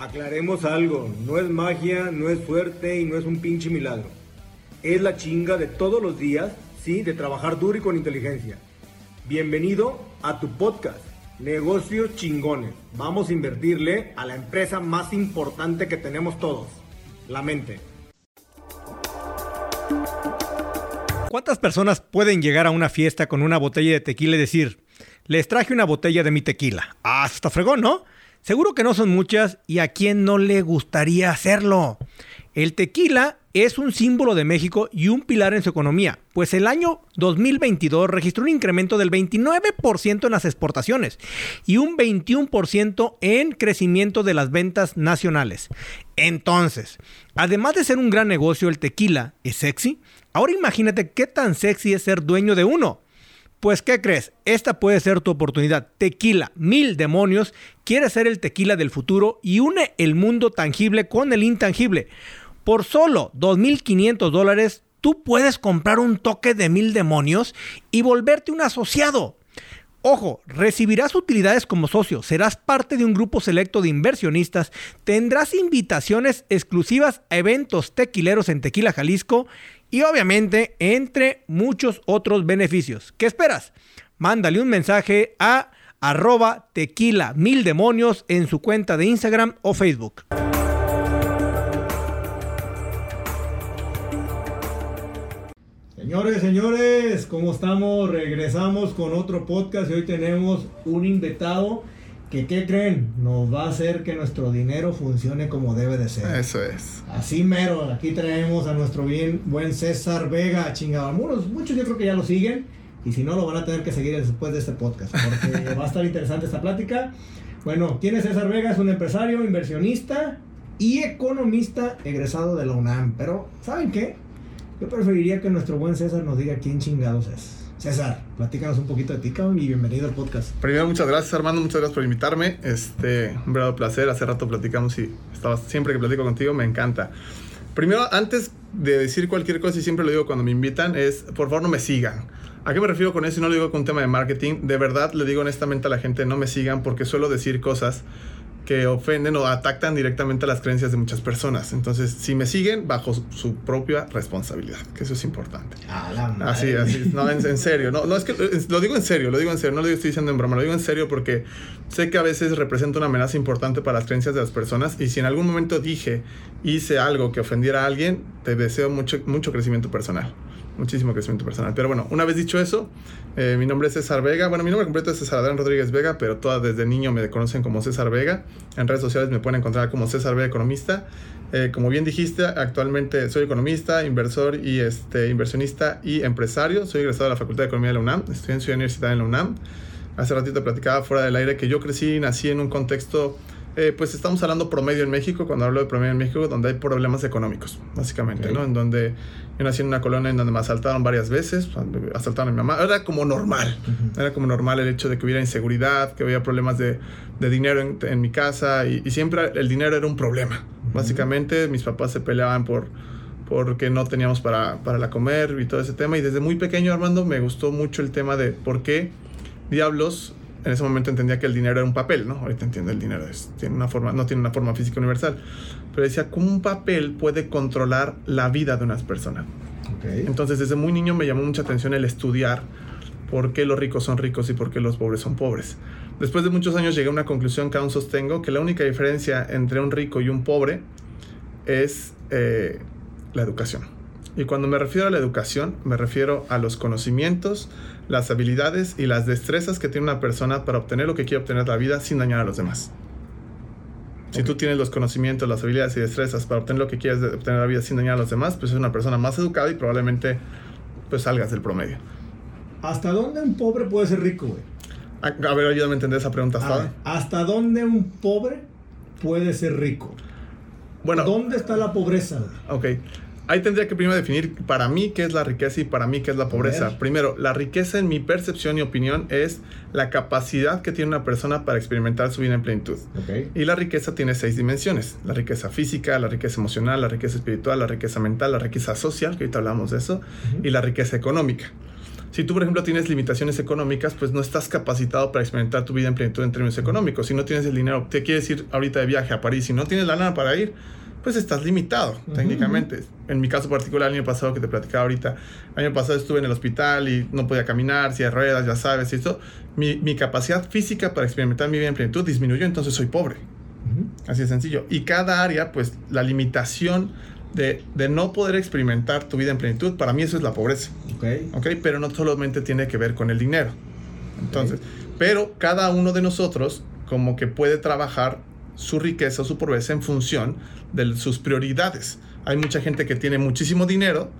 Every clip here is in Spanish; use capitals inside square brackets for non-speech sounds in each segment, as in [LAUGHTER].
Aclaremos algo, no es magia, no es suerte y no es un pinche milagro. Es la chinga de todos los días, sí, de trabajar duro y con inteligencia. Bienvenido a tu podcast, Negocios Chingones. Vamos a invertirle a la empresa más importante que tenemos todos, la mente. ¿Cuántas personas pueden llegar a una fiesta con una botella de tequila y decir, les traje una botella de mi tequila? Ah, está fregón, ¿no? Seguro que no son muchas y a quién no le gustaría hacerlo. El tequila es un símbolo de México y un pilar en su economía, pues el año 2022 registró un incremento del 29% en las exportaciones y un 21% en crecimiento de las ventas nacionales. Entonces, además de ser un gran negocio, el tequila es sexy. Ahora imagínate qué tan sexy es ser dueño de uno. Pues, ¿qué crees? Esta puede ser tu oportunidad. Tequila, mil demonios, quiere ser el tequila del futuro y une el mundo tangible con el intangible. Por solo 2.500 dólares, tú puedes comprar un toque de mil demonios y volverte un asociado. Ojo, recibirás utilidades como socio, serás parte de un grupo selecto de inversionistas, tendrás invitaciones exclusivas a eventos tequileros en Tequila Jalisco y obviamente entre muchos otros beneficios. ¿Qué esperas? Mándale un mensaje a arroba tequila mil demonios en su cuenta de Instagram o Facebook. Señores, señores, ¿cómo estamos? Regresamos con otro podcast y hoy tenemos un invitado que, ¿qué creen? Nos va a hacer que nuestro dinero funcione como debe de ser. Eso es. Así mero, aquí traemos a nuestro bien buen César Vega, chingado. Muchos, muchos yo creo que ya lo siguen y si no lo van a tener que seguir después de este podcast porque [LAUGHS] va a estar interesante esta plática. Bueno, ¿quién es César Vega? Es un empresario, inversionista y economista egresado de la UNAM. Pero, ¿saben qué? Yo preferiría que nuestro buen César nos diga quién chingados es. César, platícanos un poquito de ti, cabrón, y bienvenido al podcast. Primero, muchas gracias, Armando, muchas gracias por invitarme. Este, un verdadero placer. Hace rato platicamos y estabas, siempre que platico contigo me encanta. Primero, antes de decir cualquier cosa, y siempre lo digo cuando me invitan, es por favor no me sigan. ¿A qué me refiero con eso? Y no lo digo con un tema de marketing. De verdad le digo honestamente a la gente, no me sigan porque suelo decir cosas que ofenden o atacan directamente a las creencias de muchas personas. Entonces, si me siguen, bajo su propia responsabilidad, que eso es importante. Así, así, no, en, serio, no, no es que lo digo en serio, lo digo en serio, no lo estoy diciendo en broma, lo digo en serio porque sé que a veces representa una amenaza importante para las creencias de las personas y si en algún momento dije, hice algo que ofendiera a alguien, te deseo mucho, mucho crecimiento personal muchísimo crecimiento personal. Pero bueno, una vez dicho eso, eh, mi nombre es César Vega. Bueno, mi nombre completo es César Adrián Rodríguez Vega, pero todas desde niño me conocen como César Vega. En redes sociales me pueden encontrar como César Vega Economista. Eh, como bien dijiste, actualmente soy economista, inversor y este, inversionista y empresario. Soy egresado de la Facultad de Economía de la UNAM. Estoy en Ciudad Universitaria en la UNAM. Hace ratito platicaba fuera del aire que yo crecí y nací en un contexto eh, pues estamos hablando promedio en México, cuando hablo de promedio en México, donde hay problemas económicos, básicamente, ¿no? En donde yo nací en una colonia en donde me asaltaron varias veces, asaltaron a mi mamá, era como normal, era como normal el hecho de que hubiera inseguridad, que hubiera problemas de, de dinero en, en, mi casa y, y, siempre el dinero era un problema, básicamente mis papás se peleaban por porque no teníamos para, para la comer y todo ese tema y desde muy pequeño Armando me gustó mucho el tema de por qué diablos en ese momento entendía que el dinero era un papel, ¿no? Ahorita entiendo el dinero es, tiene una forma, no tiene una forma física universal. Pero decía, ¿cómo un papel puede controlar la vida de unas personas? Okay. Entonces, desde muy niño me llamó mucha atención el estudiar por qué los ricos son ricos y por qué los pobres son pobres. Después de muchos años llegué a una conclusión que aún sostengo, que la única diferencia entre un rico y un pobre es eh, la educación. Y cuando me refiero a la educación, me refiero a los conocimientos, las habilidades y las destrezas que tiene una persona para obtener lo que quiere obtener de la vida sin dañar a los demás. Si tú tienes los conocimientos, las habilidades y destrezas para obtener lo que quieres obtener de la vida sin dañar a los demás, pues es una persona más educada y probablemente pues salgas del promedio. ¿Hasta dónde un pobre puede ser rico, güey? A, ver, ayúdame a entender esa pregunta. ¿hasta, ¿Hasta dónde un pobre puede ser rico? Bueno, ¿dónde está la pobreza? Ok ahí tendría que primero definir para mí qué es la riqueza y para mí qué es la pobreza. Primero, la riqueza en mi percepción y opinión es la capacidad que tiene una persona para experimentar su vida en plenitud. Y la riqueza tiene seis dimensiones. La riqueza física, la riqueza emocional, la riqueza espiritual, la riqueza mental, la riqueza social, que ahorita hablamos de eso, y la riqueza económica. Si tú, por ejemplo, tienes limitaciones económicas, pues no estás capacitado para experimentar tu vida en plenitud en términos económicos. Si no tienes el dinero, te quieres ir ahorita de viaje a París y no tienes la lana para ir, pues estás limitado técnicamente. En mi caso particular, el año pasado que te platicaba ahorita, el año pasado estuve en el hospital y no podía caminar, si hay ruedas, ya sabes, y esto, mi, mi, capacidad física para experimentar mi vida en plenitud disminuyó, entonces soy pobre. Así de sencillo. Y cada área, pues la limitación de, de, no poder experimentar tu vida en plenitud, para mí eso es la pobreza. Ok. Ok, pero no solamente tiene que ver con el dinero. Entonces, okay. pero cada uno de nosotros como que puede trabajar su riqueza o su pobreza en función de sus prioridades. Hay mucha gente que tiene muchísimo dinero,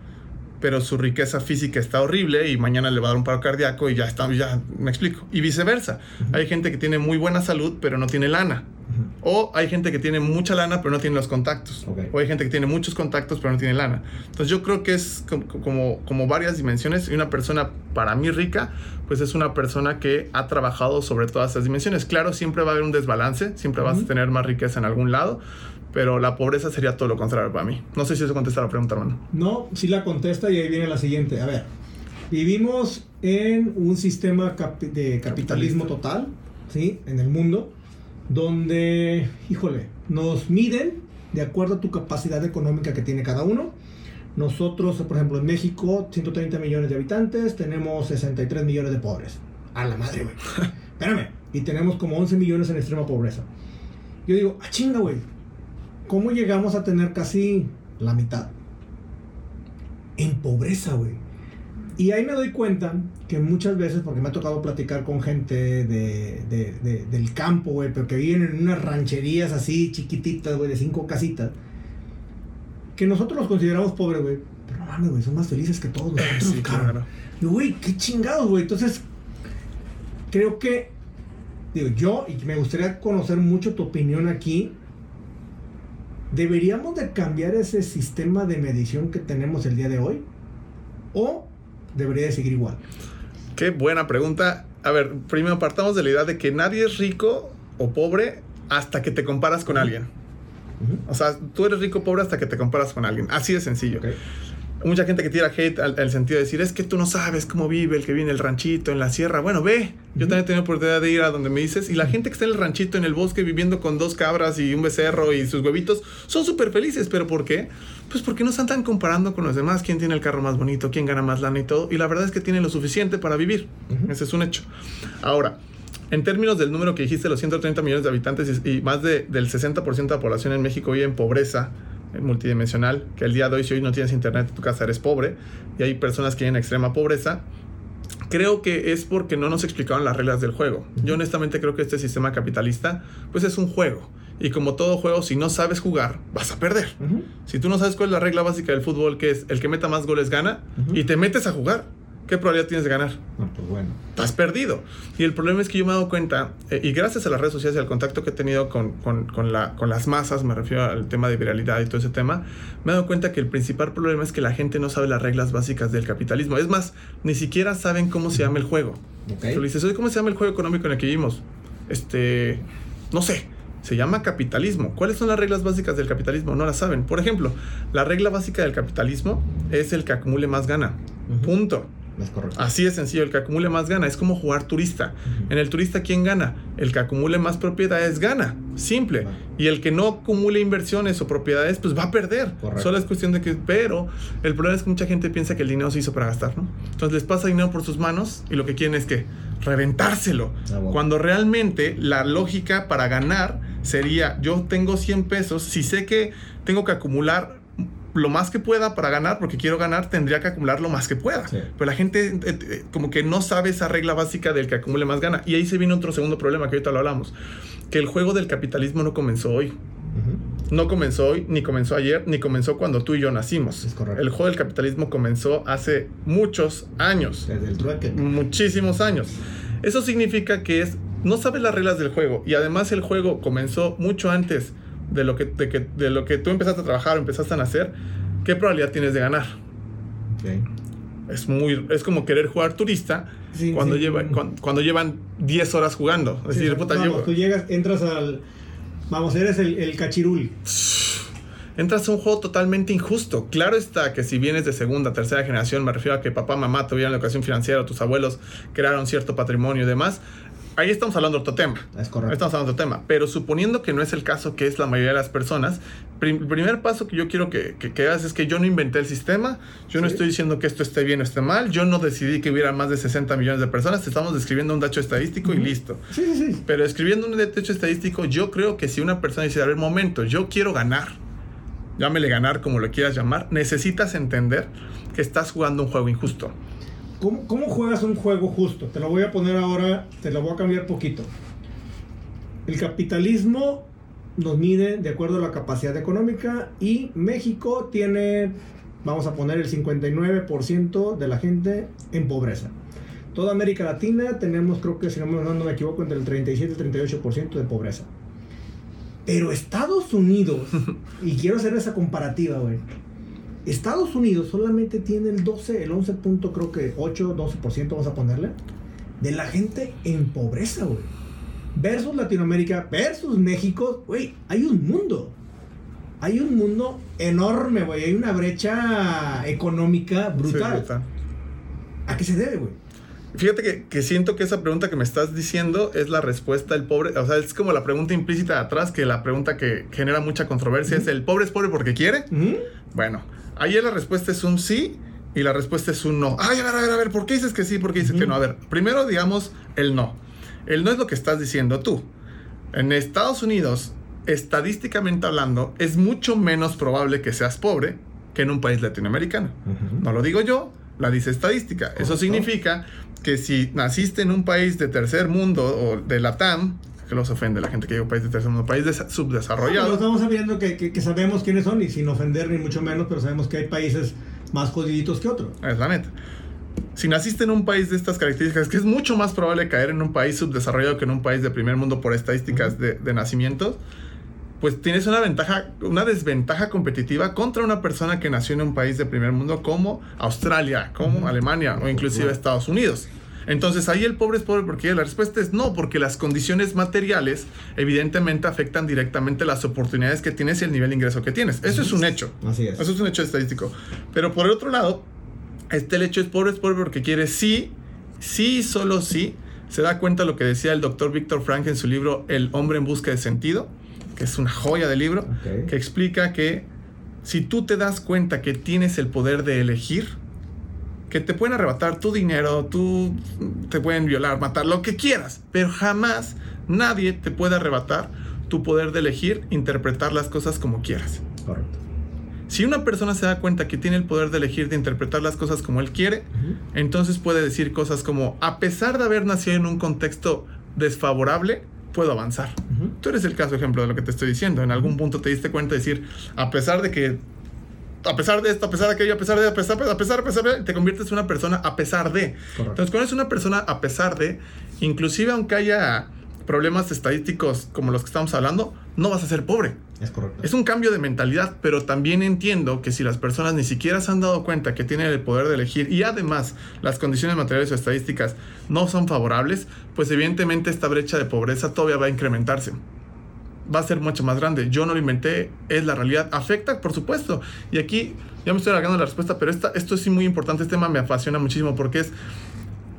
pero su riqueza física está horrible y mañana le va a dar un paro cardíaco y ya está, ya me explico. Y viceversa. Hay gente que tiene muy buena salud, pero no tiene lana. Uh -huh. O hay gente que tiene mucha lana, pero no tiene los contactos. Okay. O hay gente que tiene muchos contactos, pero no tiene lana. Entonces yo creo que es como, como, como varias dimensiones. Y una persona, para mí rica, pues es una persona que ha trabajado sobre todas esas dimensiones. Claro, siempre va a haber un desbalance, siempre uh -huh. vas a tener más riqueza en algún lado, pero la pobreza sería todo lo contrario para mí. No sé si eso contesta la pregunta, hermano. No, sí la contesta y ahí viene la siguiente. A ver, vivimos en un sistema de capitalismo total, ¿sí? En el mundo, donde, híjole, nos miden de acuerdo a tu capacidad económica que tiene cada uno. Nosotros, por ejemplo, en México, 130 millones de habitantes, tenemos 63 millones de pobres. A la madre, güey. [LAUGHS] Espérame. Y tenemos como 11 millones en extrema pobreza. Yo digo, ah, chinga, güey ¿Cómo llegamos a tener casi la mitad? En pobreza, güey. Y ahí me doy cuenta que muchas veces, porque me ha tocado platicar con gente de, de, de, del campo, güey, pero que viven en unas rancherías así chiquititas, güey, de cinco casitas, que nosotros los consideramos pobres, güey. Pero no mames, güey, son más felices que todos [LAUGHS] nosotros, sí, claro. Y, güey, qué chingados, güey. Entonces, creo que, digo, yo, y me gustaría conocer mucho tu opinión aquí, ¿Deberíamos de cambiar ese sistema de medición que tenemos el día de hoy? ¿O debería de seguir igual? Qué buena pregunta. A ver, primero partamos de la idea de que nadie es rico o pobre hasta que te comparas con alguien. Uh -huh. O sea, tú eres rico o pobre hasta que te comparas con alguien. Así de sencillo. Okay. Mucha gente que tira hate al, al, sentido de decir, es que tú no sabes cómo vive el que vive en el ranchito, en la sierra. Bueno, ve, yo también he tenido oportunidad de ir a donde me dices, y la gente que está en el ranchito, en el bosque, viviendo con dos cabras y un becerro y sus huevitos, son súper felices. ¿Pero por qué? Pues porque no se están comparando con los demás, quién tiene el carro más bonito, quién gana más lana y todo. Y la verdad es que tienen lo suficiente para vivir. Uh -huh. Ese es un hecho. Ahora, en términos del número que dijiste, los 130 millones de habitantes y, y más de, del 60% de la población en México vive en pobreza, multidimensional, que el día de hoy si hoy no tienes internet en tu casa eres pobre y hay personas que viven en extrema pobreza, creo que es porque no nos explicaron las reglas del juego. Yo honestamente creo que este sistema capitalista pues es un juego. Y como todo juego, si no sabes jugar, vas a perder. Uh -huh. Si tú no sabes cuál es la regla básica del fútbol, que es el que meta más goles gana, uh -huh. y te metes a jugar, ¿qué probabilidad tienes de ganar? No, pues bueno. Estás perdido. Y el problema es que yo me he dado cuenta, eh, y gracias a las redes sociales y al contacto que he tenido con, con, con, la, con las masas, me refiero al tema de viralidad y todo ese tema, me he dado cuenta que el principal problema es que la gente no sabe las reglas básicas del capitalismo. Es más, ni siquiera saben cómo se llama el juego. Okay. Tú le dices, ¿cómo se llama el juego económico en el que vivimos? Este, no sé. Se llama capitalismo. ¿Cuáles son las reglas básicas del capitalismo? No las saben. Por ejemplo, la regla básica del capitalismo es el que acumule más gana. Uh -huh. Punto. Es Así de sencillo, el que acumule más gana. Es como jugar turista. Uh -huh. En el turista, ¿quién gana? El que acumule más propiedades gana. Simple. Uh -huh. Y el que no acumule inversiones o propiedades, pues va a perder. Correcto. Solo es cuestión de que. Pero el problema es que mucha gente piensa que el dinero se hizo para gastar, ¿no? Entonces les pasa dinero por sus manos y lo que quieren es que reventárselo. Ah, bueno. Cuando realmente la lógica para ganar sería: yo tengo 100 pesos, si sé que tengo que acumular lo más que pueda para ganar, porque quiero ganar, tendría que acumular lo más que pueda. Sí. Pero la gente eh, eh, como que no sabe esa regla básica del que acumule más gana. Y ahí se viene otro segundo problema que ahorita lo hablamos. Que el juego del capitalismo no comenzó hoy. Uh -huh. No comenzó hoy, ni comenzó ayer, ni comenzó cuando tú y yo nacimos. Es correcto. El juego del capitalismo comenzó hace muchos años. Desde el trueque. Muchísimos años. Eso significa que es, no sabes las reglas del juego. Y además el juego comenzó mucho antes de lo que, de, que, de lo que tú empezaste a trabajar o empezaste a nacer, ¿qué probabilidad tienes de ganar? Okay. Es, muy, es como querer jugar turista sí, cuando, sí. Lleva, cuando, cuando, llevan 10 horas jugando. Es decir, puta, vamos, llevo... tú llegas, entras al... Vamos, eres el, el cachirul. entras a un juego totalmente injusto. Claro está que si vienes de segunda, tercera generación, me refiero a que papá, mamá tuvieron la educación financiera, tus abuelos crearon cierto patrimonio y demás, ahí estamos hablando de otro tema. Es correcto. Estamos hablando de otro tema. Pero suponiendo que no es el caso, que es la mayoría de las personas, el primer paso que yo quiero que, que, hagas es que yo no inventé el sistema, yo no estoy diciendo que esto esté bien o esté mal, yo no decidí que hubiera más de 60 millones de personas, estamos describiendo un dato estadístico y listo. Sí, sí, sí. Pero escribiendo un dato estadístico, yo creo que si una persona dice, a ver, momento, yo quiero ganar, llámele ganar como lo quieras llamar, necesitas entender que estás jugando un juego injusto. ¿Cómo, juegas un juego justo? Te lo voy a poner ahora, te lo voy a cambiar poquito. El capitalismo nos mide de acuerdo a la capacidad económica y México tiene, vamos a poner el 59% de la gente en pobreza. Toda América Latina tenemos, creo que si no me, equivoco, entre el 37 y el 38% de pobreza. Pero Estados Unidos, [LAUGHS] y quiero hacer esa comparativa, güey Estados Unidos solamente tiene el 12, el 11 punto, creo que 8, 12% vamos a ponerle, de la gente en pobreza, güey. Versus Latinoamérica, versus México, güey, hay un mundo. Hay un mundo enorme, güey. Hay una brecha económica brutal. ¿A qué se debe, güey? Fíjate que, que, siento que esa pregunta que me estás diciendo es la respuesta del pobre. O sea, es como la pregunta implícita de atrás, que la pregunta que genera mucha controversia es: ¿el pobre es pobre porque quiere? Bueno, Ahí la respuesta es un sí y la respuesta es un no. Ay, a ver, a ver, a ver, ¿por qué dices que sí? ¿Por qué dices que no? A ver, primero digamos el no. El no es lo que estás diciendo tú. En Estados Unidos, estadísticamente hablando, es mucho menos probable que seas pobre que en un país latinoamericano. No lo digo yo, la dice estadística. Eso significa que si naciste en un país de tercer mundo o de Latam, que los ofende la gente que llega a un país de tercer mundo, país subdesarrollado. No, estamos sabiendo que, que, sabemos quiénes son y sin ofender ni mucho menos, pero sabemos que hay países más jodiditos que otros. Es la neta. Si naciste en un país de estas características, que es mucho más probable caer en un país subdesarrollado que en un país de primer mundo por estadísticas de, de nacimientos, pues tienes una ventaja, una desventaja competitiva contra una persona que nació en un país de primer mundo como Australia, como Alemania o inclusive Estados Unidos. Entonces ahí el pobre es pobre porque la respuesta es no, porque las condiciones materiales evidentemente afectan directamente las oportunidades que tienes y el nivel de ingreso que tienes. Eso es un hecho. Así es. Eso es un hecho estadístico. Pero por el otro lado, este el hecho es pobre es pobre porque quiere sí, sí, solo sí. Se da cuenta lo que decía el doctor Víctor Frank en su libro El hombre en busca de sentido, que es una joya de libro, que explica que si tú te das cuenta que tienes el poder de elegir, que te pueden arrebatar tu dinero, tú te pueden violar, matar, lo que quieras, pero jamás nadie te puede arrebatar tu poder de elegir, interpretar las cosas como quieras. Correcto. Si una persona se da cuenta que tiene el poder de elegir, de interpretar las cosas como él quiere, entonces puede decir cosas como, a pesar de haber nacido en un contexto desfavorable, puedo avanzar. Tú eres el caso ejemplo de lo que te estoy diciendo. En algún punto te diste cuenta de decir, a pesar de que a pesar de esto, a pesar de aquello, a pesar de, a pesar, a pesar, a pesar te conviertes en una persona a pesar de. Entonces, cuando eres una persona a pesar de, inclusive aunque haya problemas estadísticos como los que estamos hablando, no vas a ser pobre. Es correcto. Es un cambio de mentalidad, pero también entiendo que si las personas ni siquiera se han dado cuenta que tienen el poder de elegir y además las condiciones materiales o estadísticas no son favorables, pues evidentemente esta brecha de pobreza todavía va a incrementarse va a ser mucho más grande. Yo no lo inventé, es la realidad. Afecta, por supuesto. Y aquí ya me estoy alargando la respuesta, pero esta, esto es sí muy importante. Este tema me apasiona muchísimo porque es.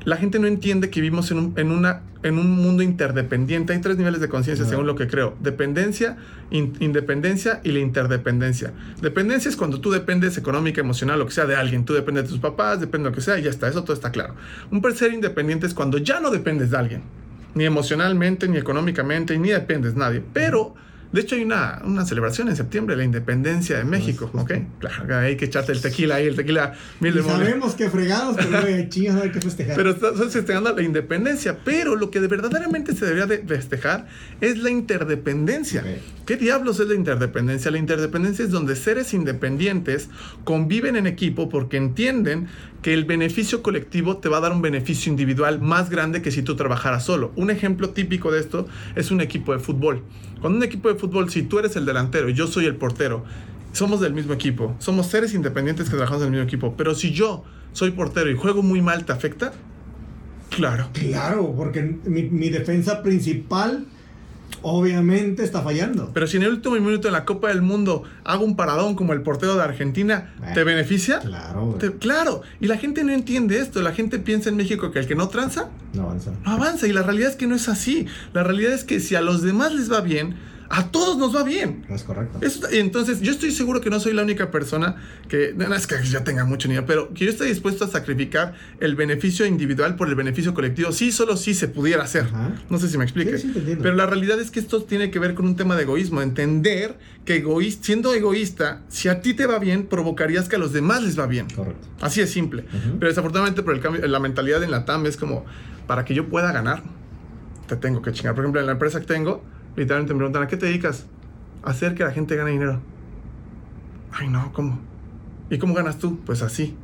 La gente no entiende que vivimos en un, en una, en un mundo interdependiente. Hay tres niveles de conciencia, según lo que creo. Dependencia, independencia y la interdependencia. Dependencia es cuando tú dependes económica, emocional, lo que sea, de alguien. Tú dependes de tus papás, depende de lo que sea, y ya está. Eso todo está claro. Un ser independiente es cuando ya no dependes de alguien ni emocionalmente, ni económicamente, ni dependes nadie. Pero de hecho, hay una, una celebración en septiembre de la independencia de México, ¿ok? Claro, hay que echarte el tequila ahí, el tequila mil demonios. Sabemos que fregados, pero [LAUGHS] chingas, hay que festejar. Pero estás festejando la independencia. Pero lo que de verdaderamente se debería de festejar es la interdependencia. ¿Qué diablos es la interdependencia? La interdependencia es donde seres independientes conviven en equipo porque entienden que el beneficio colectivo te va a dar un beneficio individual más grande que si tú trabajaras solo. Un ejemplo típico de esto es un equipo de fútbol. Cuando un equipo de fútbol, si tú eres el delantero y yo soy el portero, somos del mismo equipo, somos seres independientes que trabajamos en el mismo equipo, pero si yo soy portero y juego muy mal, ¿te afecta? Claro. Claro, porque mi, mi defensa principal obviamente está fallando. Pero si en el último minuto en la Copa del Mundo hago un paradón como el portero de Argentina, ¿te beneficia? Claro, claro. Y la gente no entiende esto. La gente piensa en México que el que no tranza, no avanza. No avanza. Y la realidad es que no es así. La realidad es que si a los demás les va bien, a todos nos va bien. es correcto. entonces, yo estoy seguro que no soy la única persona que, no es que ya tenga mucho niño, pero que yo estoy dispuesto a sacrificar el beneficio individual por el beneficio colectivo. Sí, solo sí se pudiera hacer. No sé si me explique. pero la realidad es que esto tiene que ver con un tema de egoísmo. Entender que siendo egoísta, si a ti te va bien, provocarías que a los demás les va bien. Correcto. Así es simple. Pero desafortunadamente por el cambio, la mentalidad en la TAM es como, para que yo pueda ganar, te tengo que chingar. Por ejemplo, en la empresa que tengo, Literalmente me preguntan, ¿a qué te dedicas? hacer que la gente gane dinero. Ay, no, ¿cómo? ¿Y cómo ganas tú? Pues así.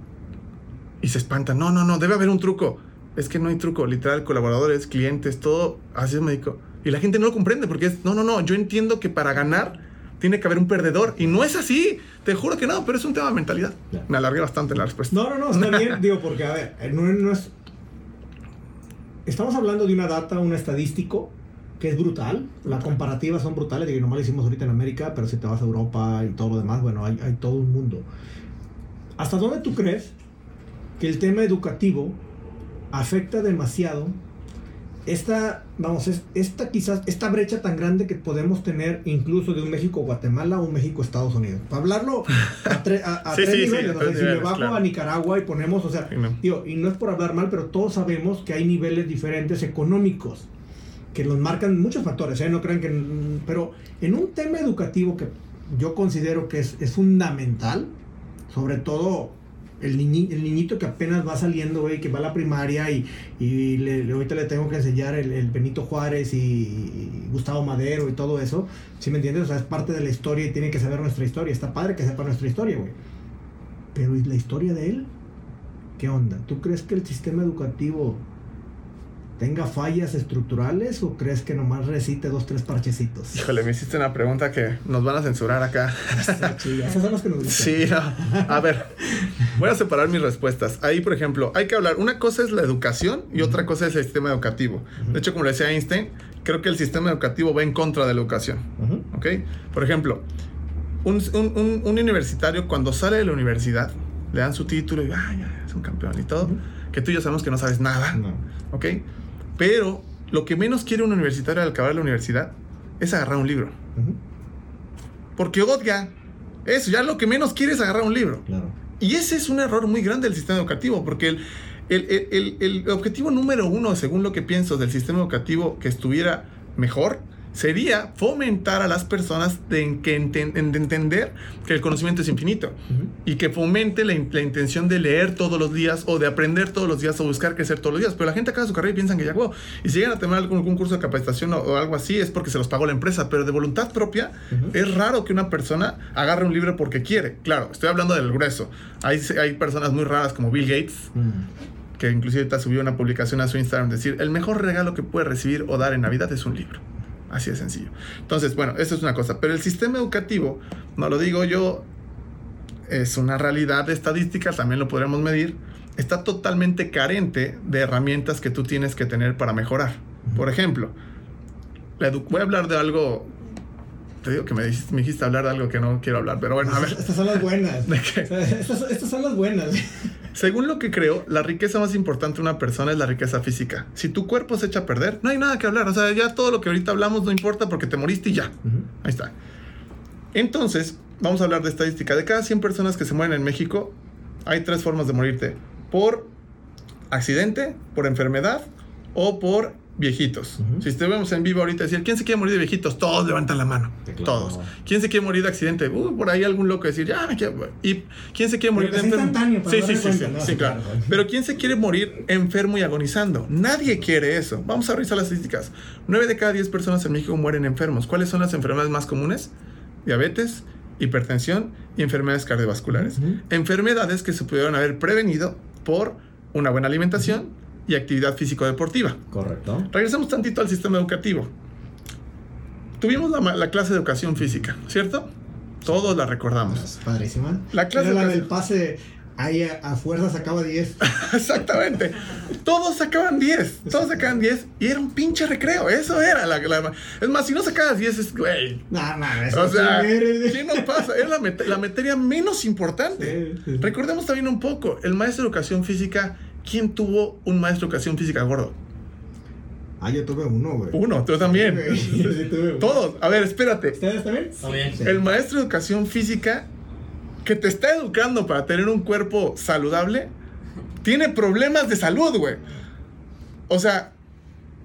Y se espantan. No, no, no, debe haber un truco. Es que no hay truco. Literal, colaboradores, clientes, todo. Así es médico. Y la gente no lo comprende porque es, no, no, no, yo entiendo que para ganar tiene que haber un perdedor. Y no es así. Te juro que no, pero es un tema de mentalidad. Me alargué bastante en la respuesta. No, no, no, está bien. [LAUGHS] Digo, porque, a ver, no, no es... Estamos hablando de una data, un estadístico que es brutal. Las comparativas son brutales, de que nomás lo hicimos ahorita en América, pero si te vas a Europa y todo lo demás, bueno, hay, hay todo un mundo. ¿Hasta dónde tú crees que el tema educativo afecta demasiado esta, vamos, esta quizás, esta brecha tan grande que podemos tener incluso de un México-Guatemala o un México-Estados Unidos. Para hablarlo a, tres niveles. si me bajo a Nicaragua y ponemos, o sea, y no es por hablar mal, pero todos sabemos que hay niveles diferentes económicos que los marcan muchos factores, ¿eh? no crean que... Pero en un tema educativo que yo considero que es, fundamental, sobre todo el, niñito que apenas va saliendo, y que va a la primaria y, y le, ahorita le tengo que enseñar el, Benito Juárez y, Gustavo Madero y todo eso, ¿sí me entiendes? O sea, es parte de la historia y tiene que saber nuestra historia. Está padre que sepa nuestra historia, güey. Pero ¿y la historia de él? ¿Qué onda? ¿Tú crees que el sistema educativo tenga fallas estructurales o crees que nomás recite dos, tres parchecitos? Híjole, me hiciste una pregunta que nos van a censurar acá. Sí, esas son las que nos gustan. Sí, a ver, voy a separar mis respuestas. Ahí, por ejemplo, hay que hablar, una cosa es la educación y otra cosa es el sistema educativo. De hecho, como le decía Einstein, creo que el sistema educativo va en contra de la educación. ¿Ok? Por ejemplo, un, universitario cuando sale de la universidad, le dan su título y, ay, es un campeón y todo, que tú y yo sabemos que no sabes nada. ¿Ok? Pero lo que menos quiere un universitario al acabar la universidad es agarrar un libro. Porque odia eso, ya lo que menos quiere es agarrar un libro. Y ese es un error muy grande del sistema educativo, porque el, el, el objetivo número uno, según lo que pienso, del sistema educativo que estuviera mejor, sería fomentar a las personas de, que entender que el conocimiento es infinito y que fomente la, intención de leer todos los días o de aprender todos los días o buscar crecer todos los días. Pero la gente acaba su carrera y piensan que ya, wow, y si llegan a tener algún, curso de capacitación o, algo así es porque se los pagó la empresa, pero de voluntad propia es raro que una persona agarre un libro porque quiere. Claro, estoy hablando del grueso. Hay, hay personas muy raras como Bill Gates. que inclusive está subió una publicación a su Instagram decir, el mejor regalo que puede recibir o dar en Navidad es un libro. Así de sencillo. Entonces, bueno, eso es una cosa. Pero el sistema educativo, no lo digo yo, es una realidad de estadística, también lo podremos medir. Está totalmente carente de herramientas que tú tienes que tener para mejorar. Por ejemplo, voy a hablar de algo. Te digo que me dijiste, me dijiste hablar de algo que no quiero hablar, pero bueno, a ver. Estas son las buenas. [LAUGHS] estas, estas son las buenas. Según lo que creo, la riqueza más importante de una persona es la riqueza física. Si tu cuerpo se echa a perder, no hay nada que hablar. O sea, ya todo lo que ahorita hablamos no importa porque te moriste y ya. Ahí está. Entonces, vamos a hablar de estadística. De cada 100 personas que se mueren en México, hay tres formas de morirte. Por accidente, por enfermedad o por viejitos. Si estuvimos en vivo ahorita decir, ¿quién se quiere morir de viejitos? Todos levantan la mano. Todos. ¿Quién se quiere morir de accidente? Uh, por ahí algún loco decir, ya me quiero. ¿Y quién se quiere morir de enfermo? Sí, sí, sí, sí, claro. Pero ¿quién se quiere morir enfermo y agonizando? Nadie quiere eso. Vamos a revisar las estadísticas. 9 de cada 10 personas en México mueren enfermos. ¿Cuáles son las enfermedades más comunes? Diabetes, hipertensión y enfermedades cardiovasculares. Enfermedades que se pudieron haber prevenido por una buena alimentación y actividad físico-deportiva. Correcto. Regresamos tantito al sistema educativo. Tuvimos la, clase de educación física, ¿cierto? Todos la recordamos. padrísima. La clase Era la del pase Ahí a, a fuerza sacaba 10. [LAUGHS] Exactamente. Todos sacaban 10. Todos sacaban 10. Y era un pinche recreo. Eso era la. la- es más, si no sacabas 10, es. Güey. No, no, eso O sea, sí ¿qué nos pasa? Era la, la materia menos importante. Sí, sí. Recordemos también un poco. El maestro de educación física. ¿Quién tuvo un maestro de educación física gordo? Ah, yo tuve uno, güey. Uno, tú también. Sí, [LAUGHS] sí, tuve uno. Todos. A ver, espérate. ¿Ustedes también? Está bien. Sí. El maestro de educación física que te está educando para tener un cuerpo saludable tiene problemas de salud, güey. O sea,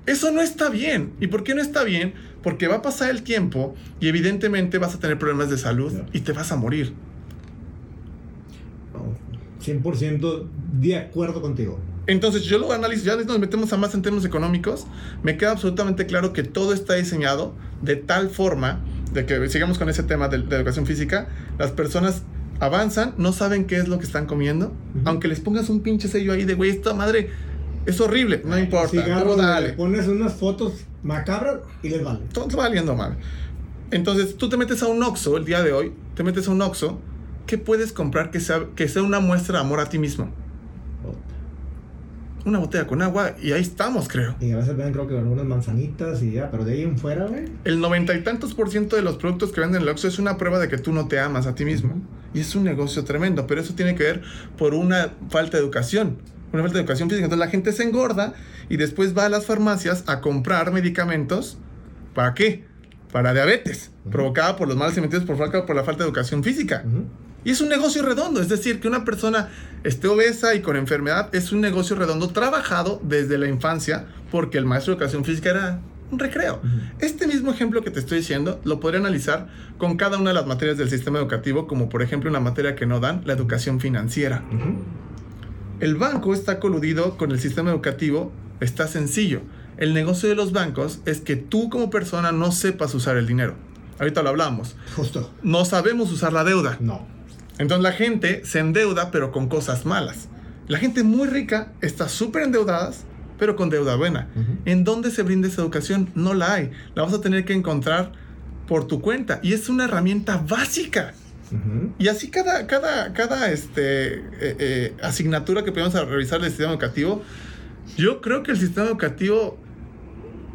eso no está bien. ¿Y por qué no está bien? Porque va a pasar el tiempo y evidentemente vas a tener problemas de salud y te vas a morir. No, 100% de acuerdo contigo. Entonces yo lo analizo, ya nos metemos a más en temas económicos, me queda absolutamente claro que todo está diseñado de tal forma, de que sigamos con ese tema de, de educación física, las personas avanzan, no saben qué es lo que están comiendo, Ujú. aunque les pongas un pinche sello ahí de, güey, esta madre es horrible, no importa, Cigarro, dale, le pones unas fotos macabras y les vale. todo valiendo mal. Entonces tú te metes a un Oxxo el día de hoy, te metes a un Oxxo, ¿qué puedes comprar que sea, que sea una muestra de amor a ti mismo? Una botella con agua y ahí estamos, creo. Y a veces ven creo que algunas manzanitas y ya, pero de ahí en fuera, güey. El noventa y tantos por ciento de los productos que venden en el Oxxo es una prueba de que tú no te amas a ti mismo. Y es un negocio tremendo, pero eso tiene que ver por una falta de educación. Una falta de educación física. Entonces la gente se engorda y después va a las farmacias a comprar medicamentos. ¿Para qué? Para diabetes, provocada por los malos alimentos por, falta- por la falta de educación física. Ujú. Y es un negocio redondo, es decir, que una persona esté obesa y con enfermedad es un negocio redondo trabajado desde la infancia porque el maestro de educación física era un recreo. Este mismo ejemplo que te estoy diciendo lo podría analizar con cada una de las materias del sistema educativo, como por ejemplo una materia que no dan, la educación financiera. El banco está coludido con el sistema educativo, está sencillo. El negocio de los bancos es que tú como persona no sepas usar el dinero. Ahorita lo hablamos. Justo. No sabemos usar la deuda. No. Entonces la gente se endeuda pero con cosas malas. La gente muy rica está súper endeudadas pero con deuda buena. ¿En dónde se brinda esa educación? No la hay. La vas a tener que encontrar por tu cuenta. Y es una herramienta básica. Y así cada, cada, cada este, eh, eh, asignatura que podemos revisar del sistema educativo, yo creo que el sistema educativo,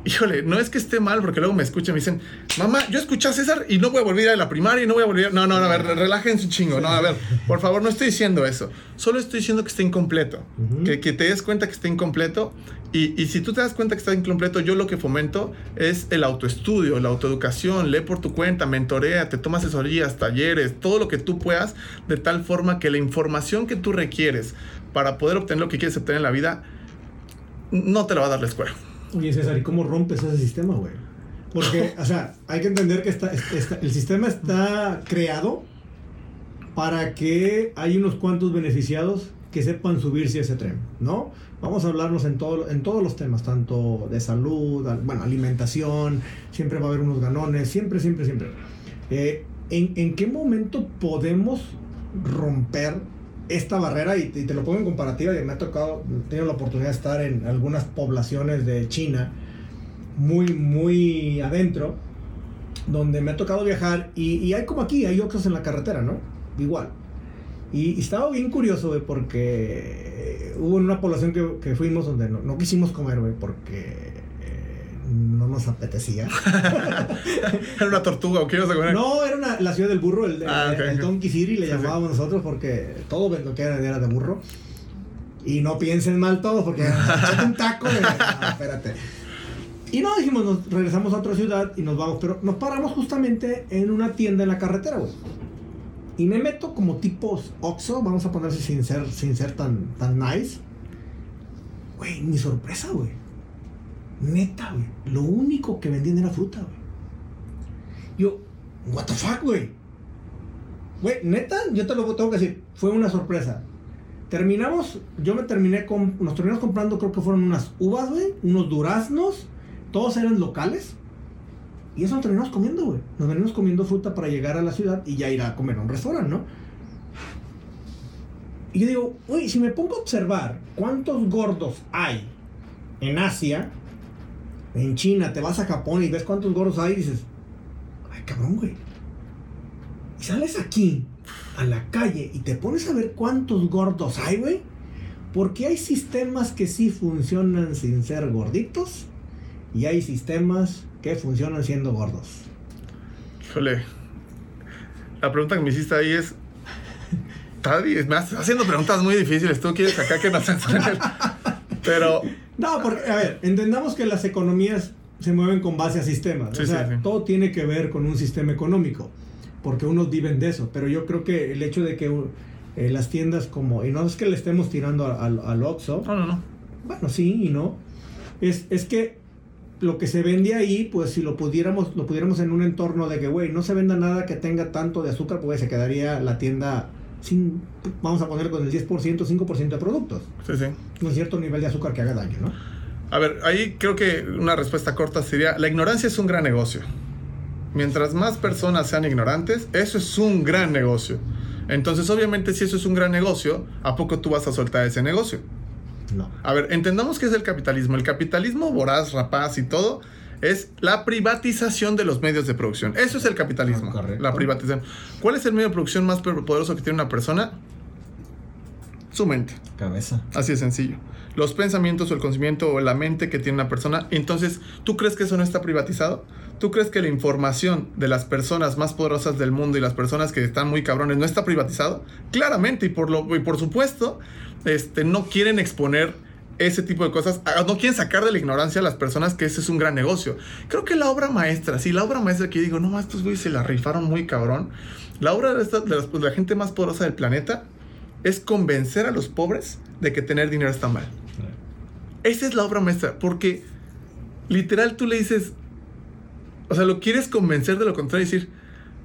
híjole, no es que esté mal, porque luego me escuchan y me dicen, mamá, yo escuché a César y no voy a volver a la primaria y no voy a volver a... No, no, no, a ver, relájense un chingo. No, a ver, por favor, no estoy diciendo eso. Solo estoy diciendo que está incompleto. Que, que te des cuenta que está incompleto. Y, y si tú te das cuenta que está incompleto, yo lo que fomento es el autoestudio, la autoeducación, lee por tu cuenta, mentorea, te toma asesorías, talleres, todo lo que tú puedas, de tal forma que la información que tú requieres para poder obtener lo que quieres obtener en la vida, no te la va a dar la escuela. Oye, César, ¿y cómo rompes ese sistema, güey? Porque, [LAUGHS] o sea, hay que entender que está, está- el sistema está creado para que hay unos cuantos beneficiados que sepan subirse a ese tren, ¿no? Vamos a hablarnos en, todo, en todos los temas, tanto de salud, al- bueno, alimentación, siempre va a haber unos ganones, siempre, siempre, siempre. Eh, ¿en, en qué momento podemos romper esta barrera? Y te, lo pongo en comparativa, y me ha tocado, he tenido la oportunidad de estar en algunas poblaciones de China, muy, muy adentro, donde me ha tocado viajar, y, hay como aquí, hay oxos en la carretera, ¿no? Igual. Y, estaba bien curioso, porque hubo una población que, fuimos donde no, quisimos comer, güey, porque no nos apetecía. [LAUGHS] Era una tortuga, ¿o qué ibas a comer? No, era una- la ciudad del burro, el, el- Ah, el. Donkey City le Sí, sí. llamábamos nosotros porque todo lo que era, era de burro. Y no piensen mal todos porque [LAUGHS] un taco de... espérate. Y no, dijimos, nos regresamos a otra ciudad y nos vamos, pero nos paramos justamente en una tienda en la carretera, güey. Y me meto como tipos Oxxo, vamos a ponerse sin ser, sin ser tan, tan nice. Güey, mi sorpresa, güey. Neta, güey. Lo único que vendían era fruta, güey. Yo, what the fuck, güey. Güey, neta, yo te lo tengo que decir, fue una sorpresa. Terminamos, yo me terminé con, nos terminamos comprando, creo que fueron unas uvas, güey, unos duraznos, todos eran locales. Y eso nos terminamos comiendo, güey. Nos venimos comiendo fruta para llegar a la ciudad y ya ir a comer a un restaurante, ¿no? Y yo digo, güey, si me pongo a observar cuántos gordos hay en Asia, en China, te vas a Japón y ves cuántos gordos hay y dices, ay, cabrón, güey. Y sales aquí a la calle y te pones a ver cuántos gordos hay, güey, porque hay sistemas que sí funcionan sin ser gorditos y hay sistemas que funcionan siendo gordos. Híjole. La pregunta que me hiciste ahí es. Me estás haciendo preguntas muy difíciles. Tú quieres acá que nos [LAUGHS] censuren Pero. No, porque, a ver, entendamos que las economías se mueven con base a sistemas. Sí, o sea, sí, sí. todo tiene que ver con un sistema económico, porque unos viven de eso. Pero yo creo que el hecho de que eh, las tiendas como, y no es que le estemos tirando al, Oxxo, No, no, no. bueno, sí y no, es, es que lo que se vende ahí, pues si lo pudiéramos, lo pudiéramos en un entorno de que, güey, no se venda nada que tenga tanto de azúcar, pues se quedaría la tienda sin, vamos a poner con el 10%, 5% de productos. Sí, sí. Un cierto nivel de azúcar que haga daño, ¿no? A ver, ahí creo que una respuesta corta sería: la ignorancia es un gran negocio. Mientras más personas sean ignorantes, eso es un gran negocio. Entonces, obviamente, si eso es un gran negocio, ¿a poco tú vas a soltar ese negocio? No. A ver, entendamos qué es el capitalismo. El capitalismo voraz, rapaz y todo es la privatización de los medios de producción. Eso es el capitalismo. Correcto. La privatización. ¿Cuál es el medio de producción más poderoso que tiene una persona? Su mente. Cabeza. Así de sencillo. Los pensamientos o el conocimiento o la mente que tiene una persona. Entonces, ¿tú crees que eso no está privatizado? ¿Tú crees que la información de las personas más poderosas del mundo y las personas que están muy cabrones no está privatizado? Claramente, y por, lo, y por supuesto, este, no quieren exponer ese tipo de cosas. Ah, No quieren sacar de la ignorancia a las personas que ese es un gran negocio. Creo que la obra maestra, sí, la obra maestra que yo digo, no, estos güeyes se la rifaron muy cabrón. La obra de, esta- de las- de la gente más poderosa del planeta es convencer a los pobres de que tener dinero está mal. Esa es la obra maestra, porque literal tú le dices, o sea, lo quieres convencer de lo contrario y decir,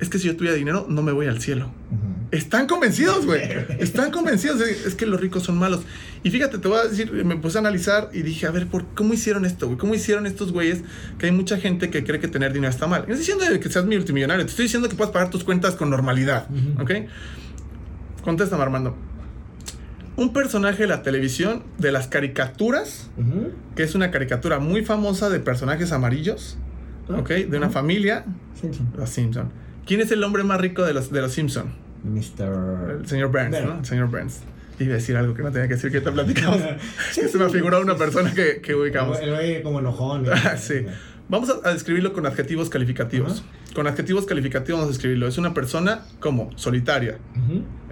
es que si yo tuviera dinero no me voy al cielo. Están convencidos, güey. [LAUGHS] Están convencidos. Es que los ricos son malos. Y fíjate, te voy a decir, me puse a analizar y dije, a ver, ¿por ¿cómo hicieron esto, güey? ¿Cómo hicieron estos güeyes que hay mucha gente que cree que tener dinero está mal? No estoy diciendo que seas multimillonario, te estoy diciendo que puedes pagar tus cuentas con normalidad. ¿ok? Contéstame, Armando. Un personaje de la televisión, de las caricaturas, que es una caricatura muy famosa de personajes amarillos, ¿ok? De una familia, Simpson. los Simpson. ¿Quién es el hombre más rico de los, de los Simpson? Mr. El señor Burns, ¿no? Burns. El señor Burns. Iba a decir algo que no tenía que decir, que te platicamos. [LAUGHS] Sí, [LAUGHS] se me sí, figuró una persona que, que ubicamos. El güey como enojón. [LAUGHS] Ah, sí. Vamos a, a describirlo con adjetivos calificativos. Ajá. Con adjetivos calificativos vamos a describirlo. Es una persona como solitaria.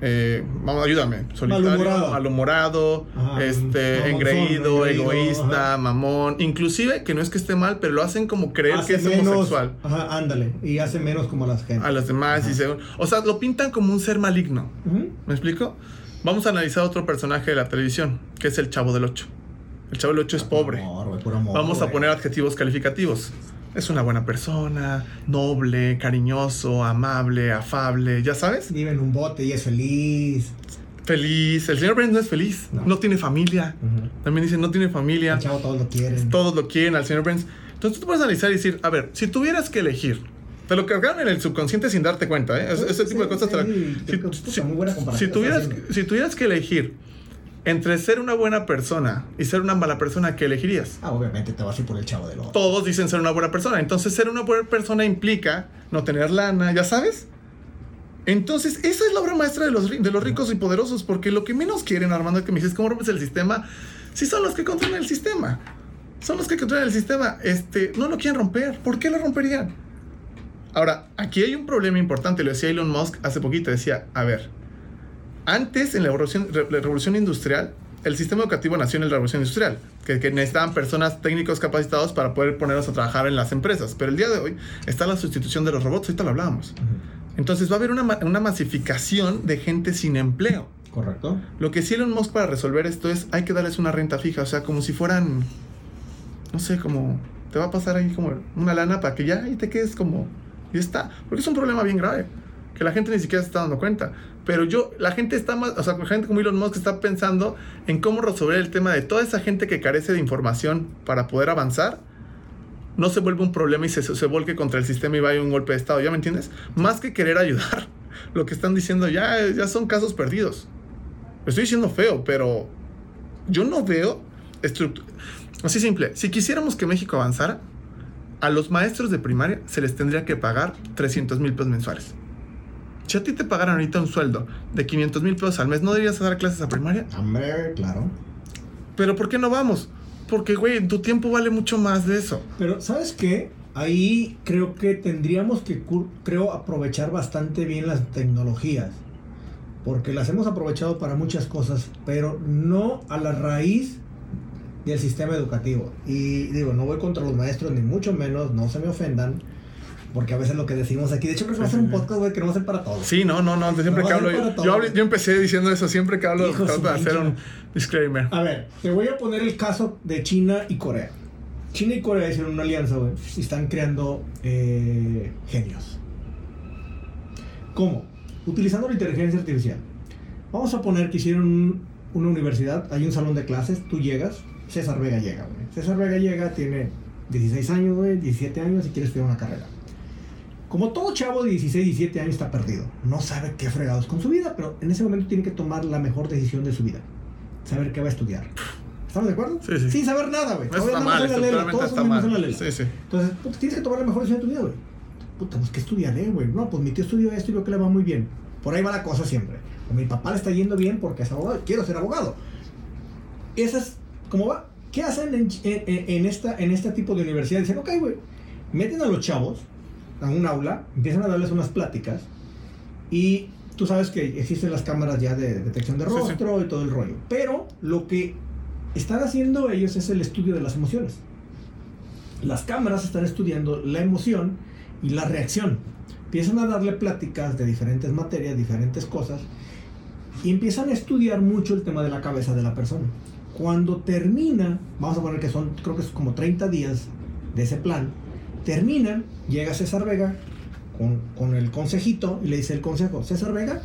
Eh, vamos, ayúdame. Solitario, Malhumorado. malhumorado, Ajá, este, engreído, engreído, egoísta, ajá. mamón. Inclusive, que no es que esté mal, pero lo hacen como creer Hace que es menos- homosexual. Ajá, ándale. Y hace menos como las gente. A los demás y se... O sea, lo pintan como un ser maligno. ¿Me explico? Vamos a analizar otro personaje de la televisión, que es el Chavo del Ocho. El Chavo del Ocho es pobre. Amor, puro amor, Vamos a poner adjetivos calificativos. Es una buena persona, noble, cariñoso, amable, afable, ¿ya sabes? Vive en un bote y es feliz. Feliz. El señor Burns no es feliz. No, No. tiene familia. También dicen, no tiene familia. El chavo todos lo quieren. Todos lo quieren al señor Burns. Entonces tú puedes analizar y decir, a ver, si tuvieras que elegir, te lo cargaron en el subconsciente sin darte cuenta, ¿eh? Ese, tipo de Sí, cosas te la- sí, si, si- muy buena si tuvieras, si tuvieras que elegir entre ser una buena persona y ser una mala persona, ¿qué elegirías? Ah, obviamente te vas a ir por el chavo del otro. Todos dicen ser una buena persona. Entonces, ser una buena persona implica no tener lana, ¿ya sabes? Entonces, esa es la obra maestra de los, de los ricos y poderosos, porque lo que menos quieren, Armando, es que me dices, ¿cómo rompes el sistema? Si son los que controlan el sistema. Son los que controlan el sistema. Este, no lo quieren romper. ¿Por qué lo romperían? Ahora, aquí hay un problema importante. Lo decía Elon Musk hace poquito. Decía, a ver, antes en la revolución, re- la revolución industrial, el sistema educativo nació en la revolución industrial, que, que necesitaban personas técnicos capacitados para poder ponerlos a trabajar en las empresas. Pero el día de hoy está la sustitución de los robots, ahorita lo hablábamos. Ujú. Entonces va a haber una, una masificación de gente sin empleo. Correcto. Lo que sí Elon Musk para resolver esto es, hay que darles una renta fija, o sea, como si fueran, no sé, como, te va a pasar ahí como una lana para que ya ahí te quedes como, y está, porque es un problema bien grave, que la gente ni siquiera se está dando cuenta. Pero yo, la gente está más, o sea, gente como Elon Musk está pensando en cómo resolver el tema de toda esa gente que carece de información para poder avanzar, no se vuelve un problema y se, se volque contra el sistema y vaya un golpe de Estado, ¿ya me entiendes? Más que querer ayudar, [LAUGHS] lo que están diciendo ya, ya son casos perdidos. Lo estoy diciendo feo, pero yo no veo estructu- Así simple, si quisiéramos que México avanzara, a los maestros de primaria se les tendría que pagar 300 mil pesos mensuales. Si a ti te pagaran ahorita un sueldo de 500 mil pesos al mes, ¿no deberías dar clases a primaria? Hombre, claro. Pero ¿por qué no vamos? Porque, güey, tu tiempo vale mucho más de eso. Pero, ¿sabes qué? Ahí creo que tendríamos que, creo, aprovechar bastante bien las tecnologías. Porque las hemos aprovechado para muchas cosas, pero no a la raíz del sistema educativo. Y digo, no voy contra los maestros, ni mucho menos, no se me ofendan. Porque a veces lo que decimos aquí, de hecho creo que va a ser un podcast, güey, que no va a ser para todos. Sí, no, no, no. Siempre No, que hablo. Yo, hablé- yo empecé diciendo eso. Siempre que hablo, trato de hacer un disclaimer. A ver, te voy a poner el caso de China y Corea. China y Corea hicieron una alianza, güey, y están creando eh, genios. ¿Cómo? Utilizando la inteligencia artificial. Vamos a poner que hicieron un- una universidad, hay un salón de clases, tú llegas, César Vega llega, güey. César Vega llega, tiene 16 años, güey, 17 años y quiere estudiar una carrera. Como todo chavo de 16, 17 años está perdido. No sabe qué fregados con su vida, pero en ese momento tiene que tomar la mejor decisión de su vida. Saber qué va a estudiar. ¿Estamos de acuerdo? Sí, sí. Sin saber nada, güey. Todavía está mal, en la todos está somos en la mal. lela. Sí, sí. Entonces, puta, tienes que tomar la mejor decisión de tu vida, güey. Puta, pues ¿qué estudiaré, güey? No, pues mi tío estudió esto y veo que le va muy bien. Por ahí va la cosa siempre. O mi papá le está yendo bien porque es abogado. Quiero ser abogado. Esa es, ¿cómo va? ¿Qué hacen en, en- en esta, en este tipo de universidad? Dicen, ok, güey, meten a los chavos a un aula, empiezan a darles unas pláticas y tú sabes que existen las cámaras ya de detección de Sí, sí. rostro y todo el rollo. Pero lo que están haciendo ellos es el estudio de las emociones. Las cámaras están estudiando la emoción y la reacción. Empiezan a darle pláticas de diferentes materias, diferentes cosas, y empiezan a estudiar mucho el tema de la cabeza de la persona. Cuando termina, vamos a poner que son, creo que es como 30 días de ese plan, terminan, llega César Vega con, con el consejito y le dice el consejo, César Vega,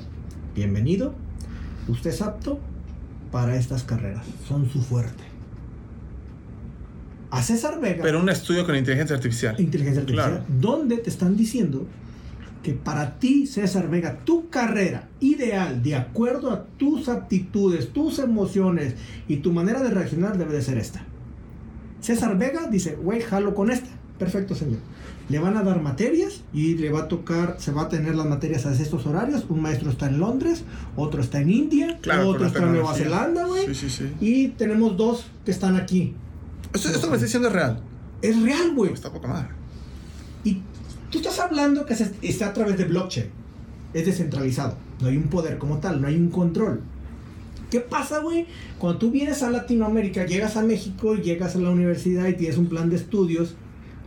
bienvenido, usted es apto para estas carreras, son su fuerte. A César Vega Pero un estudio con inteligencia artificial. inteligencia artificial, Claro. donde te están diciendo que para ti, César Vega, tu carrera ideal, de acuerdo a tus aptitudes, tus emociones y tu manera de reaccionar, debe de ser esta. César Vega dice, güey, jalo con esta. Perfecto, señor. Le van a dar materias y le va a tocar, se va a tener las materias a estos horarios. Un maestro está en Londres, otro está en India, Claro, otro está en Nueva. Zelanda, güey. Sí, sí, sí. Y tenemos dos que están aquí. Esto, me está diciendo es real. Es real, güey. Está poca madre. Y tú estás hablando que se- está a través de blockchain. Es descentralizado. No hay un poder como tal, no hay un control. ¿Qué pasa, güey? Cuando tú vienes a Latinoamérica, llegas a México, llegas a la universidad y tienes un plan de estudios,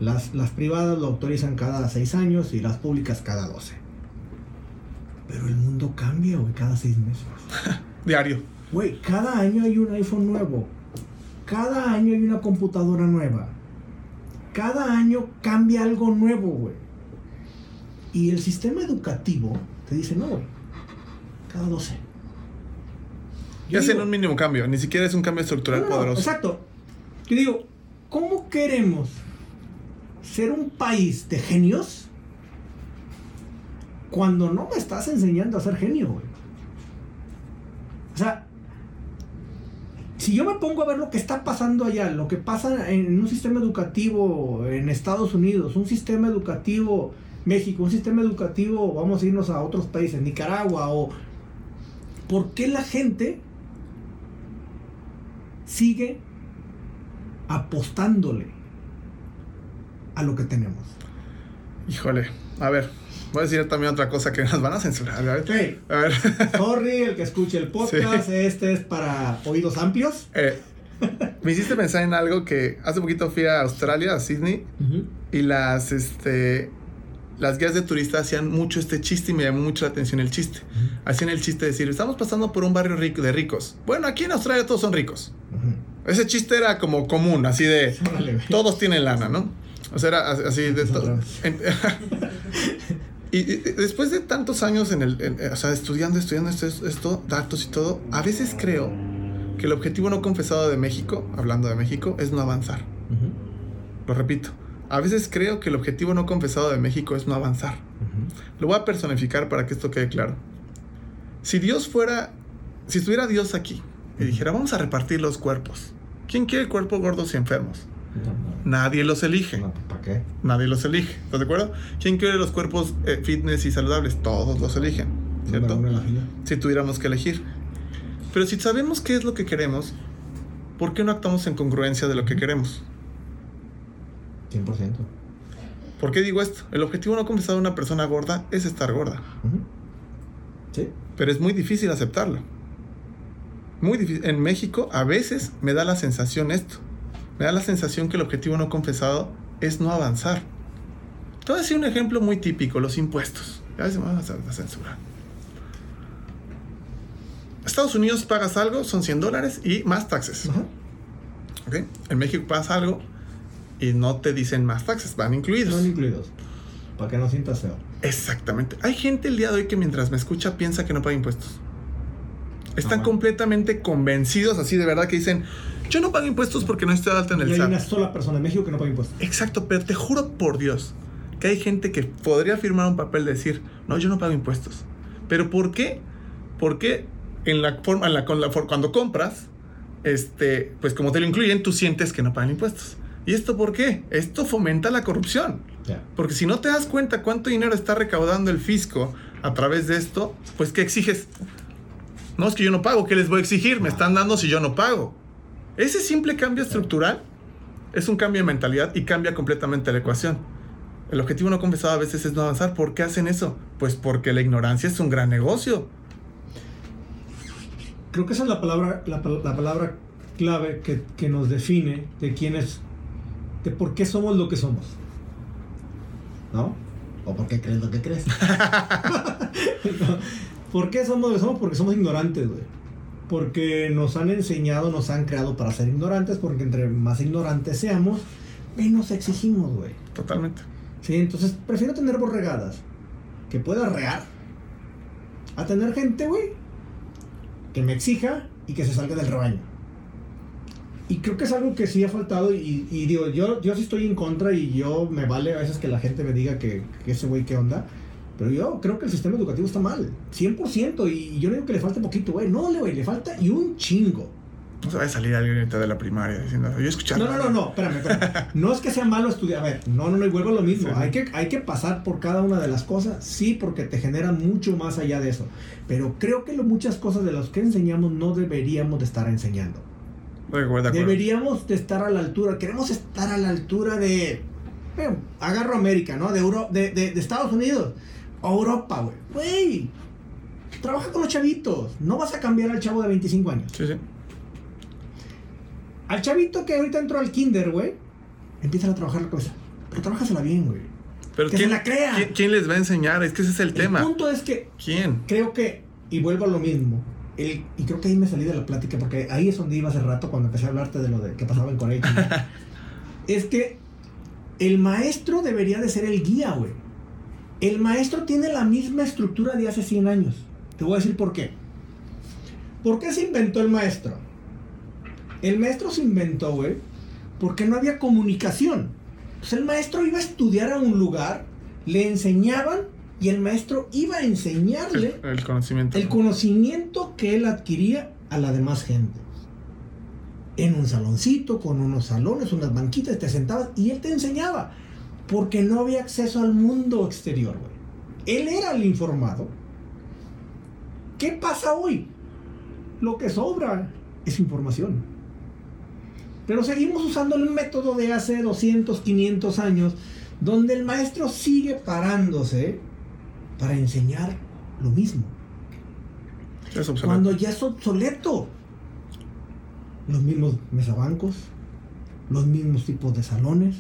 las, las privadas lo autorizan cada seis años y las públicas cada 12. Pero el mundo cambia, güey, cada seis meses. [LAUGHS] Diario. Güey, cada año hay un iPhone nuevo. Cada año hay una computadora nueva. Cada año cambia algo nuevo, güey. Y el sistema educativo te dice, no, güey. Cada 12. Y hacen un mínimo cambio. Ni siquiera es un cambio estructural no, poderoso. Exacto. Yo digo, ¿cómo queremos ser un país de genios cuando no me estás enseñando a ser genio? O sea, si yo me pongo a ver lo que está pasando allá, lo que pasa en un sistema educativo en Estados Unidos, un sistema educativo México, un sistema educativo, vamos a irnos a otros países, Nicaragua o... ¿Por qué la gente sigue apostándole a lo que tenemos? Híjole. A ver. Voy a decir también otra cosa que nos van a censurar. A ver. Hey, A ver. [LAUGHS] sorry, el que escuche el podcast, este es para oídos amplios. Eh, me hiciste pensar en algo que hace poquito fui a Australia, a Sydney, y las, este, las guías de turistas hacían mucho este chiste y me llamó mucho la atención el chiste. Hacían el chiste de decir, estamos pasando por un barrio rico, de ricos. Bueno, aquí en Australia todos son ricos. Ese chiste era como común, así de, güey. todos tienen lana, ¿no? O sea, era así de todo. [LAUGHS] y, y después de tantos años en el, en- o sea, estudiando, estudiando esto, esto, datos y todo, a veces creo que el objetivo no confesado de México, hablando de México, es no avanzar. Lo repito. A veces creo que el objetivo no confesado de México es no avanzar. Lo voy a personificar para que esto quede claro. Si Dios fuera, si estuviera Dios aquí y dijera, vamos a repartir los cuerpos. ¿Quién quiere cuerpos gordos y enfermos? Nadie los elige. No, ¿para qué? Nadie los elige. ¿Estás de acuerdo? ¿Quién quiere los cuerpos eh, fitness y saludables? Todos los eligen. ¿Cierto? Si tuviéramos que elegir. Pero si sabemos qué es lo que queremos, ¿por qué no actuamos en congruencia de lo que queremos? 100%. ¿Por qué digo esto? El objetivo no confesado de una persona gorda es estar gorda. Sí. Pero es muy difícil aceptarlo. Muy difícil. En México a veces me da la sensación esto. Me da la sensación que el objetivo no confesado es no avanzar. Te voy a decir un ejemplo muy típico, los impuestos. A veces me van a hacer la censura. Estados Unidos pagas algo, son 100 dólares y más taxes. Ajá. ¿ok? En México pagas algo y no te dicen más taxes, van incluidos. Son incluidos. Para que no sientas feo. Exactamente. Hay gente el día de hoy que mientras me escucha piensa que no paga impuestos. Están completamente convencidos, así de verdad, que dicen, yo no pago impuestos porque no estoy alta en Y el hay una SAT. sola persona en México que no paga impuestos. Exacto, pero te juro por Dios que hay gente que podría firmar un papel de decir, no, yo no pago impuestos. ¿Pero por qué? Porque en la forma, en la, con la cuando compras, este, pues como te lo incluyen, tú sientes que no pagan impuestos. ¿Y esto por qué? Esto fomenta la corrupción. Porque si no te das cuenta cuánto dinero está recaudando el fisco a través de esto, pues ¿qué exiges? No es que yo no pago, ¿qué les voy a exigir? Me están dando si yo no pago. Ese simple cambio estructural es un cambio de mentalidad y cambia completamente la ecuación. El objetivo no confesado a veces es no avanzar. ¿Por qué hacen eso? Pues porque la ignorancia es un gran negocio. Creo que esa es la palabra, la, pal- la palabra clave que, que nos define de quién es, de por qué somos lo que somos. ¿No? ¿O por qué crees lo que crees? [LAUGHS] [LAUGHS] No. ¿Por qué somos lo que somos? Porque somos ignorantes, güey. Porque nos han enseñado, nos han creado para ser ignorantes, porque entre más ignorantes seamos, menos exigimos, güey. Totalmente. Sí, entonces prefiero tener borregadas que pueda rear a tener gente, güey, que me exija y que se salga del rebaño. Y creo que es algo que sí ha faltado y, y digo, yo, yo sí estoy en contra y yo me vale a veces que la gente me diga que, que ese güey qué onda. Pero yo creo que el sistema educativo está mal, 100%. Y yo no digo que le falte poquito, güey. No, le, güey, le falta y un chingo. No se va a salir alguien ahorita de la primaria diciendo, yo escuchaba. No, no, no, no, espérame, espérame. [LAUGHS] No es que sea malo estudiar. A ver, no, no, no, y vuelvo a lo mismo. Sí. Hay, que, hay que pasar por cada una de las cosas, sí, porque te genera mucho más allá de eso. Pero creo que lo, muchas cosas de las que enseñamos no deberíamos de estar enseñando. De. Deberíamos de estar a la altura. Queremos estar a la altura de. bueno, agarro América, ¿no? De, Euro, de, de, de Estados Unidos. Europa, güey. Güey. Trabaja con los chavitos. No vas a cambiar al chavo de 25 años. Sí, sí. Al chavito que ahorita entró al kinder, güey, empieza a trabajar la cabeza. Pero trabajasela bien, güey. Pero Que ¿quién, se la crea. ¿quién, quién les va a enseñar? Es que ese es el, tema. El punto es que ¿Quién? creo que, y vuelvo a lo mismo, el, y creo que ahí me salí de la plática, porque ahí es donde iba hace rato cuando empecé a hablarte de lo de que pasaba en Corea. [LAUGHS] es que el maestro debería de ser el guía, güey. El maestro tiene la misma estructura de hace 100 años. Te voy a decir por qué. ¿Por qué se inventó el maestro? El maestro se inventó, güey, porque no había comunicación. Pues el maestro iba a estudiar a un lugar, le enseñaban y el maestro iba a enseñarle El, el conocimiento. el conocimiento que él adquiría a la demás gente. En un saloncito, con unos salones, unas banquitas, te sentabas y él te enseñaba. Porque no había acceso al mundo exterior, güey. Él era el informado. ¿Qué pasa hoy? Lo que sobra es información. Pero seguimos usando el método de hace 200, 500 años, donde el maestro sigue parándose para enseñar lo mismo. Es. Cuando ya es obsoleto. Los mismos mesabancos, los mismos tipos de salones.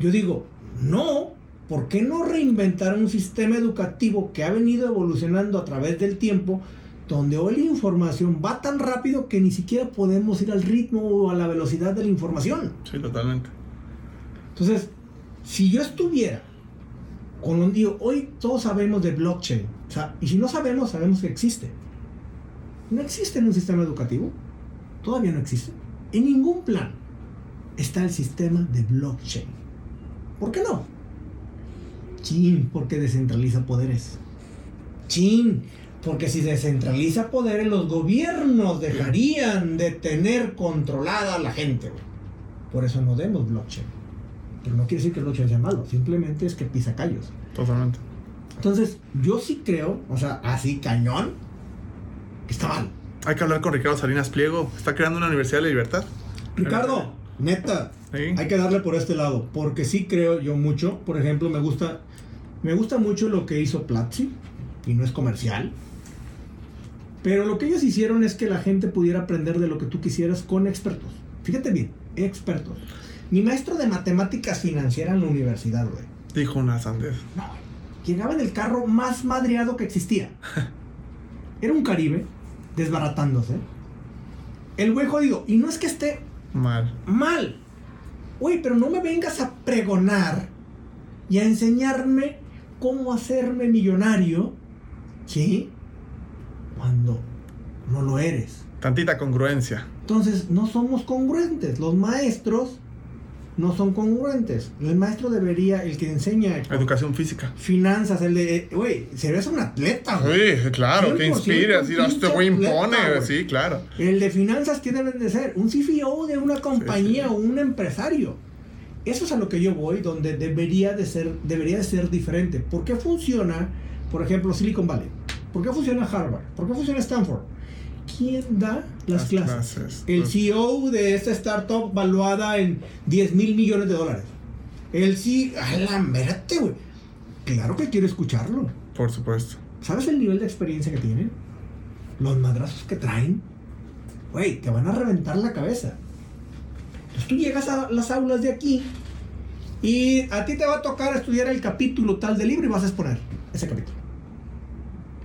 Yo digo, no, ¿por qué no reinventar un sistema educativo que ha venido evolucionando a través del tiempo, donde hoy la información va tan rápido que ni siquiera podemos ir al ritmo o a la velocidad de la información? Sí, totalmente. Entonces, si yo estuviera con un digo, hoy todos sabemos de blockchain, o sea, y si no sabemos, sabemos que existe. No existe en un sistema educativo, todavía no existe. En ningún plan está el sistema de blockchain. ¿Por qué no? Chin, porque descentraliza poderes. Chin, porque si descentraliza poderes, los gobiernos dejarían de tener controlada a la gente. Por eso no demos blockchain. Pero no quiere decir que el blockchain sea malo, simplemente es que pisa callos. Totalmente. Entonces, yo sí creo, o sea, así cañón, que está mal. Hay que hablar con Ricardo Salinas Pliego. Está creando una Universidad de la Libertad. Ricardo, neta, Sí. hay que darle por este lado, porque sí creo yo mucho. Por ejemplo, me gusta, me gusta mucho lo que hizo Platzi, y no es comercial. Pero lo que ellos hicieron es que la gente pudiera aprender de lo que tú quisieras con expertos. Fíjate bien, expertos. Mi maestro de matemáticas financieras en la universidad, güey. Dijo una sandez. No. Llegaba en el carro más madreado que existía. [LAUGHS] Era un Caribe, desbaratándose. El güey jodido. Y no es que esté Mal. mal. Güey, pero no me vengas a pregonar y a enseñarme cómo hacerme millonario, ¿sí? Cuando no lo eres. Tantita congruencia. Entonces, no somos congruentes. Los maestros no son congruentes. El maestro debería, el que enseña Educación física. finanzas, el de, güey, serías un atleta, güey. Sí, claro, que 100% inspira. Así, este güey impone. atleta. Sí, claro. El de finanzas, ¿qué deben de ser? Un CFO de una compañía sí. o un empresario. Eso es a lo que yo voy, donde debería de ser, debería de ser diferente. ¿Por qué funciona, por ejemplo, Silicon Valley? ¿Por qué funciona Harvard? ¿Por qué funciona Stanford? ¿Quién da las, Las clases? clases. El Pues- CEO de esta startup valuada en 10 mil millones de dólares. El CEO... ¡A la mérate, güey! Claro que quiero escucharlo. Por supuesto. ¿Sabes el nivel de experiencia que tienen? Los madrazos que traen. Güey, te van a reventar la cabeza. Entonces tú llegas a las aulas de aquí y a ti te va a tocar estudiar el capítulo tal del libro y vas a exponer ese capítulo.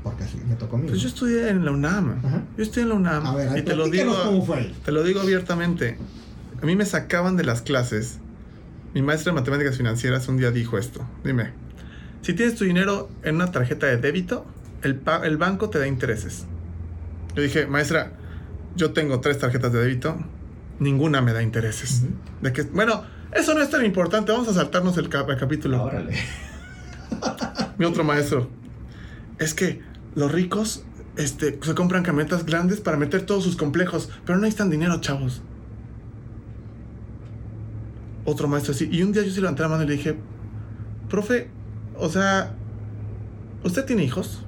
Porque así me tocó a mí. Pues yo estudié en la UNAM. Ajá. Yo estudié en la UNAM. A ver, a y te lo digo. cómo fue. Te lo digo abiertamente. A mí me sacaban de las clases. Mi maestra de matemáticas financieras un día dijo esto. Dime, si tienes tu dinero en una tarjeta de débito, el, banco te da intereses. Yo dije, maestra, yo tengo tres tarjetas de débito, ninguna me da intereses. De que, bueno, eso no es tan importante, vamos a saltarnos el, cap- el capítulo. Órale. Mi otro maestro. Es que los ricos este, se compran camionetas grandes para meter todos sus complejos, pero no necesitan dinero, chavos. Otro maestro así. Y un día yo sí levanté la mano y le dije, profe, o sea, ¿usted tiene hijos?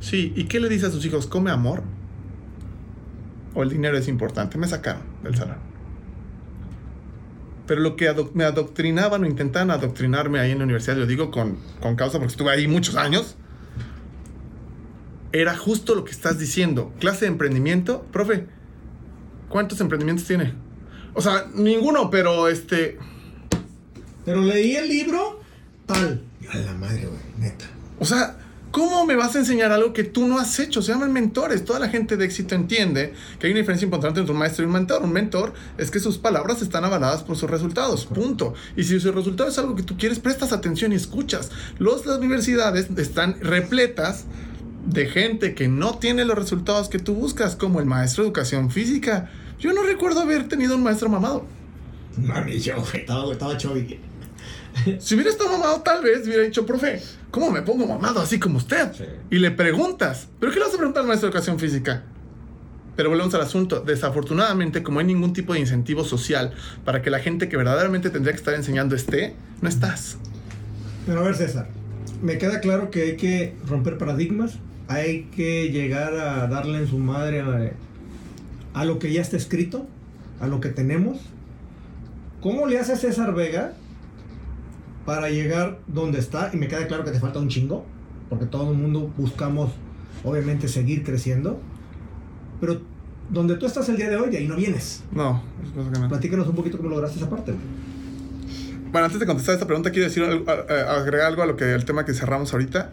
Sí, ¿y qué le dice a sus hijos? ¿Come amor? ¿O el dinero es importante? Me sacaron del salón. Pero lo que me adoctrinaban o intentaban adoctrinarme ahí en la universidad, lo digo con, con causa porque estuve ahí muchos años, era justo lo que estás diciendo. Clase de emprendimiento. Profe, ¿cuántos emprendimientos tiene? O sea, ninguno, pero este... Pero leí el libro tal. A la madre, güey, neta. O sea, ¿cómo me vas a enseñar algo que tú no has hecho? Se llaman mentores. Toda la gente de éxito entiende que hay una diferencia importante entre un maestro y un mentor. Un mentor es que sus palabras están avaladas por sus resultados. Punto. Y si su resultado es algo que tú quieres, prestas atención y escuchas. Los, las universidades están repletas de gente que no tiene los resultados que tú buscas, como el maestro de educación física. Yo no recuerdo haber tenido un maestro mamado. Mami, yo, güey, estaba, estaba chovy. [LAUGHS] Si hubiera estado mamado, tal vez hubiera dicho, profe, ¿cómo me pongo mamado así como usted? Sí. Y le preguntas, ¿pero qué le vas a preguntar al maestro de educación física? Pero volvemos al asunto. Desafortunadamente, como hay ningún tipo de incentivo social para que la gente que verdaderamente tendría que estar enseñando esté, no estás. Pero a ver, César, me queda claro que hay que romper paradigmas, hay que llegar a darle en su madre a, a lo que ya está escrito, a lo que tenemos. ¿Cómo le hace César Vega para llegar donde está? Y me queda claro que te falta un chingo, porque todo el mundo buscamos, obviamente, seguir creciendo. Pero donde tú estás el día de hoy, de ahí no vienes. No, no. Platícanos un poquito cómo lograste esa parte. Bueno, antes de contestar esta pregunta, quiero decir agregar algo a lo que el tema que cerramos ahorita.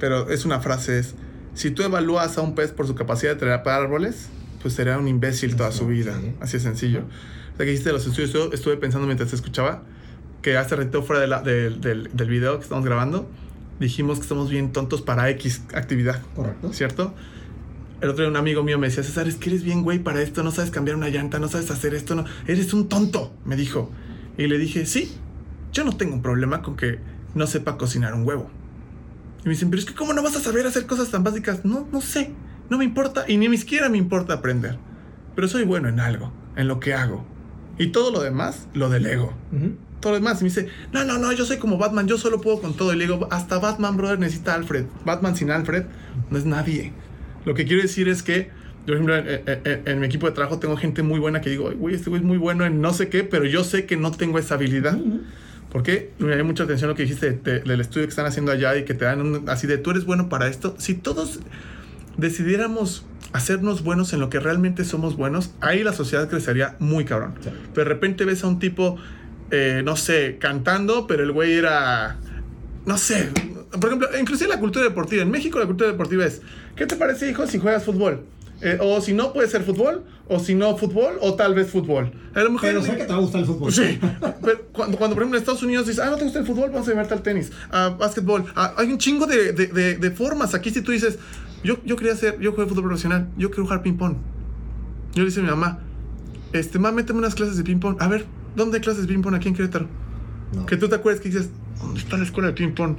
Pero es una frase: es si tú evalúas a un pez por su capacidad de trepar árboles, pues será un imbécil toda su vida. Sí. Así de sencillo. O sea, que hiciste los estudios, yo estuve pensando mientras te escuchaba que hace ratito fuera de la- del video que estamos grabando, dijimos que somos bien tontos para X actividad, ¿Correcto? ¿cierto? El otro día un amigo mío me decía, César, es que eres bien güey para esto, no sabes cambiar una llanta, no sabes hacer esto, no, eres un tonto, me dijo. Y le dije, sí, yo no tengo un problema con que no sepa cocinar un huevo. Y me dicen, pero es que ¿cómo no vas a saber hacer cosas tan básicas? No, no sé, no me importa y ni siquiera me importa aprender. Pero soy bueno en algo, en lo que hago. Y todo lo demás lo delego. Ujú. Todo lo demás. Y me dice, no, no, no, yo soy como Batman, yo solo puedo con todo. Y le digo, hasta Batman, brother, necesita Alfred. Batman sin Alfred no es nadie. Lo que quiero decir es que, yo, por ejemplo, en, en- en- mi equipo de trabajo tengo gente muy buena que digo, "Ay, güey, este güey es muy bueno en no sé qué, pero yo sé que no tengo esa habilidad. Porque me llamó mucha atención lo que dijiste de- de- del estudio que están haciendo allá y que te dan un- así de tú eres bueno para esto. Si todos decidiéramos hacernos buenos en lo que realmente somos buenos, ahí la sociedad crecería muy cabrón. Sí. Pero de repente ves a un tipo, eh, no sé, cantando, pero el güey era, no sé, por ejemplo, inclusive la cultura deportiva. En México la cultura deportiva es, ¿qué te parece, hijo, si juegas fútbol? Eh, o si no, puede ser fútbol, o si no, fútbol, o tal vez fútbol. A lo mejor Pero sé que te va a gustar el fútbol. Sí, pero cuando, cuando por ejemplo en Estados Unidos dices, ah, no te gusta el fútbol, vamos a llevarte al tenis, a básquetbol. Ah, hay un chingo de, de, de- de formas. Aquí si tú dices, yo, yo quería hacer, yo jugué fútbol profesional, yo quiero jugar ping-pong. Yo le dije a mi mamá, este, mamá, méteme unas clases de ping-pong. A ver, ¿dónde hay clases de ping-pong aquí en Querétaro? No. Que tú te acuerdas que dices, ¿dónde está la escuela de ping-pong?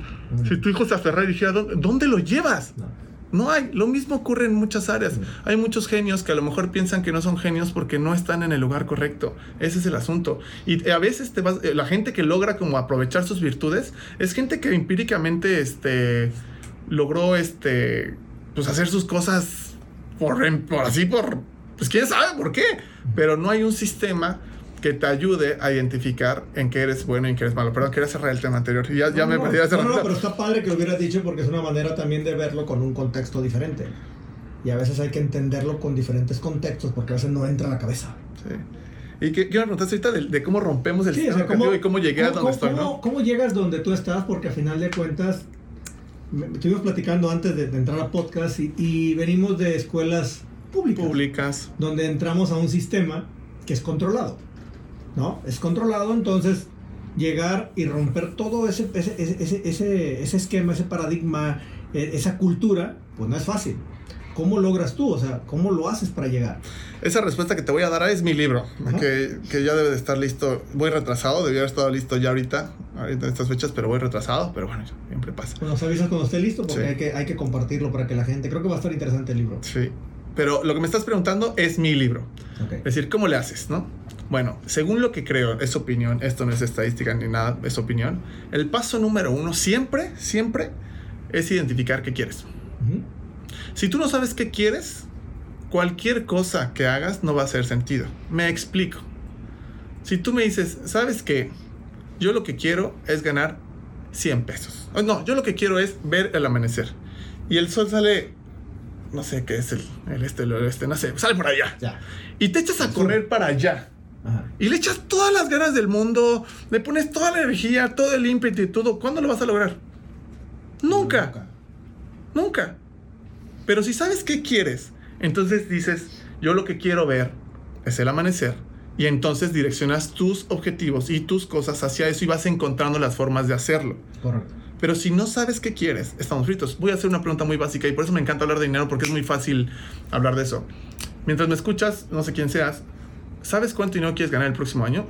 Si tu hijo se aferra y dijera, ¿dónde, dónde lo llevas? No. No hay, lo mismo ocurre en muchas áreas. Hay muchos genios que a lo mejor piensan que no son genios porque no están en el lugar correcto. Ese es el asunto. Y a veces te vas, eh, la gente que logra como aprovechar sus virtudes es gente que empíricamente este, logró este, pues hacer sus cosas por, por así, por, pues quién sabe por qué. Pero no hay un sistema que te ayude a identificar en qué eres bueno y en qué eres malo. Perdón, quería cerrar el tema anterior. Y ya, ya No, me no, perdí no, no, pero está padre que lo hubieras dicho porque es una manera también de verlo con un contexto diferente. Y a veces hay que entenderlo con diferentes contextos porque a veces no entra a la cabeza. Sí. ¿Y qué, qué me preguntaste ahorita de, de cómo rompemos el Sí, o sistema sea, ¿cómo, y cómo llegué a cómo- donde estoy, cómo- no? ¿Cómo llegas donde tú estás? Porque a final de cuentas, me- estuvimos platicando antes de, de entrar a podcast y, y venimos de escuelas públicas, Públicas. donde entramos a un sistema que es controlado. ¿No? Es controlado, entonces llegar y romper todo ese, ese, ese, ese- esquema, ese paradigma, e- esa cultura, pues no es fácil. ¿Cómo logras tú? O sea, ¿cómo lo haces para llegar? Esa respuesta que te voy a dar es mi libro, que, que ya debe de estar listo. Voy retrasado, debía haber estado listo ya ahorita, ahorita en estas fechas, pero voy retrasado, pero bueno, siempre pasa. Pues nos avisas cuando esté listo porque Sí. hay, que, hay que compartirlo para que la gente... Creo que va a estar interesante el libro. Sí. Pero lo que me estás preguntando es mi libro. Ok. Es decir, ¿cómo le haces, no? Bueno, según lo que creo, es opinión, esto no es estadística ni nada, es opinión. El paso número uno siempre, siempre es identificar qué quieres. Si tú no sabes qué quieres, cualquier cosa que hagas no va a hacer sentido. Me explico. Si tú me dices, ¿sabes qué? Yo lo que quiero es ganar 100 pesos. Oh, No, yo lo que quiero es ver el amanecer. Y el sol sale, no sé qué es el, el este, el oeste, no sé, sale por allá. Ya. Y te echas a correr para allá. Ajá. Y le echas todas las ganas del mundo, le pones toda la energía, todo el ímpetu y todo. ¿Cuándo lo vas a lograr? Nunca. Nunca. Pero si sabes qué quieres, entonces dices, yo lo que quiero ver es el amanecer. Y entonces direccionas tus objetivos y tus cosas hacia eso y vas encontrando las formas de hacerlo. Correcto. Pero si no sabes qué quieres, estamos fritos. Voy a hacer una pregunta muy básica y por eso me encanta hablar de dinero porque es muy fácil hablar de eso. Mientras me escuchas, no sé quién seas, ¿sabes cuánto dinero quieres ganar el próximo año?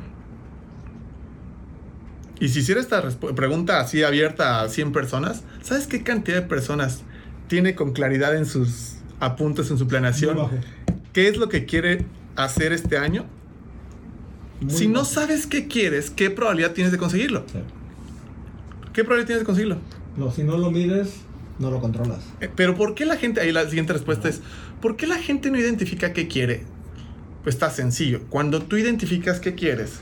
Y si hiciera esta pregunta así abierta a 100 personas, ¿sabes qué cantidad de personas tiene con claridad en sus apuntes, en su planeación, qué es lo que quiere hacer este año? Muy si no sabes qué quieres, ¿qué probabilidad tienes de conseguirlo? Sí. ¿Qué probabilidad tienes de conseguirlo? No, si no lo mides, no lo controlas. Eh, Pero ¿por qué la gente, ahí la siguiente respuesta es, ¿por qué la gente no identifica qué quiere? Pues está sencillo. Cuando tú identificas qué quieres,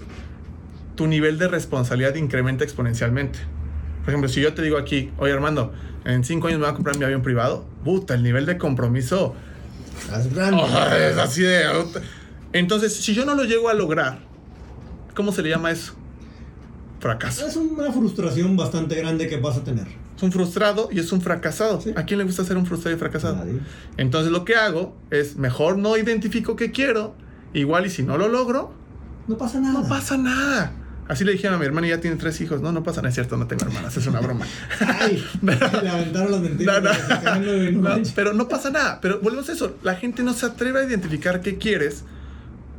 tu nivel de responsabilidad incrementa exponencialmente. Por ejemplo, si yo te digo aquí, oye Armando, en cinco años me voy a comprar mi avión privado, puta, el nivel de compromiso Es grande. oh, es así de... Entonces, si yo no lo llego a lograr, ¿cómo se le llama eso? Fracaso. Es una frustración bastante grande que vas a tener. Es un frustrado y es un fracasado. Sí. ¿A quién le gusta ser un frustrado y fracasado? Nadie. Entonces lo que hago es mejor no identifico qué quiero. Igual y si no lo logro, No pasa nada. no pasa nada. Así le dijeron a mi hermana y ya tiene tres hijos. No, no pasa nada, es cierto, no tengo hermanas, es una broma. Ay, [LAUGHS] le aventaron las mentiras. No, pero no pasa nada. Pero volvemos a eso. La gente no se atreve a identificar qué quieres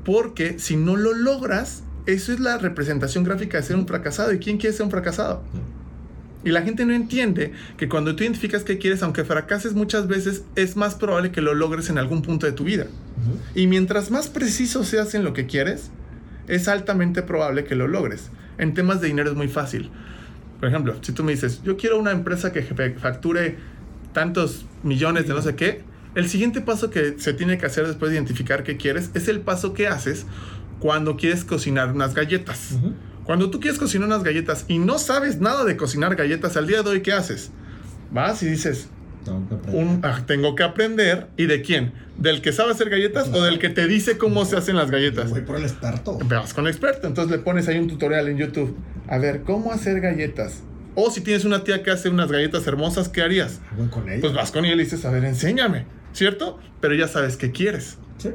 porque si no lo logras, eso es la representación gráfica de ser un fracasado. ¿Y quién quiere ser un fracasado? Y la gente no entiende que cuando tú identificas qué quieres, aunque fracases muchas veces, es más probable que lo logres en algún punto de tu vida. Y mientras más preciso seas en lo que quieres, es altamente probable que lo logres. En temas de dinero es muy fácil. Por ejemplo, si tú me dices, yo quiero una empresa que facture tantos millones de no sé qué, el siguiente paso que se tiene que hacer después de identificar qué quieres es el paso que haces cuando quieres cocinar unas galletas. Cuando tú quieres cocinar unas galletas y no sabes nada de cocinar galletas al día de hoy, ¿qué haces? Vas y dices, ah, tengo que aprender. ¿Y de quién? ¿Del que sabe hacer galletas o del que te dice cómo se hacen las galletas? Voy por el experto. Vas con el experto. Entonces le pones ahí un tutorial en YouTube. A ver, ¿cómo hacer galletas? O si tienes una tía que hace unas galletas hermosas, ¿qué harías? Voy con ella. Pues vas con ella y le dices, a ver, enséñame. ¿Cierto? Pero ya sabes qué quieres. Sí.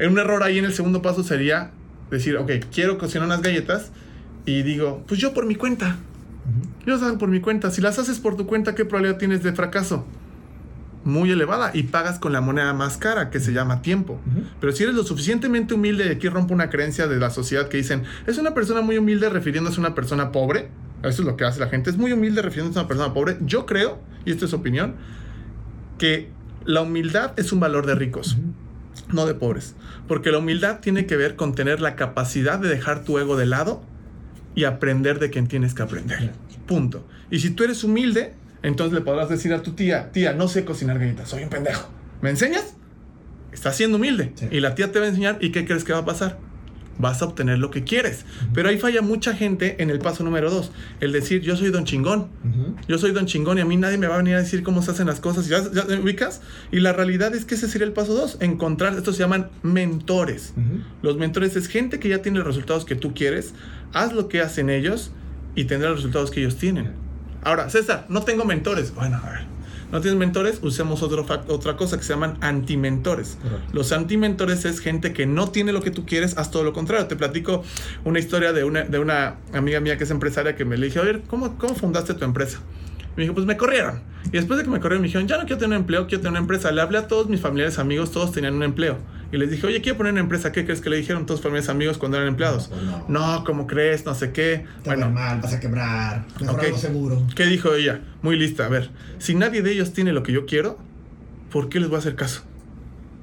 Un error ahí en el segundo paso sería decir, ok, quiero cocinar unas galletas y digo, pues yo por mi cuenta. Yo las hago por mi cuenta. Si las haces por tu cuenta, ¿qué probabilidad tienes de fracaso? Muy elevada y pagas con la moneda más cara que se llama tiempo. Pero si eres lo suficientemente humilde, y aquí rompo una creencia de la sociedad que dicen, es una persona muy humilde refiriéndose a una persona pobre. Eso es lo que hace la gente. Es muy humilde refiriéndose a una persona pobre. Yo creo, y esta es opinión, que la humildad es un valor de ricos no de pobres. Porque la humildad tiene que ver con tener la capacidad de dejar tu ego de lado y aprender de quien tienes que aprender. Punto. Y si tú eres humilde, entonces le podrás decir a tu tía, tía, no sé cocinar galletas, soy un pendejo. ¿Me enseñas? Estás siendo humilde. Y la tía te va a enseñar y ¿qué crees que va a pasar? Vas a obtener lo que quieres. Pero ahí falla mucha gente en el paso número dos, el decir yo soy don chingón, yo soy don chingón y a mí nadie me va a venir a decir cómo se hacen las cosas, ¿ya, ya te ubicas? Y la realidad es que ese sería el paso dos, encontrar, estos se llaman mentores. Los mentores es gente que ya tiene los resultados que tú quieres, haz lo que hacen ellos y tendrás los resultados que ellos tienen. Ahora, César, no tengo mentores. Bueno, a ver no tienes mentores, usemos otro otra cosa que se llaman antimentores. Los antimentores es gente que no tiene lo que tú quieres, haz todo lo contrario. Te platico una historia de una, de una amiga mía que es empresaria que me le dije, oye, ¿cómo, ¿cómo fundaste tu empresa? Me dijo, pues me corrieron. Y después de que me corrieron, me dijeron, ya no quiero tener un empleo, quiero tener una empresa. Le hablé a todos mis familiares, amigos, todos tenían un empleo. Y les dije, oye, quiero poner una empresa. ¿Qué crees que le dijeron todos mis amigos cuando eran empleados? Pues no, no. ¿cómo crees? No sé qué. Bueno, mal, vas a quebrar. Mejor algo seguro. ¿Qué dijo ella? Muy lista. A ver, si nadie de ellos tiene lo que yo quiero, ¿por qué les voy a hacer caso?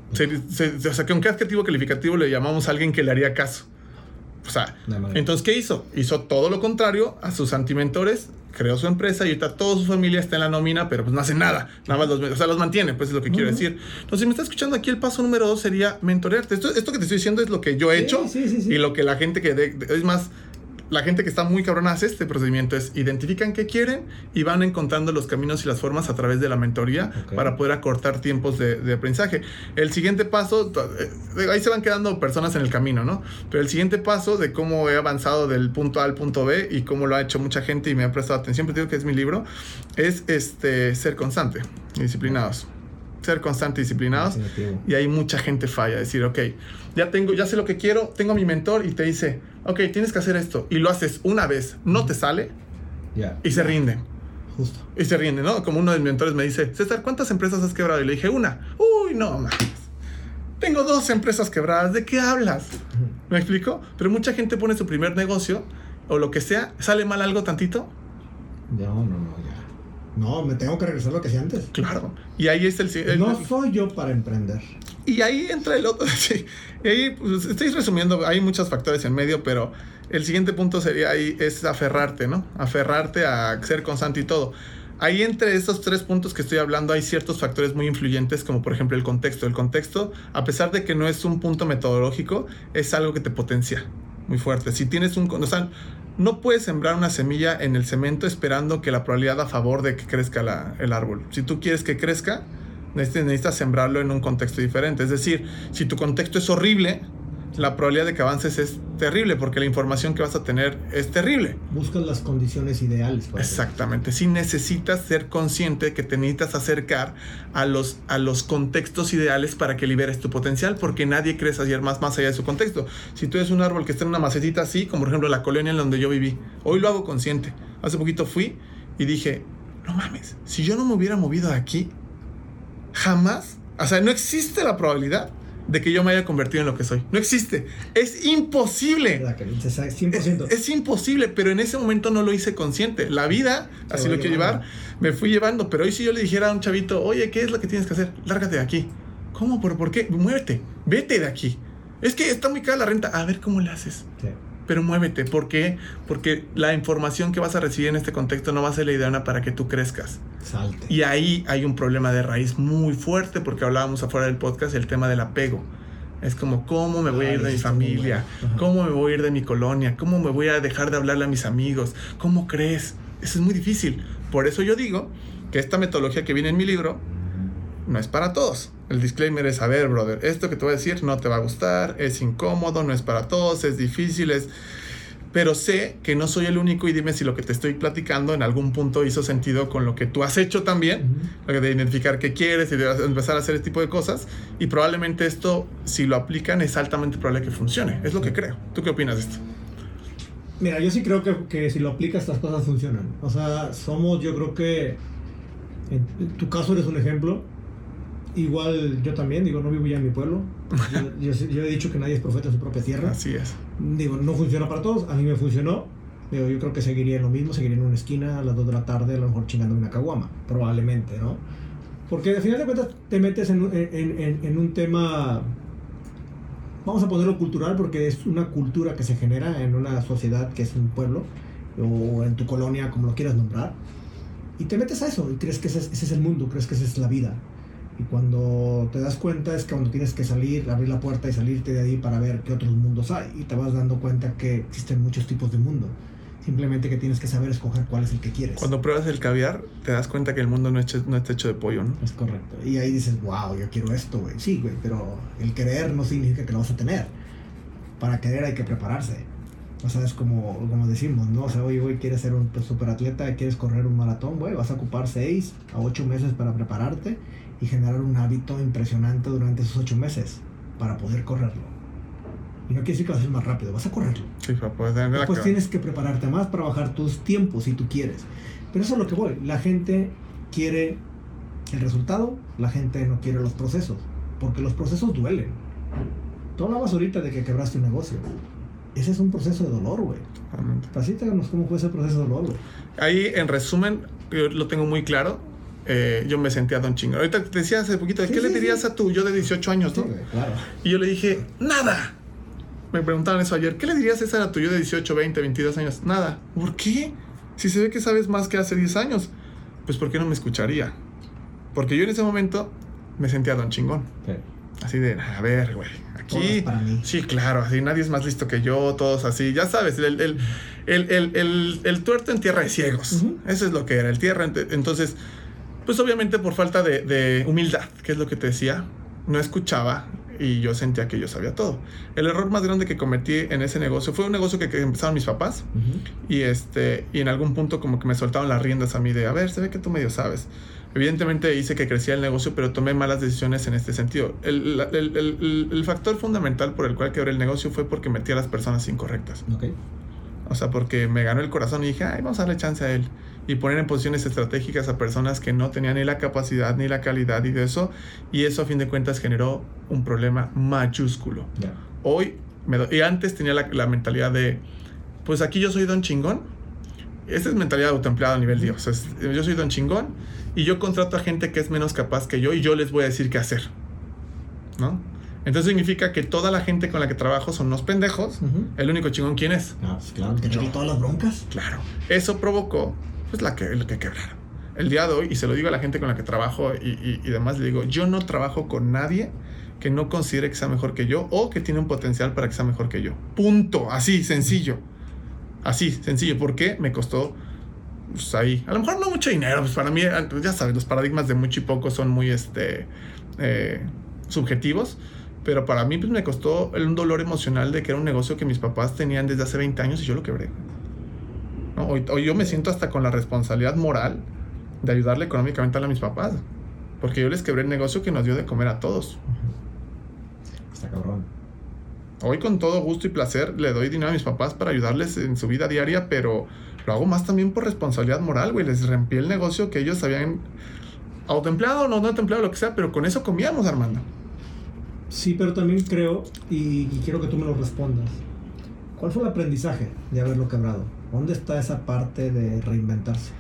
o sea, ¿con qué adjetivo calificativo le llamamos a alguien que le haría caso? O sea, entonces, ¿qué hizo? Hizo todo lo contrario a sus antimentores, creó su empresa y ahorita toda su familia está en la nómina, pero pues no hace nada. Nada más los, o sea, los mantiene, pues es lo que quiero decir. Entonces, si me está escuchando aquí, el paso número dos sería mentorearte. Esto, esto que te estoy diciendo es lo que yo he hecho y lo que la gente que... es más, la gente que está muy cabrona hace este procedimiento es identifican qué quieren y van encontrando los caminos y las formas a través de la mentoría para poder acortar tiempos de, aprendizaje. El siguiente paso, eh, ahí se van quedando personas en el camino, ¿no? Pero el siguiente paso de cómo he avanzado del punto A al punto B y cómo lo ha hecho mucha gente y me ha prestado atención, pero digo que es mi libro, es este ser constante y disciplinados ser constante y disciplinados. Y hay mucha gente falla. Decir, ok, ya tengo, ya sé lo que quiero, tengo a mi mentor y te dice, ok, tienes que hacer esto. Y lo haces una vez, no te sale y se rinde. Justo. Y se rinde, ¿no? Como uno de mis mentores me dice, César, ¿cuántas empresas has quebrado? Y le dije, una. Uy, no, mames. Tengo dos empresas quebradas, ¿de qué hablas? ¿Me explico? Pero mucha gente pone su primer negocio o lo que sea, sale mal algo tantito. No, no, no, ya. No, me tengo que regresar lo que hacía antes. Claro. Y ahí es el... no soy yo para emprender. Y ahí entra el otro... [LAUGHS] Sí. Y ahí, pues, estoy resumiendo, hay muchos factores en medio, pero el siguiente punto sería ahí, es aferrarte, ¿no? Aferrarte a ser constante y todo. Ahí entre estos tres puntos que estoy hablando hay ciertos factores muy influyentes, como por ejemplo el contexto. El contexto, a pesar de que no es un punto metodológico, es algo que te potencia muy fuerte. Si tienes un... O sea, no puedes sembrar una semilla en el cemento esperando que la probabilidad a favor de que crezca el árbol. Si tú quieres que crezca, necesitas sembrarlo en un contexto diferente. Es decir, si tu contexto es horrible, la probabilidad de que avances es terrible porque la información que vas a tener es terrible. Buscas las condiciones ideales. Exactamente. Si necesitas ser consciente que te necesitas acercar a los, a los contextos ideales para que liberes tu potencial porque nadie crece ayer más, más allá de su contexto. Si tú eres un árbol que está en una macetita así, como por ejemplo la colonia en donde yo viví, hoy lo hago consciente. Hace poquito fui y dije, no mames, si yo no me hubiera movido aquí, jamás, o sea, no existe la probabilidad de que yo me haya convertido en lo que soy. No existe. Es imposible. 100%. Es, imposible, pero en ese momento no lo hice consciente. La vida, así lo quiero llevar, me fui llevando. Pero hoy si yo le dijera a un chavito, oye, ¿qué es lo que tienes que hacer? Lárgate de aquí. ¿Cómo? ¿Por, por qué? Muévete. Vete de aquí. Es que está muy cara la renta. A ver cómo le haces. Sí. Pero muévete. ¿Por qué? Porque la información que vas a recibir en este contexto no va a ser la idea para que tú crezcas. Salte. Y ahí hay un problema de raíz muy fuerte porque hablábamos afuera del podcast el tema del apego. Es como, ¿cómo me voy a Ah, ir de mi familia? ¿Cómo me voy a ir de mi colonia? ¿Cómo me voy a dejar de hablarle a mis amigos? ¿Cómo crees? Eso es muy difícil. Por eso yo digo que esta metodología que viene en mi libro no es para todos. El disclaimer es, a ver, brother, esto que te voy a decir no te va a gustar, es incómodo, no es para todos, es difícil, es... Pero sé que no soy el único y dime si lo que te estoy platicando en algún punto hizo sentido con lo que tú has hecho también, Ujú. lo de identificar qué quieres y de empezar a hacer este tipo de cosas. Y probablemente esto, si lo aplican, es altamente probable que funcione. Es lo que creo. ¿Tú qué opinas de esto? Mira, yo sí creo que, que si lo aplicas las cosas funcionan. O sea, somos, yo creo que en tu caso eres un ejemplo. Igual yo también, digo, no vivo ya en mi pueblo. [LAUGHS] Yo, yo- yo he dicho que nadie es profeta en su propia tierra. Así es. Digo, no funciona para todos, a mí me funcionó. Digo, yo creo que seguiría en lo mismo, seguiría en una esquina a las 2 de la tarde, a lo mejor chingando una caguama, probablemente, ¿no? Porque al final de cuentas te metes en, un- en- en- en un tema, vamos a ponerlo cultural, porque es una cultura que se genera en una sociedad que es un pueblo, o en tu colonia, como lo quieras nombrar, y te metes a eso y crees que ese es, ese es el mundo, crees que esa es la vida. Y cuando te das cuenta es que cuando tienes que salir, abrir la puerta y salirte de ahí para ver qué otros mundos hay. Y te vas dando cuenta que existen muchos tipos de mundo. Simplemente que tienes que saber escoger cuál es el que quieres. Cuando pruebas el caviar, te das cuenta que el mundo no, es hecho- no está hecho de pollo, ¿no? Es correcto. Y ahí dices, wow, yo quiero esto, güey. Sí, güey, pero el querer no significa que lo vas a tener. Para querer hay que prepararse. O sea, es como, como decimos, ¿no? O sea, oye, güey, quieres ser un super atleta, quieres correr un maratón, güey, vas a ocupar 6 a 8 meses para prepararte y generar un hábito impresionante durante esos 8 meses para poder correrlo. Y no quiere decir que vas a ser más rápido, vas a correrlo. Sí, Pues que- tienes que prepararte más para bajar tus tiempos si tú quieres. Pero eso es lo que voy. La gente quiere el resultado, la gente no quiere los procesos. Porque los procesos duelen. Tú hablabas ahorita de que quebraste un negocio. Ese es un proceso de dolor, güey. Totalmente. Platícanos cómo fue ese proceso de dolor, güey. Ahí, en resumen, yo lo tengo muy claro. Eh, yo me sentía don chingón. Ahorita te decía hace poquito, Sí, ¿qué le sí, dirías sí. a tu yo de 18 años, no? Claro. Y yo le dije, nada. Me preguntaban eso ayer. ¿Qué le dirías César a tu yo de 18, 20, 22 años? Nada. ¿Por qué? Si se ve que sabes más que hace 10 años. Pues ¿por qué no me escucharía? Porque yo en ese momento me sentía don chingón. Así de, a ver, güey, aquí... para mí. Sí, claro, así nadie es más listo que yo, todos así, ya sabes, el, el, el, el, tuerto en tierra de ciegos. Ujú. Eso es lo que era, el tierra. ent- Entonces, pues obviamente por falta de, de humildad, que es lo que te decía, no escuchaba y yo sentía que yo sabía todo. El error más grande que cometí en ese negocio fue un negocio que, que empezaron mis papás y, este, y en algún punto como que me soltaron las riendas a mí de, a ver, se ve que tú medio sabes. Evidentemente hice que crecía el negocio, pero tomé malas decisiones en este sentido. El, la- el- el- el- el factor fundamental por el cual quebré el negocio fue porque metí a las personas incorrectas. Ok. O sea, porque me ganó el corazón y dije, ay, vamos a darle chance a él. Y poner en posiciones estratégicas a personas que no tenían ni la capacidad ni la calidad y de eso. Y eso a fin de cuentas generó un problema mayúsculo. Hoy, me do- y antes tenía la, la mentalidad de, pues aquí yo soy don chingón. Esa es mentalidad autoempleada a nivel Dios. Es, yo soy don chingón y yo contrato a gente que es menos capaz que yo y yo les voy a decir qué hacer. ¿No? Entonces significa que toda la gente con la que trabajo son unos pendejos. El único chingón, ¿quién es? Ah, pues claro, que todas las broncas. Claro. Eso provocó, pues, la que, el que quebrara. El día de hoy, y se lo digo a la gente con la que trabajo y, y- demás, le digo, yo no trabajo con nadie que no considere que sea mejor que yo o que tiene un potencial para que sea mejor que yo. Punto. Así, sencillo. Así, sencillo. ¿Por qué? Me costó, pues, ahí. A lo mejor no mucho dinero, pues para mí, pues, ya sabes, los paradigmas de mucho y poco son muy, este, eh, subjetivos. Pero para mí, pues me costó un dolor emocional de que era un negocio que mis papás tenían desde hace 20 años y yo lo quebré. ¿No? Hoy, hoy yo me siento hasta con la responsabilidad moral de ayudarle económicamente a mis papás. Porque yo les quebré el negocio que nos dio de comer a todos. Está cabrón. Hoy con todo gusto y placer le doy dinero a mis papás para ayudarles en su vida diaria, pero lo hago más también por responsabilidad moral, güey. Les rompí el negocio que ellos habían autoempleado o no autoempleado, lo que sea, pero con eso comíamos, Armando. Sí, pero también creo, y, y quiero que tú me lo respondas. ¿Cuál fue el aprendizaje de haberlo quebrado? ¿Dónde está esa parte de reinventarse?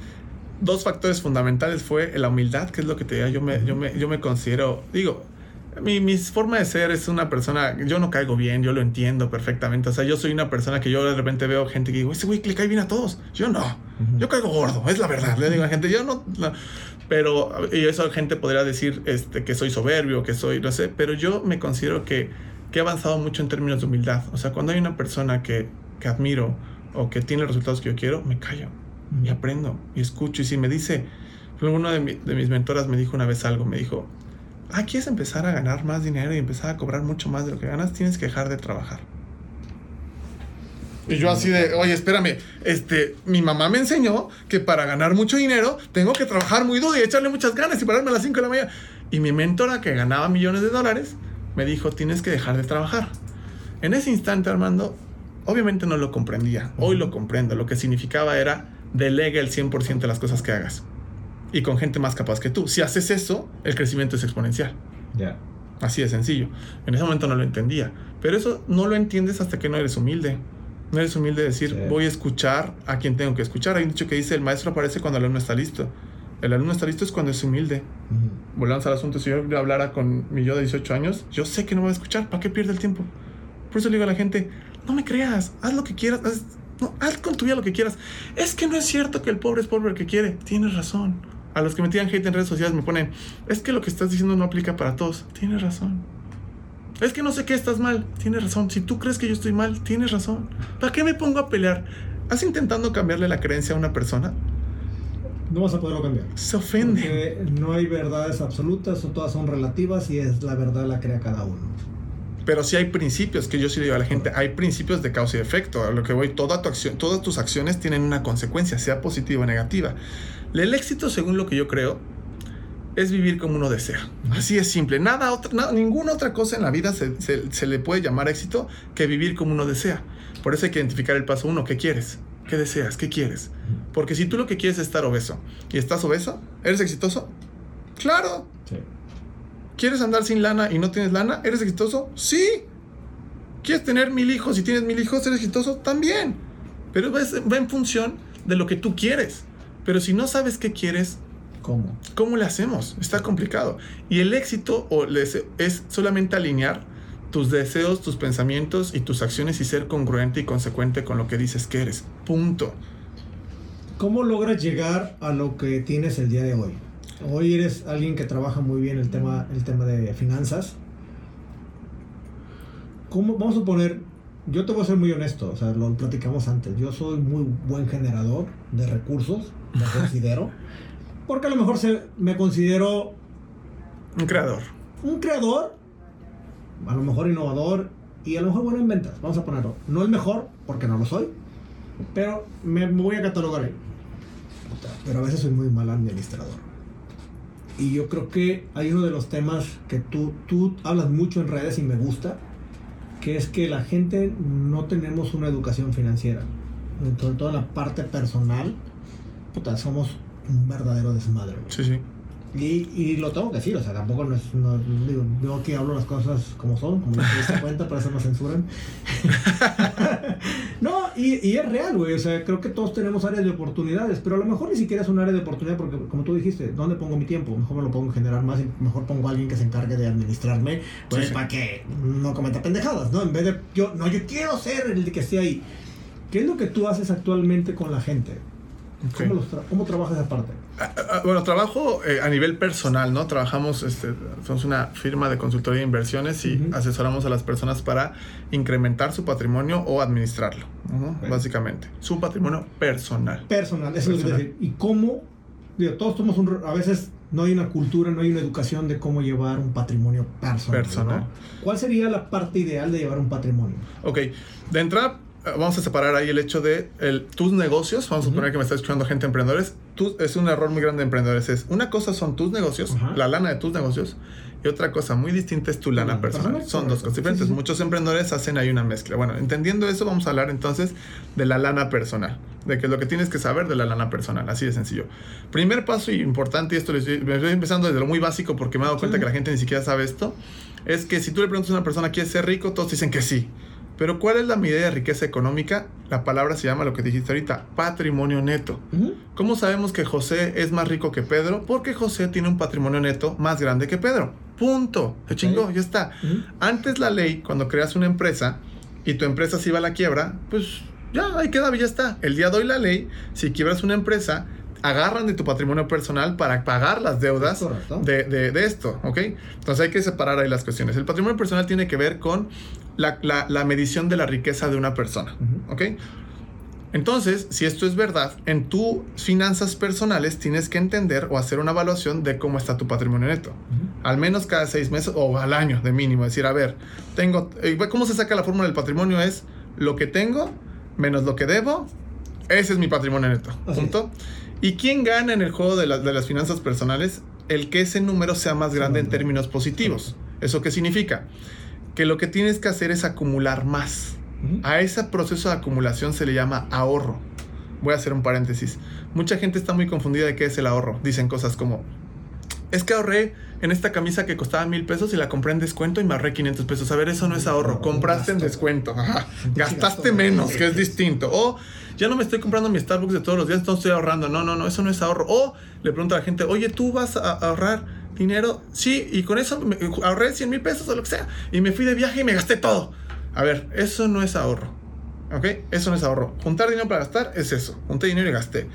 Dos factores fundamentales fue la humildad, que es lo que te digo, yo me, yo me, yo me considero, digo, Mi, mi forma de ser es una persona, yo no caigo bien, yo lo entiendo perfectamente. O sea, yo soy una persona que yo de repente veo gente que digo, ese güey le cae bien a todos. Yo no, yo caigo gordo, es la verdad. Le digo a gente, yo no, no. Pero, y eso gente podría decir este, que soy soberbio, que soy, no sé, pero yo me considero que, que he avanzado mucho en términos de humildad. O sea, cuando hay una persona que, que admiro o que tiene los resultados que yo quiero, me callo y aprendo y escucho. Y si me dice, uno de, mi, de mis mentoras me dijo una vez algo, me dijo, ah, quieres empezar a ganar más dinero y empezar a cobrar mucho más de lo que ganas, tienes que dejar de trabajar. Y yo así de, oye, espérame, este, mi mamá me enseñó que para ganar mucho dinero tengo que trabajar muy duro y echarle muchas ganas y pararme a las 5 de la mañana. Y mi mentora, que ganaba millones de dólares, me dijo, tienes que dejar de trabajar. En ese instante, Armando, obviamente no lo comprendía. Hoy lo comprendo. Lo que significaba era, delega el 100% de las cosas que hagas. Y con gente más capaz que tú. Si haces eso, el crecimiento es exponencial. Ya. Así de sencillo. En ese momento no lo entendía. Pero eso no lo entiendes hasta que no eres humilde. No eres humilde de decir, Sí. voy a escuchar a quien tengo que escuchar. Hay un dicho que dice, el maestro aparece cuando el alumno está listo. El alumno está listo es cuando es humilde. Ujú. Volvamos al asunto, si yo hablara con mi yo de 18 años, yo sé que no me va a escuchar. ¿Para qué pierde el tiempo? Por eso le digo a la gente, no me creas, haz lo que quieras. Haz, no, haz con tu vida lo que quieras. Es que no es cierto que el pobre es pobre el que quiere. Tienes razón. A los que me tiran hate en redes sociales me ponen, es que lo que estás diciendo no aplica para todos. Tienes razón. Es que no sé qué estás mal. Tienes razón. Si tú crees que yo estoy mal, tienes razón. ¿Para qué me pongo a pelear? ¿Has intentando cambiarle la creencia a una persona? No vas a poderlo cambiar. Se ofende. Porque no hay verdades absolutas, todas son relativas y es la verdad la crea cada uno. Pero sí hay principios que yo sí le digo a la gente, hay principios de causa y efecto. A lo que voy, toda tu acción, todas tus acciones tienen una consecuencia, sea positiva o negativa. El éxito, según lo que yo creo, es vivir como uno desea. Así es simple. Nada otra, nada- ninguna otra cosa en la vida se, se- se le puede llamar éxito que vivir como uno desea. Por eso hay que identificar el paso uno. ¿Qué quieres? ¿Qué deseas? ¿Qué quieres? Porque si tú lo que quieres es estar obeso y estás obeso, ¿eres exitoso? Claro, Sí. ¿Quieres andar sin lana y no tienes lana? ¿Eres exitoso? Sí. ¿Quieres tener mil hijos y tienes mil hijos? ¿Eres exitoso? También. Pero va, va en función de lo que tú quieres. Pero si no sabes qué quieres, ¿Cómo? ¿cómo le hacemos? Está complicado. Y el éxito o es solamente alinear tus deseos, tus pensamientos y tus acciones y ser congruente y consecuente con lo que dices que eres. Punto. ¿Cómo logras llegar a lo que tienes el día de hoy? Hoy eres alguien que trabaja muy bien el tema, el tema de finanzas. ¿Cómo, vamos a suponer, yo te voy a ser muy honesto, o sea, lo platicamos antes. Yo soy muy buen generador de recursos, me [LAUGHS] considero. Porque a lo mejor se, me considero Un creador. un creador, a lo mejor innovador y a lo mejor bueno en ventas. Vamos a ponerlo. No el mejor, porque no lo soy, pero me, voy a catalogar ahí. Pero a veces soy muy mal administrador. Y yo creo que hay uno de los temas que tú, tú hablas mucho en redes y me gusta, que es que la gente no tenemos una educación financiera. Sobre todo en la parte personal, puta, somos un verdadero desmadre. Sí, sí. Y, y lo tengo que decir, o sea, tampoco no es, no, digo, yo aquí hablo las cosas como son, como te diste cuenta, por eso no censuran. [LAUGHS] no, y, y es real, güey, o sea, creo que todos tenemos áreas de oportunidades, pero a lo mejor ni siquiera es un área de oportunidad porque, como tú dijiste, ¿dónde pongo mi tiempo? Mejor me lo pongo en generar más y mejor pongo a alguien que se encargue de administrarme, pues Sí, sí. para que no cometa pendejadas, ¿no? En vez de, yo, no, yo quiero ser el que esté ahí. ¿Qué es lo que tú haces actualmente con la gente? ¿Cómo, los tra- ¿Cómo trabajas aparte? [LAUGHS] Bueno, trabajo eh, a nivel personal, ¿no? Trabajamos, este, somos una firma de consultoría de inversiones y asesoramos a las personas para incrementar su patrimonio o administrarlo, básicamente. Su patrimonio personal. personal, eso es lo que Personal. decir. ¿Y cómo? Digo, todos somos un... A veces no hay una cultura, no hay una educación de cómo llevar un patrimonio personal. Personal. ¿no? ¿Cuál sería la parte ideal de llevar un patrimonio? Ok, de entrada vamos a separar ahí el hecho de el, tus negocios. Vamos a suponer que me está escuchando gente emprendedores. Tú, es un error muy grande de emprendedores. Es una cosa son tus negocios, la lana de tus negocios, y otra cosa muy distinta es tu lana personal. personal, Son dos cosas diferentes. Sí, sí, sí. Muchos emprendedores hacen ahí una mezcla. Bueno, entendiendo eso, vamos a hablar entonces de la lana personal. De que es lo que tienes que saber de la lana personal. Así de sencillo. Primer paso y importante, y esto lo estoy, me estoy empezando desde lo muy básico porque me he dado cuenta Sí. que la gente ni siquiera sabe esto. Es que si tú le preguntas a una persona, ¿quieres ser rico? Todos dicen que sí. Pero ¿cuál es la medida de riqueza económica? La palabra se llama lo que dijiste ahorita, patrimonio neto. ¿Cómo sabemos que José es más rico que Pedro? Porque José tiene un patrimonio neto más grande que Pedro. Punto. Se chingó, ya está. Antes la ley, cuando creas una empresa y tu empresa se iba a la quiebra, pues ya, ahí quedaba, ya está. El día de hoy la ley, si quiebras una empresa, agarran de tu patrimonio personal para pagar las deudas de, de- de esto, ¿ok? Entonces hay que separar ahí las cuestiones. El patrimonio personal tiene que ver con la, la- la medición de la riqueza de una persona. ¿ok? Entonces, si esto es verdad, en tus finanzas personales tienes que entender o hacer una evaluación de cómo está tu patrimonio neto. Al menos cada seis meses o al año de mínimo. Decir, a ver, tengo. eh, ¿Cómo se saca la fórmula del patrimonio? Es lo que tengo menos lo que debo. Ese es mi patrimonio neto. Así Punto. ¿Y quién gana en el juego de, la- de las finanzas personales? El que ese número sea más grande en términos positivos. ¿Eso qué significa? Que lo que tienes que hacer es acumular más. A ese proceso de acumulación se le llama ahorro. Voy a hacer un paréntesis. Mucha gente está muy confundida de qué es el ahorro. Dicen cosas como, es que ahorré en esta camisa que costaba mil pesos y la compré en descuento y me ahorré 500 pesos. A ver, eso no es ahorro. Compraste en descuento. Ajá. Gastaste menos, que es distinto. O ya no me estoy comprando mi Starbucks de todos los días, entonces estoy ahorrando. No, no, no, eso no es ahorro. O le pregunto a la gente, oye, ¿tú vas a ahorrar dinero? Sí, y con eso me- ahorré 100 mil pesos o lo que sea. Y me fui de viaje y me gasté todo. A ver, eso no es ahorro. ¿Ok? Eso no es ahorro. Juntar dinero para gastar es eso. Junté dinero y gasté.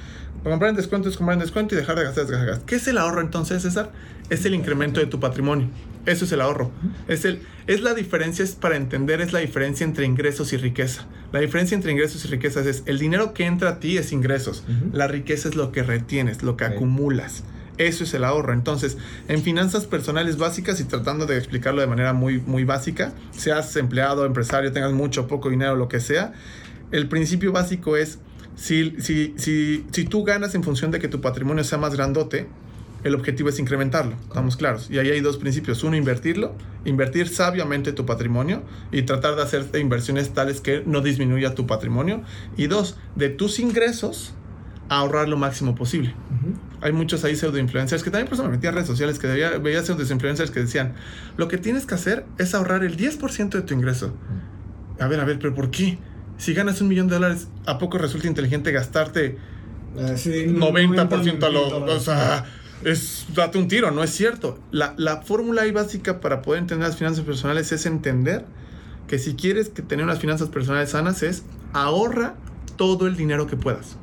Comprar en descuento es comprar en descuento y dejar de gastar es dejar de gastar. ¿Qué es el ahorro entonces, César? Es el incremento de tu patrimonio. Eso es el ahorro. Es, el, es la diferencia, es para entender, es la diferencia entre ingresos y riqueza. La diferencia entre ingresos y riquezas es el dinero que entra a ti es ingresos. La riqueza es lo que retienes, lo que acumulas. Eso es el ahorro. Entonces, en finanzas personales básicas y tratando de explicarlo de manera muy, muy básica, seas empleado, empresario, tengas mucho o poco dinero, lo que sea, el principio básico es, si, si, si, si tú ganas en función de que tu patrimonio sea más grandote, el objetivo es incrementarlo, estamos claros. Y ahí hay dos principios. Uno, invertirlo, invertir sabiamente tu patrimonio y tratar de hacer inversiones tales que no disminuya tu patrimonio. Y dos, de tus ingresos, ahorrar lo máximo posible. Ujú. Hay muchos ahí pseudo influencers que también por eso me metí a redes sociales que veía, veía pseudo influencers que decían, lo que tienes que hacer es ahorrar el 10% de tu ingreso. A ver, a ver, pero ¿por qué? Si ganas un millón de dólares, ¿a poco resulta inteligente gastarte Eh, sí, 90% a lo... O sea, es date un tiro, no es cierto. La, la fórmula ahí básica para poder entender las finanzas personales es entender que si quieres que tener unas finanzas personales sanas es ahorra todo el dinero que puedas.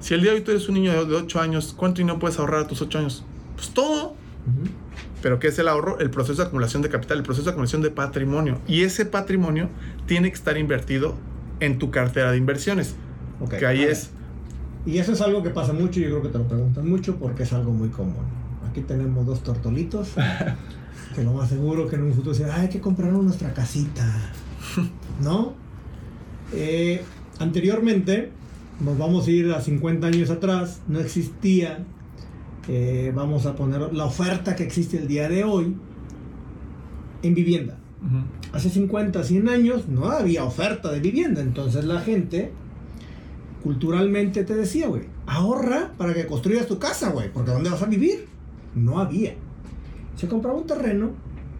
Si el día de hoy tú eres un niño de 8 años, ¿cuánto dinero puedes ahorrar a tus 8 años? Pues todo. Pero ¿qué es el ahorro? El proceso de acumulación de capital, el proceso de acumulación de patrimonio. Y ese patrimonio tiene que estar invertido en tu cartera de inversiones. Ok, Que ahí es... Y eso es algo que pasa mucho, yo creo que te lo preguntan mucho porque es algo muy común. Aquí tenemos dos tortolitos, [LAUGHS] que lo más seguro que en un futuro "Ah, hay que comprar nuestra casita, ¿no? Eh, anteriormente, nos vamos a ir a 50 años atrás, no existía, eh, vamos a poner la oferta que existe el día de hoy en vivienda. Hace 50, 100 años no había oferta de vivienda, entonces la gente culturalmente te decía, güey, ahorra para que construyas tu casa, güey, porque ¿dónde vas a vivir? No había. Se compraba un terreno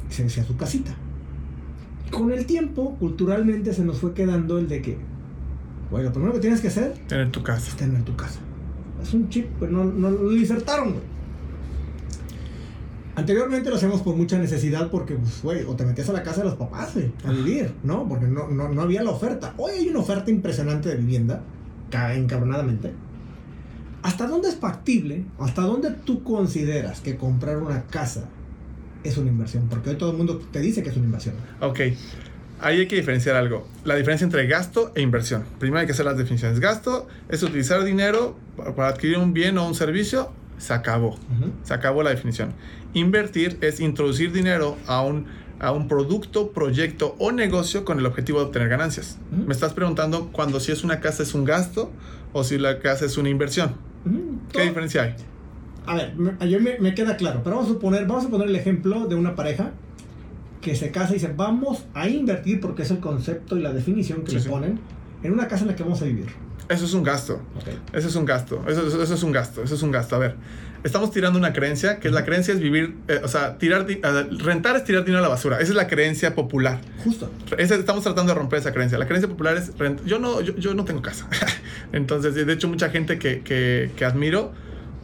y se hacía su casita. Con el tiempo, culturalmente se nos fue quedando el de que, güey, lo primero que tienes que hacer Tener tu casa. es tener tu casa. Es un chip, pero no, no lo insertaron, güey. Anteriormente lo hacíamos por mucha necesidad porque, pues, güey, o te metías a la casa de los papás, güey, a vivir, ¿no? Porque no, no, no había la oferta. Hoy hay una oferta impresionante de vivienda, ca- encabronadamente. ¿Hasta dónde es factible? ¿Hasta dónde tú consideras que comprar una casa es una inversión? Porque hoy todo el mundo te dice que es una inversión. Ok. Ahí hay que diferenciar algo. La diferencia entre gasto e inversión. Primero hay que hacer las definiciones. Gasto es utilizar dinero pa- para adquirir un bien o un servicio. Se acabó. Se acabó la definición. Invertir es introducir dinero a un, a un producto, proyecto o negocio con el objetivo de obtener ganancias. Me estás preguntando cuando si es una casa es un gasto o si la casa es una inversión. ¿Qué diferencia hay? A ver, me, yo me, me queda claro, pero vamos a, poner, vamos a poner el ejemplo de una pareja que se casa y dice, vamos a invertir, porque es el concepto y la definición que Sí, le sí. ponen, en una casa en la que vamos a vivir. Eso es un gasto. Eso es un gasto. Eso, eso- eso es un gasto. Eso es un gasto. A ver, estamos tirando una creencia, que la creencia es vivir, eh, o sea, tirar, rentar es tirar dinero a la basura. Esa es la creencia popular. Justo. Esa- estamos tratando de romper esa creencia. La creencia popular es, rent- yo no, yo, yo no tengo casa. [LAUGHS] Entonces, de hecho, mucha gente que, que, que admiro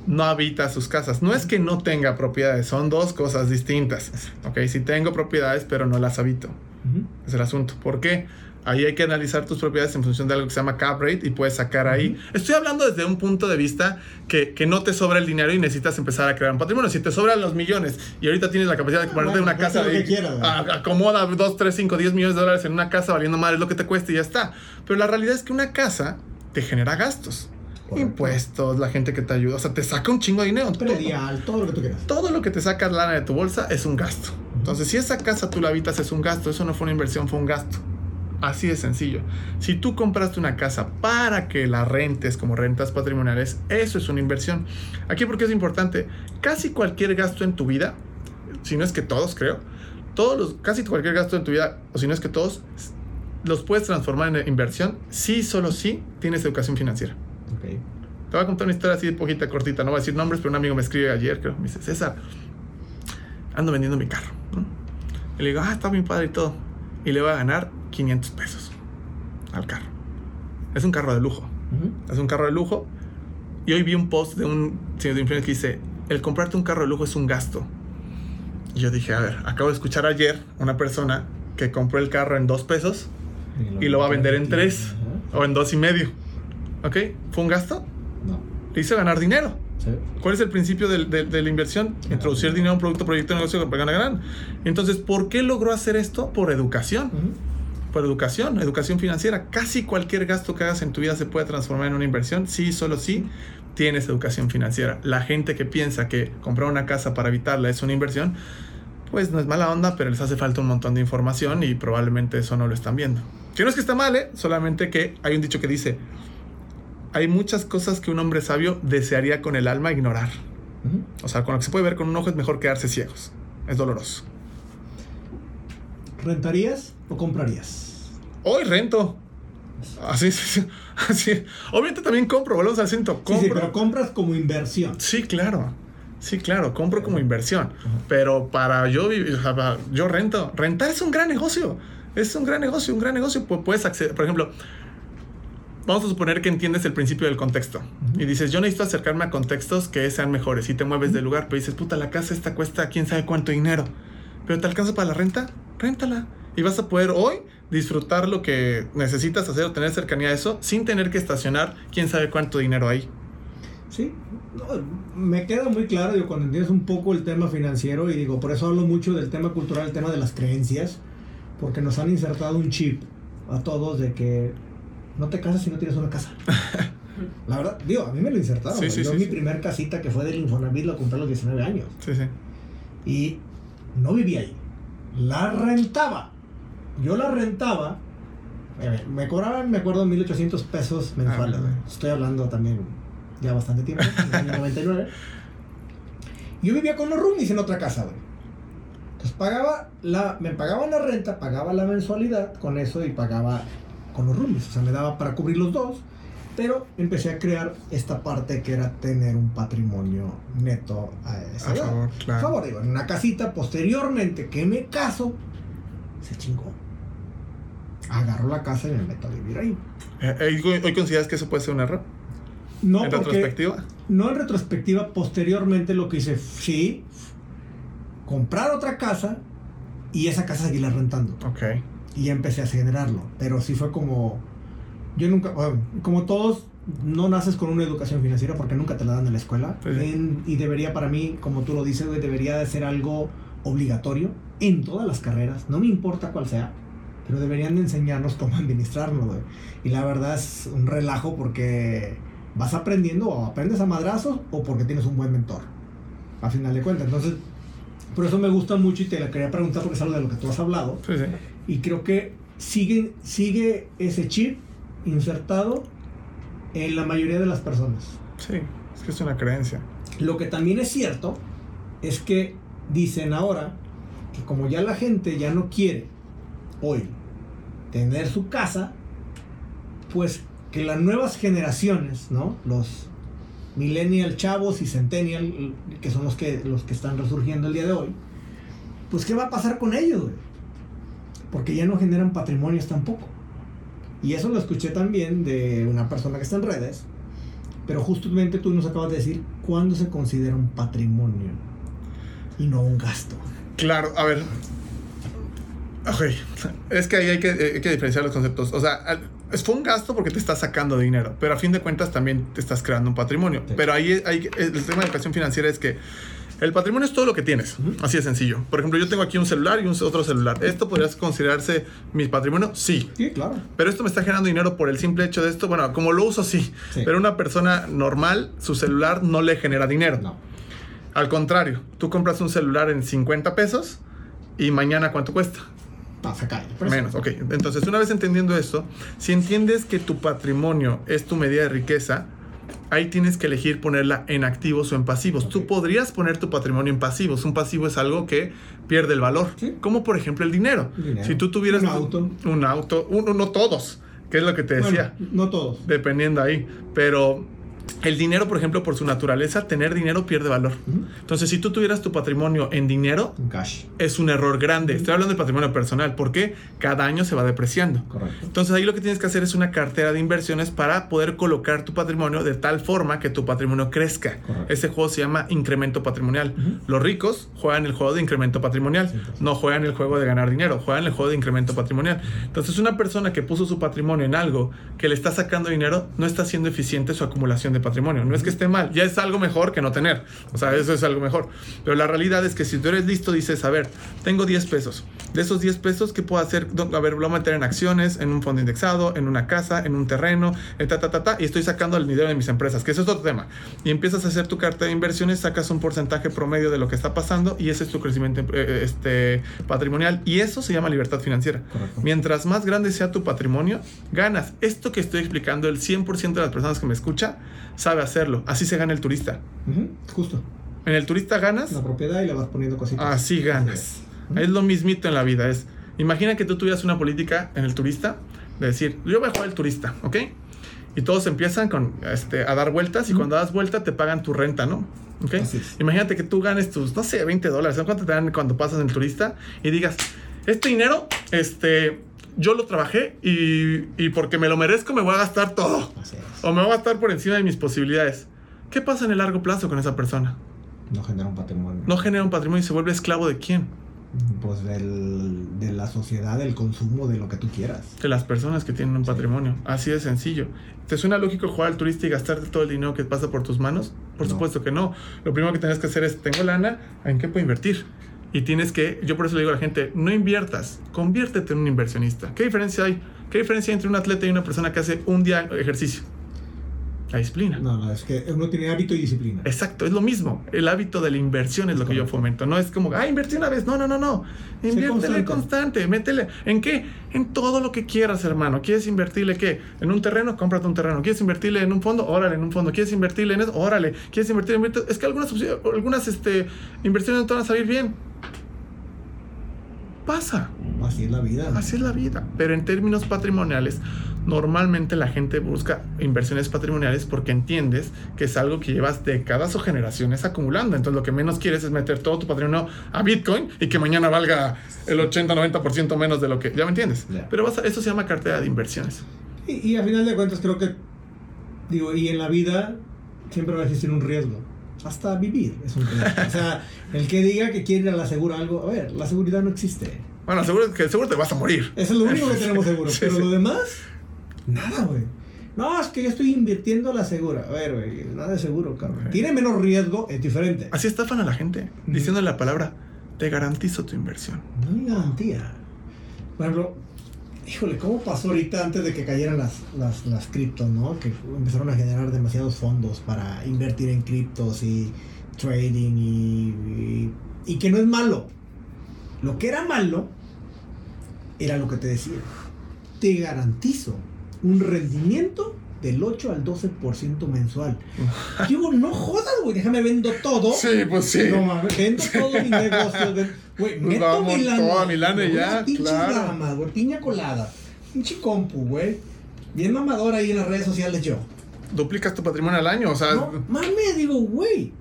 no habita sus casas. No es que no tenga propiedades, son dos cosas distintas. Ok, si tengo propiedades, pero no las habito. Es el asunto. ¿Por qué? Ahí hay que analizar tus propiedades en función de algo que se llama cap rate y puedes sacar ahí. Estoy hablando desde un punto de vista que, que, no te sobra el dinero y necesitas empezar a crear un patrimonio. Si te sobran los millones y ahorita tienes la capacidad de ponerte una casa, de, quieras, acomoda 2, 3, 5, 10 millones de dólares en una casa valiendo mal es lo que te cuesta y ya está. Pero la realidad es que una casa te genera gastos. Correcto. Impuestos, la gente que te ayuda, o sea, te saca un chingo de dinero. Predial, todo, todo lo que tú quieras. Todo lo que te sacas lana de tu bolsa es un gasto. Entonces, si esa casa tú la habitas es un gasto, eso no fue una inversión, fue un gasto. Así de sencillo. Si tú compraste una casa para que la rentes como rentas patrimoniales, eso es una inversión. Aquí porque es importante, casi cualquier gasto en tu vida, si no es que todos creo, todos los, casi cualquier gasto en tu vida, o si no es que todos, los puedes transformar en inversión si solo si tienes educación financiera. Okay. Te voy a contar una historia así de poquita, cortita, no voy a decir nombres, pero un amigo me escribe ayer, creo, me dice, César, ando vendiendo mi carro. ¿no? Y le digo, ah, está bien padre y todo. Y le voy a ganar 500 pesos al carro. Es un carro de lujo. Uh -huh. Es un carro de lujo. Y hoy vi un post de un señor de influencia que dice, el comprarte un carro de lujo es un gasto. Y yo dije, a ver, acabo de escuchar ayer una persona que compró el carro en dos pesos y lo, y lo va a vender en tres uh -huh. o en dos y medio. ¿Ok? ¿Fue un gasto? No. Le hizo ganar dinero. Sí. ¿Cuál es el principio de, de, de la inversión? Introducir dinero a un producto, proyecto, negocio que gana gran. Entonces, ¿por qué logró hacer esto? Por educación. Uh -huh. Por educación, educación financiera. Casi cualquier gasto que hagas en tu vida se puede transformar en una inversión. Sí, solo sí tienes educación financiera. La gente que piensa que comprar una casa para habitarla es una inversión, pues no es mala onda, pero les hace falta un montón de información y probablemente eso no lo están viendo. Que no es que está mal, ¿eh? solamente que hay un dicho que dice, hay muchas cosas que un hombre sabio desearía con el alma ignorar. Uh -huh. O sea, con lo que se puede ver con un ojo es mejor quedarse ciegos. Es doloroso. ¿Rentarías o comprarías? Hoy rento. Así, [LAUGHS] así. Obviamente también compro, volvemos al centro. Compro. Sí, sí, pero compras como inversión. Sí, claro. Sí, claro, compro como inversión. Uh -huh. Pero para yo vivir, yo rento. Rentar es un gran negocio. Es un gran negocio, un gran negocio. Puedes acceder, por ejemplo, vamos a suponer que entiendes el principio del contexto. Uh -huh. Y dices, yo necesito acercarme a contextos que sean mejores. Y te mueves uh -huh. del lugar, pero dices, puta, la casa esta cuesta quién sabe cuánto dinero. Pero te alcanza para la renta, réntala. Y vas a poder hoy disfrutar lo que necesitas hacer o tener cercanía a eso sin tener que estacionar quién sabe cuánto dinero hay. Sí, no, me queda muy claro digo, cuando entiendes un poco el tema financiero y digo, por eso hablo mucho del tema cultural, el tema de las creencias, porque nos han insertado un chip a todos de que no te casas si no tienes una casa. [LAUGHS] La verdad, digo, a mí me lo insertaron. Sí, sí, Yo sí, mi primer casita que fue del Infonavit la compré a los 19 años. Sí, sí. Y no vivía ahí. La rentaba. Yo la rentaba. eh, Me cobraban, me acuerdo, 1800 pesos mensuales. Ah, Estoy hablando también ya bastante tiempo, en el año 99. Yo vivía con los roomies en otra casa, güey. Entonces pagaba la, me pagaban la renta, pagaba la mensualidad con eso y pagaba con los roomies. O sea, me daba para cubrir los dos. Pero empecé a crear esta parte que era tener un patrimonio neto a esa A edad. favor, claro. A favor, digo, en una casita posteriormente que me caso, se chingó. Agarro la casa y me meto a vivir ahí. Eh, eh, ¿Hoy hoy consideras que eso puede ser un error? No, ¿En porque, retrospectiva? No en retrospectiva, posteriormente lo que hice, sí, comprar otra casa y esa casa seguirla rentando. Ok. Y empecé a generarlo. Pero sí fue como. Yo nunca. Bueno, como todos, no naces con una educación financiera porque nunca te la dan en la escuela. Sí. En- y debería, para mí, como tú lo dices, debería de ser algo obligatorio en todas las carreras. No me importa cuál sea. Pero deberían de enseñarnos cómo administrarlo, güey. Y la verdad es un relajo porque vas aprendiendo o aprendes a madrazos o porque tienes un buen mentor. A final de cuentas. Entonces, por eso me gusta mucho y te la quería preguntar porque es algo de lo que tú has hablado. Sí, sí. Y creo que sigue, sigue ese chip insertado en la mayoría de las personas. Sí, es que es una creencia. Lo que también es cierto es que dicen ahora que como ya la gente ya no quiere hoy tener su casa, pues que las nuevas generaciones, ¿no? Los millennial chavos y centennial, que son los que, los que están resurgiendo el día de hoy, pues ¿qué va a pasar con ellos, güey? Porque ya no generan patrimonios tampoco. Y eso lo escuché también de una persona que está en redes, Pero justamente tú nos acabas de decir cuándo se considera un patrimonio y no un gasto. Claro, a ver. Ok, es que ahí hay que, hay que diferenciar los conceptos. O sea, fue un gasto porque te estás sacando dinero, pero a fin de cuentas también te estás creando un patrimonio. Sí. Pero ahí hay, el tema de educación financiera es que el patrimonio es todo lo que tienes, así de sencillo. Por ejemplo, yo tengo aquí un celular y un otro celular. ¿Esto podría considerarse mi patrimonio? Sí. Sí, claro. Pero esto me está generando dinero por el simple hecho de esto. Bueno, como lo uso, sí. Sí. Pero una persona normal, su celular no le genera dinero. No. Al contrario, tú compras un celular en 50 pesos y mañana cuánto cuesta. Por eso- Menos, ok. Entonces, una vez entendiendo esto, si entiendes que tu patrimonio es tu medida de riqueza, ahí tienes que elegir ponerla en activos o en pasivos. Tú podrías poner tu patrimonio en pasivos. Un pasivo es algo que pierde el valor, Sí. como por ejemplo el dinero. El dinero. Si tú tuvieras Un auto. un auto, uno, no todos, que es lo que te decía Bueno, no todos. dependiendo ahí. Pero el dinero, por ejemplo, por su naturaleza, tener dinero pierde valor. Entonces, si tú tuvieras tu patrimonio en dinero, cash. es un error grande. Estoy hablando del patrimonio personal, porque cada año se va depreciando. Correcto. Entonces ahí lo que tienes que hacer es una cartera de inversiones para poder colocar tu patrimonio de tal forma que tu patrimonio crezca. Correcto. Ese juego se llama incremento patrimonial. Los ricos juegan el juego de incremento patrimonial, Sí, no juegan el juego de ganar dinero, juegan el juego de incremento patrimonial. Entonces una persona que puso su patrimonio en algo que le está sacando dinero no está siendo eficiente su acumulación de patrimonio. No es que esté mal, ya es algo mejor que no tener. O sea, eso es algo mejor. Pero la realidad es que si tú eres listo, dices, a ver, tengo 10 pesos. De esos 10 pesos, ¿qué puedo hacer? A ver, lo voy a meter en acciones, en un fondo indexado, en una casa, en un terreno, en ta, ta, ta, ta, y estoy sacando el dinero de mis empresas, que eso es otro tema. Y empiezas a hacer tu carta de inversiones, sacas un porcentaje promedio de lo que está pasando y ese es tu crecimiento eh, este, patrimonial. Y eso se llama libertad financiera. Correcto. Mientras más grande sea tu patrimonio, ganas. Esto que estoy explicando, el 100% de las personas que me escucha sabe hacerlo. Así se gana el turista. Justo. En el turista ganas, La propiedad y le vas poniendo cositas. así ganas. Es lo mismito en la vida. Es, imagina que tú tuvieras una política en el turista de decir, yo voy a jugar el turista, ¿ok? Y todos empiezan con, este, a dar vueltas y cuando das vuelta te pagan tu renta, ¿no? ¿Ok? Así es. Imagínate que tú ganes tus, no sé, 20 dólares, ¿sabes cuánto te dan cuando pasas en el turista? Y digas, este dinero, este, yo lo trabajé y, y porque me lo merezco me voy a gastar todo. O me voy a gastar por encima de mis posibilidades. ¿Qué pasa en el largo plazo con esa persona? No genera un patrimonio. No genera un patrimonio y se vuelve esclavo de quién? Pues del, de la sociedad, del consumo, de lo que tú quieras. de las personas que tienen un Sí. patrimonio. Así de sencillo. ¿Te suena lógico jugar al turista y gastarte todo el dinero que pasa por tus manos? Por No. supuesto que no. Lo primero que tienes que hacer es, tengo lana, ¿en qué puedo invertir? Y tienes que, yo por eso le digo a la gente, no inviertas, conviértete en un inversionista. ¿Qué diferencia hay? ¿Qué diferencia hay entre un atleta y una persona que hace un día ejercicio? La disciplina. No, no, es que uno tiene hábito y disciplina. Exacto, es lo mismo. El hábito de la inversión es lo que yo fomento. No es como, ah, invertí una vez. No, no, no, no. Inviértele constante. constante. Métele. ¿En qué? En todo lo que quieras, hermano. ¿Quieres invertirle qué? En un terreno, cómprate un terreno. ¿Quieres invertirle en un fondo? Órale, en un fondo. ¿Quieres invertirle en eso? Órale. ¿Quieres invertir en Es que algunas, algunas este, inversiones no te van a salir bien. Pasa. Así es la vida. Así es la vida. Pero en términos patrimoniales, normalmente la gente busca inversiones patrimoniales porque entiendes que es algo que llevas décadas o generaciones acumulando. Entonces lo que menos quieres es meter todo tu patrimonio a Bitcoin y que mañana valga el 80-90% menos de lo que... ¿Ya me entiendes? Pero vas a- eso se llama cartera de inversiones. Y, y a final de cuentas creo que, digo, y en la vida siempre va a existir un riesgo. Hasta vivir es un riesgo. O sea, el que diga que quiere ir a la segura algo, a ver, la seguridad no existe. Bueno, seguro que seguro te vas a morir. Eso es lo único que [LAUGHS] tenemos seguro. Sí, pero sí. lo demás, nada, güey. No, es que yo estoy invirtiendo a la segura. A ver, güey, nada de seguro, cabrón. Tiene menos riesgo, es diferente. Así estafan a la gente, diciendo la palabra, te garantizo tu inversión. No hay garantía. Por ejemplo, híjole, ¿cómo pasó ahorita antes de que cayeran las, las, las criptos, no? Que empezaron a generar demasiados fondos para invertir en criptos y trading y, y, y que no es malo. Lo que era malo era lo que te decía. Te garantizo un rendimiento del 8 al 12% mensual. [LAUGHS] Digo, no jodas, güey, déjame vendo todo. pues sí. No mames, vendo todo mi negocio. ven- Güey, meto damos mi lana. toda mi lana y ya, claro. ramas, güey, piña colada. Pinche compu, güey. Bien mamador ahí en las redes sociales yo. Duplicas tu patrimonio al año, o sea... No, mames, digo, güey.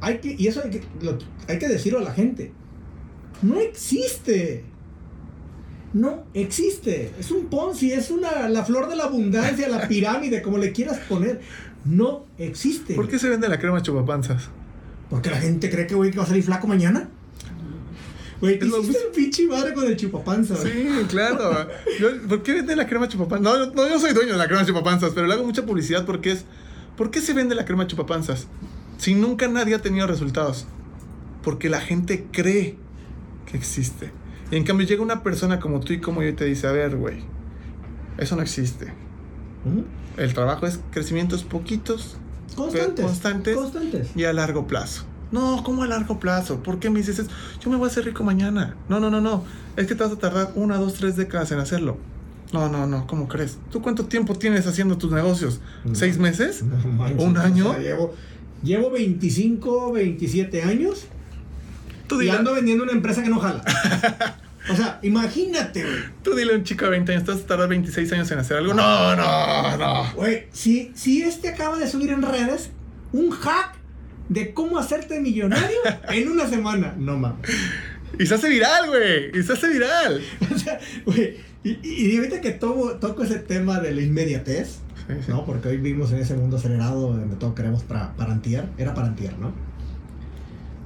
Hay que, y eso hay que, lo- hay que decirlo a la gente. No existe. no existe. Es un Ponzi, es una, la flor de la abundancia, la [LAUGHS] pirámide, como le quieras poner. No existe. ¿Por qué se vende la crema chupapanzas? Porque la gente cree que, va a salir flaco mañana. Güey, te hiciste el pinche madre con el chupapanza, güey. Sí, claro. Yo- ¿Por qué vende la crema chupapanzas? No, no, yo soy dueño de la crema chupapanzas, pero le hago mucha publicidad porque es... ¿Por qué se vende la crema chupapanzas? Si nunca nadie ha tenido resultados. Porque la gente cree que existe. Y en cambio llega una persona como tú y como yo y te dice, a ver, güey, eso no existe. Ujú. El trabajo es crecimientos poquitos Constantes. Constantes. Constantes. y a largo plazo. No, ¿cómo a largo plazo? ¿Por qué me dices eso? Yo me voy a hacer rico mañana. No, no, no, no. Es que te vas a tardar una, dos, tres décadas en hacerlo. No, no, no. ¿Cómo crees? ¿Tú cuánto tiempo tienes haciendo tus negocios? ¿Seis meses? No ¿Un o año? sea, llevo, llevo 25, 27 años Tú y ando vendiendo una empresa que no jala. [LAUGHS] O sea, imagínate, güey. tú dile a un chico de 20 años, te vas a tardar 26 años en hacer algo. No, no, no. Güey, si, si este acaba de subir en redes un hack de cómo hacerte millonario [LAUGHS] en una semana. No mames. Y se hace viral, güey. Y se hace viral. [LAUGHS] O sea, güey, y, y, ahorita que toco, toco ese tema de la inmediatez, Sí, sí. ¿no? Porque hoy vivimos en ese mundo acelerado donde todo queremos para, para antier. Era para antier, ¿no?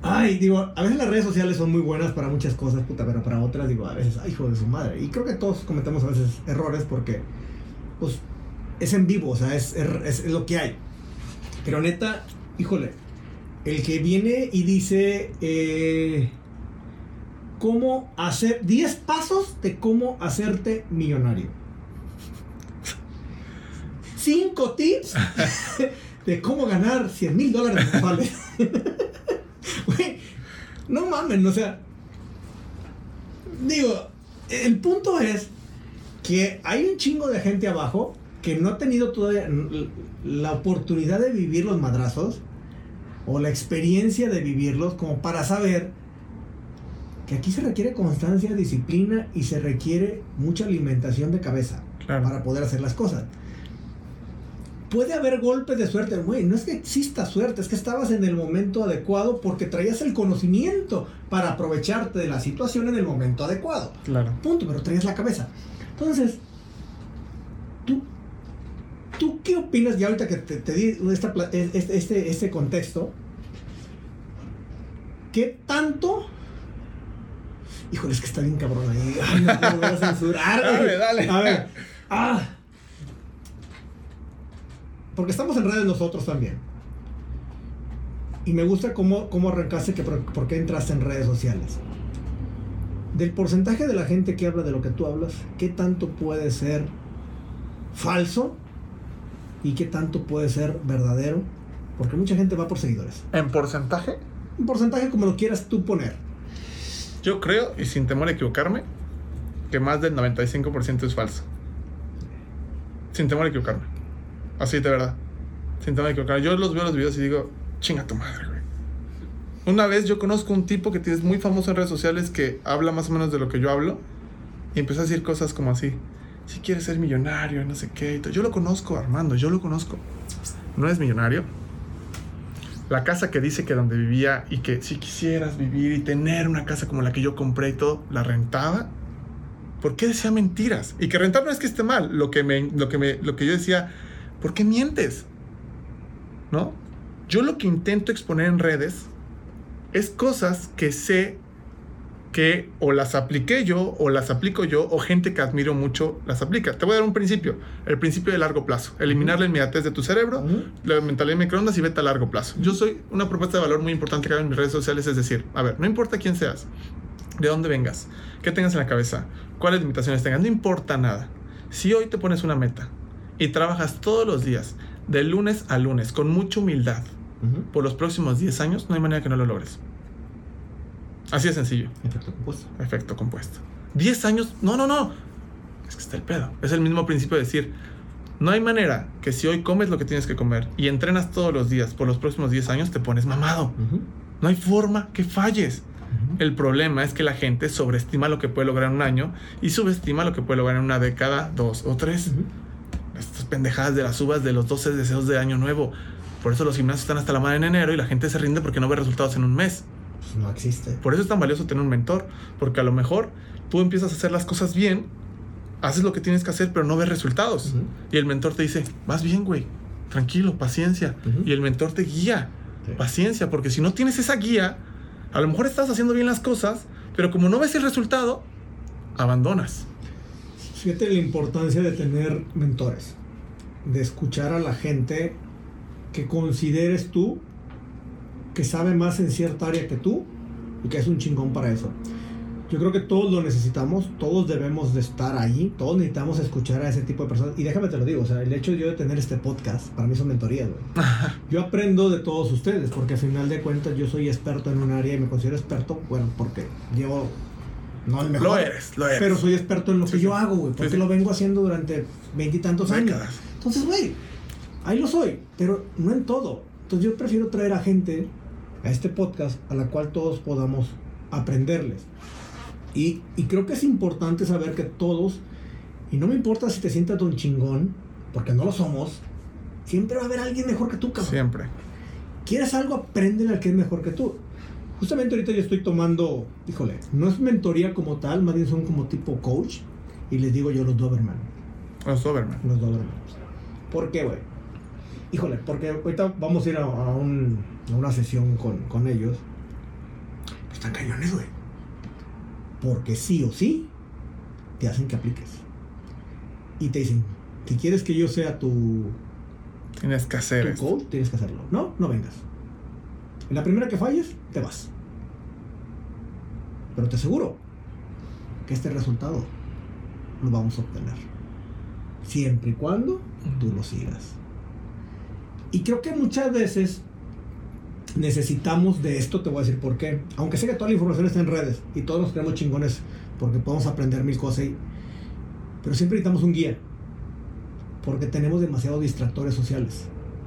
Ay, digo, a veces las redes sociales son muy buenas para muchas cosas, puta, pero para otras, digo, a veces, ay, hijo de su madre. Y creo que todos cometemos a veces errores porque, pues, es en vivo, o sea, es, es, es lo que hay. Pero neta, híjole, el que viene y dice, eh, cómo hacer 10 pasos de cómo hacerte millonario. 5 tips [LAUGHS] de cómo ganar 100 mil dólares mensuales. [LAUGHS] No mamen, o sea. Digo, el punto es que hay un chingo de gente abajo que no ha tenido todavía la oportunidad de vivir los madrazos o la experiencia de vivirlos como para saber que aquí se requiere constancia, disciplina y se requiere mucha alimentación de cabeza Claro. para poder hacer las cosas. Puede haber golpes de suerte, güey, no es que exista suerte, es que estabas en el momento adecuado porque traías el conocimiento para aprovecharte de la situación en el momento adecuado. Claro. Punto, pero traías la cabeza. Entonces, ¿tú, ¿tú qué opinas ya ahorita que te, te di esta pla- este, este, este contexto? ¿Qué tanto? Híjole, es que está bien cabrón ahí. Ay, no, no me voy a censurar. Dale, dale. A ver. Ah. Porque estamos en redes nosotros también. Y me gusta cómo, cómo arrancaste, que por, por qué entraste en redes sociales. Del porcentaje de la gente que habla de lo que tú hablas, ¿qué tanto puede ser falso? ¿Y qué tanto puede ser verdadero? Porque mucha gente va por seguidores. En porcentaje, Un porcentaje como lo quieras tú poner. yo creo, y sin temor a equivocarme, que más del 95% es falso. Sin temor a equivocarme. Así de verdad. Sin temor a equivocarme. Yo los veo los videos y digo, chinga tu madre, güey. Una vez yo conozco un tipo que es muy famoso en redes sociales que habla más o menos de lo que yo hablo y empezó a decir cosas como así. Si quieres ser millonario, no sé qué. Yo lo conozco, Armando, yo lo conozco. No es millonario. La casa que dice que donde vivía y que si quisieras vivir y tener una casa como la que yo compré y todo, la rentaba. ¿Por qué decía mentiras? Y que rentar no es que esté mal. Lo que, me, lo que, me, lo que yo decía, ¿por qué mientes? ¿No? Yo lo que intento exponer en redes es cosas que sé que o las apliqué yo o las aplico yo o gente que admiro mucho las aplica. Te voy a dar un principio, el principio de largo plazo, eliminar la inmediatez de tu cerebro, Ujú. la mentalidad de microondas y vete a largo plazo. Yo soy una propuesta de valor muy importante que hago en mis redes sociales, es decir, a ver, no importa quién seas, de dónde vengas, qué tengas en la cabeza, cuáles limitaciones tengas, no importa nada. Si hoy te pones una meta y trabajas todos los días, de lunes a lunes, con mucha humildad, por los próximos 10 años, no hay manera que no lo logres. Así de sencillo. Efecto compuesto. Efecto compuesto. 10 años, no, no, no. Es que está el pedo. Es el mismo principio de decir, no hay manera que si hoy comes lo que tienes que comer y entrenas todos los días por los próximos 10 años, te pones mamado. No hay forma que falles. El problema es que la gente sobreestima lo que puede lograr en un año y subestima lo que puede lograr en una década, dos o tres. Estas pendejadas de las uvas de los 12 deseos de año nuevo. Por eso los gimnasios están hasta la madre en enero y la gente se rinde porque no ve resultados en un mes. Pues no existe. Por eso es tan valioso tener un mentor, porque a lo mejor tú empiezas a hacer las cosas bien, haces lo que tienes que hacer, pero no ves resultados. Y el mentor te dice, vas bien, güey, tranquilo, paciencia. Y el mentor te guía, Sí. paciencia, porque si no tienes esa guía, a lo mejor estás haciendo bien las cosas, pero como no ves el resultado, abandonas. Fíjate la importancia de tener mentores, de escuchar a la gente que consideres tú que sabe más en cierta área que tú y que es un chingón para eso. Yo creo que todos lo necesitamos, todos debemos de estar ahí, todos necesitamos escuchar a ese tipo de personas. Y déjame te lo digo, o sea, el hecho de yo de tener este podcast, para mí son mentorías, güey. [LAUGHS] Yo aprendo de todos ustedes, porque al final de cuentas yo soy experto en un área y me considero experto, bueno, porque llevo, no el mejor, Lo eres, lo eres. pero soy experto en lo Sí, que sí. yo hago, güey, porque Sí, lo vengo haciendo durante veintitantos años. Entonces, güey, ahí lo soy, pero no en todo. Entonces yo prefiero traer a gente a este podcast a la cual todos podamos aprenderles. Y, y creo que es importante saber que todos, y no me importa si te sientas don chingón, porque no lo somos, siempre va a haber alguien mejor que tú, cabrón. Siempre. ¿Quieres algo? Apréndele al que es mejor que tú. Justamente ahorita yo estoy tomando, híjole, no es mentoría como tal, más bien son como tipo coach, y les digo yo los Doberman. Los Doberman. Los Doberman. ¿Por qué, güey? Híjole, porque ahorita vamos a ir a, a un- a una sesión con, con ellos. Pues están cañones, güey. Porque sí o sí, te hacen que apliques. Y te dicen, si quieres que yo sea tu, Tienes que hacer tu coach, tienes que hacerlo. No, no vengas. En la primera que falles, te vas. Pero te aseguro que este resultado lo vamos a obtener. Siempre y cuando tú lo sigas. Y creo que muchas veces necesitamos de esto, te voy a decir por qué. Aunque sé que toda la información está en redes y todos nos creemos chingones porque podemos aprender mil cosas ahí. Pero siempre necesitamos un guía. Porque tenemos demasiados distractores sociales.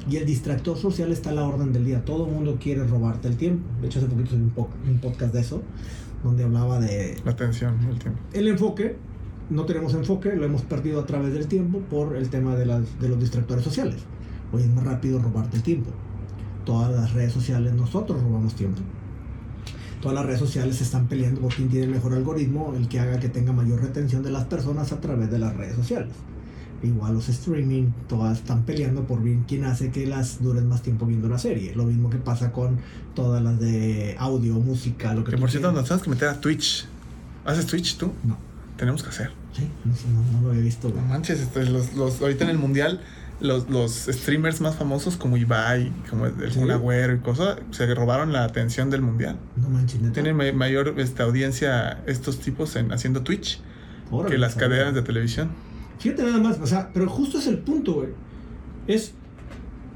Y el distractor social está a la orden del día. Todo el mundo quiere robarte el tiempo. De hecho, hace poquito un, po- un podcast de eso, donde hablaba de La atención, el tiempo. el enfoque. No tenemos enfoque, lo hemos perdido a través del tiempo por el tema de, las, de los distractores sociales. Hoy es más rápido robarte el tiempo. Todas las redes sociales, nosotros robamos tiempo. Todas las redes sociales se están peleando por quién tiene el mejor algoritmo, el que haga que tenga mayor retención de las personas a través de las redes sociales. Igual los streaming, todas están peleando por bien quién hace que las duren más tiempo viendo una serie. Lo mismo que pasa con todas las de audio, música, lo que Que por cierto, nos tenemos que meter a Twitch. ¿Haces Twitch tú? No, Tenemos que hacer. sí, no, no, no lo había visto. güey. No manches, los, los, ahorita en el mundial, los, los streamers más famosos como Ibai, como el. Kun Agüero y cosas, se robaron la atención del mundial. No manches, neta. Tienen ma- mayor este, audiencia estos tipos en haciendo Twitch Órale, que las cabrón. cadenas de televisión. Fíjate nada más, o sea, pero justo es el punto, güey. Es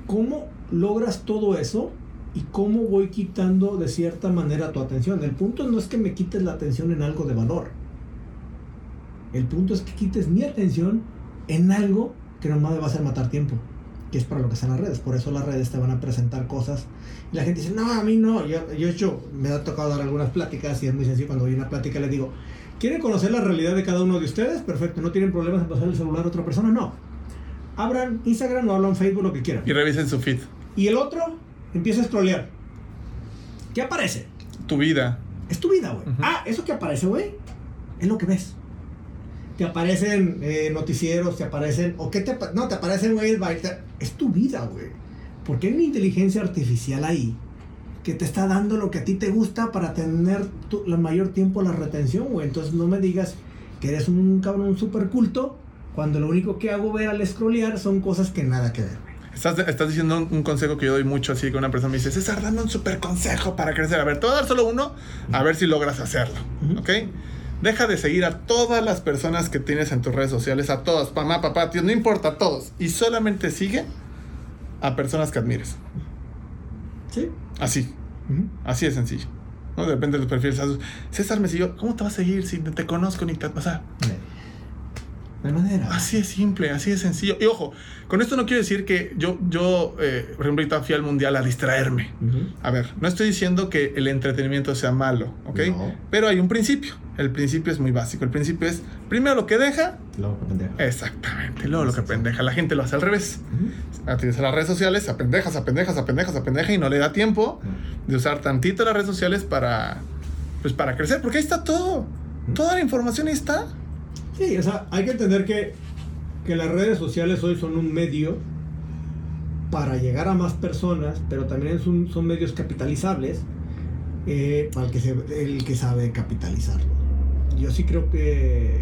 cómo logras todo eso y cómo voy quitando de cierta manera tu atención. El punto no es que me quites la atención en algo de valor. El punto es que quites mi atención en algo que nomás me va a hacer matar tiempo. Que es para lo que están las redes. Por eso las redes te van a presentar cosas. Y la gente dice, no, a mí no. Yo, yo hecho, me ha tocado dar algunas pláticas y es muy sencillo. Cuando voy a una plática les digo, ¿quieren conocer la realidad de cada uno de ustedes? Perfecto. ¿No tienen problemas en pasar el celular a otra persona? No. Abran Instagram o hablan Facebook, lo que quieran. Y revisen su feed. Y el otro empieza a scrollear. ¿Qué aparece? Tu vida. Es tu vida, güey. Ujú. Ah, eso que aparece, güey, es lo que ves. Te aparecen eh, noticieros, te aparecen. ¿O qué te No, te aparecen, güey, es tu vida, güey. Porque hay una inteligencia artificial ahí que te está dando lo que a ti te gusta para tener tu, la mayor tiempo la retención, güey. Entonces no me digas que eres un cabrón súper culto cuando lo único que hago ver al scrollear son cosas que nada que ver, güey. Estás, estás diciendo un, un consejo que yo doy mucho así que una persona me dice, César, dame un super consejo para crecer. A ver, te voy a dar solo uno, a ver si logras hacerlo. Ujú. ¿Ok? Deja de seguir a todas las personas que tienes en tus redes sociales, a todas, mamá, papá, tío, no importa, a todos. Y solamente sigue a personas que admires. ¿Sí? Así, así de sencillo. ¿No? De los perfiles. César me siguió, ¿cómo te va a seguir si te conozco ni te... O De manera. Así es simple, así de sencillo. Y ojo, con esto no quiero decir que yo, yo eh, por ejemplo, ahorita fui al mundial a distraerme. A ver, no estoy diciendo que el entretenimiento sea malo, ¿ok? No. Pero hay un principio. El principio es muy básico. El principio es, primero lo que deja, Luego, pendejo. exactamente. Luego lo que pendeja. La gente lo hace al revés. Utiliza las redes sociales, a pendejas, a pendejas, a pendejas, a pendejas, y no le da tiempo de usar tantito las redes sociales para, pues, para crecer, porque ahí está todo. Toda la información ahí está. Sí, o sea, hay que entender que, que las redes sociales hoy son un medio para llegar a más personas, pero también son, son medios capitalizables eh, para el que, se, el que sabe capitalizarlo. Yo sí creo que,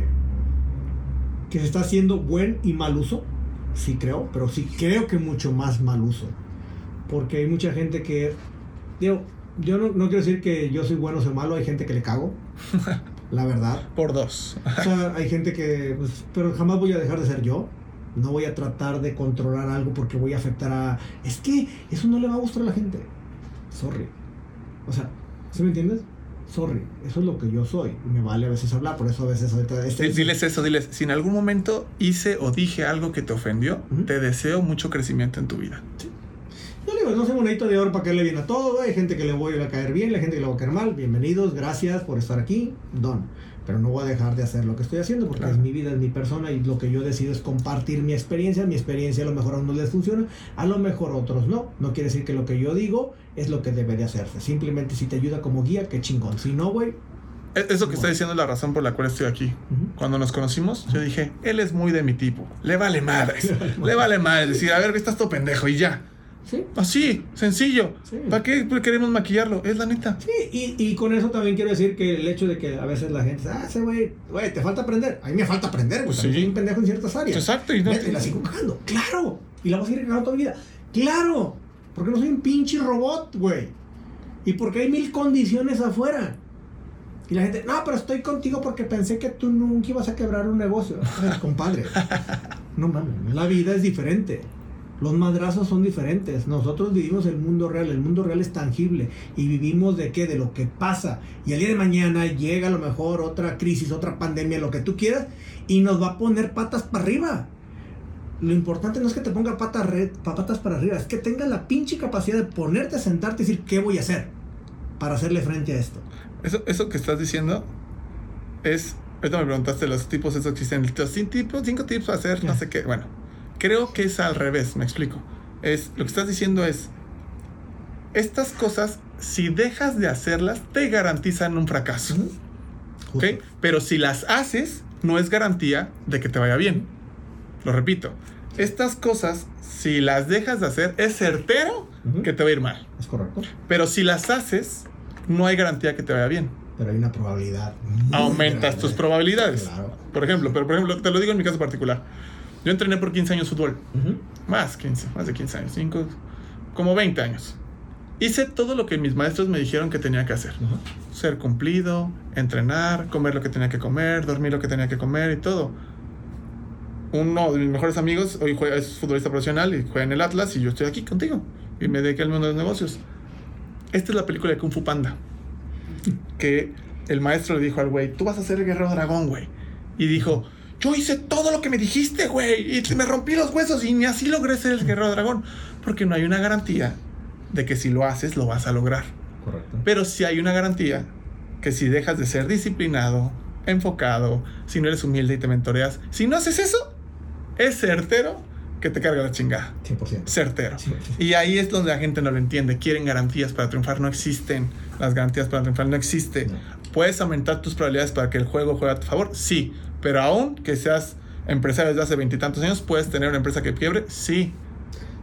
que se está haciendo buen y mal uso, sí creo, pero sí creo que mucho más mal uso. Porque hay mucha gente que, digo, yo no, no quiero decir que yo soy bueno o soy malo, hay gente que le cago, [LAUGHS] la verdad. Por dos. O sea, hay gente que, pues, pero jamás voy a dejar de ser yo. No voy a tratar de controlar algo porque voy a afectar a... Es que eso no le va a gustar a la gente. Sorry. O sea, ¿sí me entiendes? Sorry. Eso es lo que yo soy. Y me vale a veces hablar, por eso a veces ahorita... Este, Diles eso, diles, si en algún momento hice o dije algo que te ofendió, te deseo mucho crecimiento en tu vida. Yo digo, no soy monedito de oro para caerle bien a todo. Hay gente que le voy a caer bien, hay gente que le va a caer mal. Bienvenidos, gracias por estar aquí. Don. Pero no voy a dejar de hacer lo que estoy haciendo porque Claro. es mi vida, es mi persona y lo que yo decido es compartir mi experiencia. Mi experiencia a lo mejor a unos les funciona, a lo mejor a otros no. No quiere decir que lo que yo digo es lo que debe de hacerse. Simplemente si te ayuda como guía, qué chingón. Si no, güey. Eso que está diciendo es la razón por la cual estoy aquí. Cuando nos conocimos, yo dije, él es muy de mi tipo. Le vale madres. [LAUGHS] Le vale madres. Decir, a ver, estás todo pendejo y ya. Sí. Así, sencillo. Sí. ¿Para qué queremos maquillarlo? Es la neta. Sí, y, y con eso también quiero decir que el hecho de que a veces la gente dice, ah, ese güey, güey, te falta aprender. A mí me falta aprender, güey. Sí. soy un pendejo en ciertas áreas. Exacto. Y no la sigo cagando. Claro. Y la vas a seguir cagando toda mi vida. Claro. Porque no soy un pinche robot, güey. Y porque hay mil condiciones afuera. Y la gente, no, pero estoy contigo porque pensé que tú nunca ibas a quebrar un negocio. [LAUGHS] Ay, compadre. No mames, la vida es diferente. Los madrazos son diferentes. Nosotros vivimos el mundo real. El mundo real es tangible. Y vivimos de qué? De lo que pasa. Y el día de mañana llega a lo mejor otra crisis, otra pandemia, lo que tú quieras. Y nos va a poner patas para arriba. Lo importante no es que te ponga patas, re- pa- patas para arriba. Es que tengas la pinche capacidad de ponerte, sentarte y decir qué voy a hacer. Para hacerle frente a esto. Eso, eso que estás diciendo es. Ahorita me preguntaste los tipos, eso existen. Los cinco tipos, cinco tips para hacer, no sé qué. Bueno, creo que es al revés, me explico. Es, lo que estás diciendo es. Estas cosas, si dejas de hacerlas, te garantizan un fracaso. ¿Ok? Pero si las haces, no es garantía de que te vaya bien. Lo repito. Estas cosas, si las dejas de hacer, es certero que te va a ir mal. Es correcto. Pero si las haces, no hay garantía que te vaya bien. Pero hay una probabilidad. Aumentas grande. tus probabilidades. Claro. Por ejemplo, pero por ejemplo, te lo digo en mi caso particular. Yo entrené por 15 años fútbol. Ujú. Más 15, más de 15 años. 5, como 20 años. Hice todo lo que mis maestros me dijeron que tenía que hacer. Ajá. Ser cumplido, entrenar, comer lo que tenía que comer, dormir lo que tenía que comer y todo. Uno de mis mejores amigos hoy juega, es futbolista profesional y juega en el Atlas y yo estoy aquí contigo. Y me dediqué al mundo de los negocios. Esta es la película de Kung Fu Panda. Que el maestro le dijo al güey, tú vas a ser el guerrero dragón, güey. Y dijo, yo hice todo lo que me dijiste, güey. Y me rompí los huesos y ni así logré ser el guerrero dragón. Porque no hay una garantía de que si lo haces, lo vas a lograr. Correcto. Pero sí hay una garantía que si dejas de ser disciplinado, enfocado, si no eres humilde y te mentoreas, si no haces eso, es certero que te carga la chingada. 100%. Certero. Y ahí es donde la gente no lo entiende. Quieren garantías para triunfar. No existen las garantías para triunfar. No existe. No. ¿Puedes aumentar tus probabilidades para que el juego juegue a tu favor? Sí. Pero aún que seas empresario desde hace veintitantos años, ¿puedes tener una empresa que quiebre? Sí.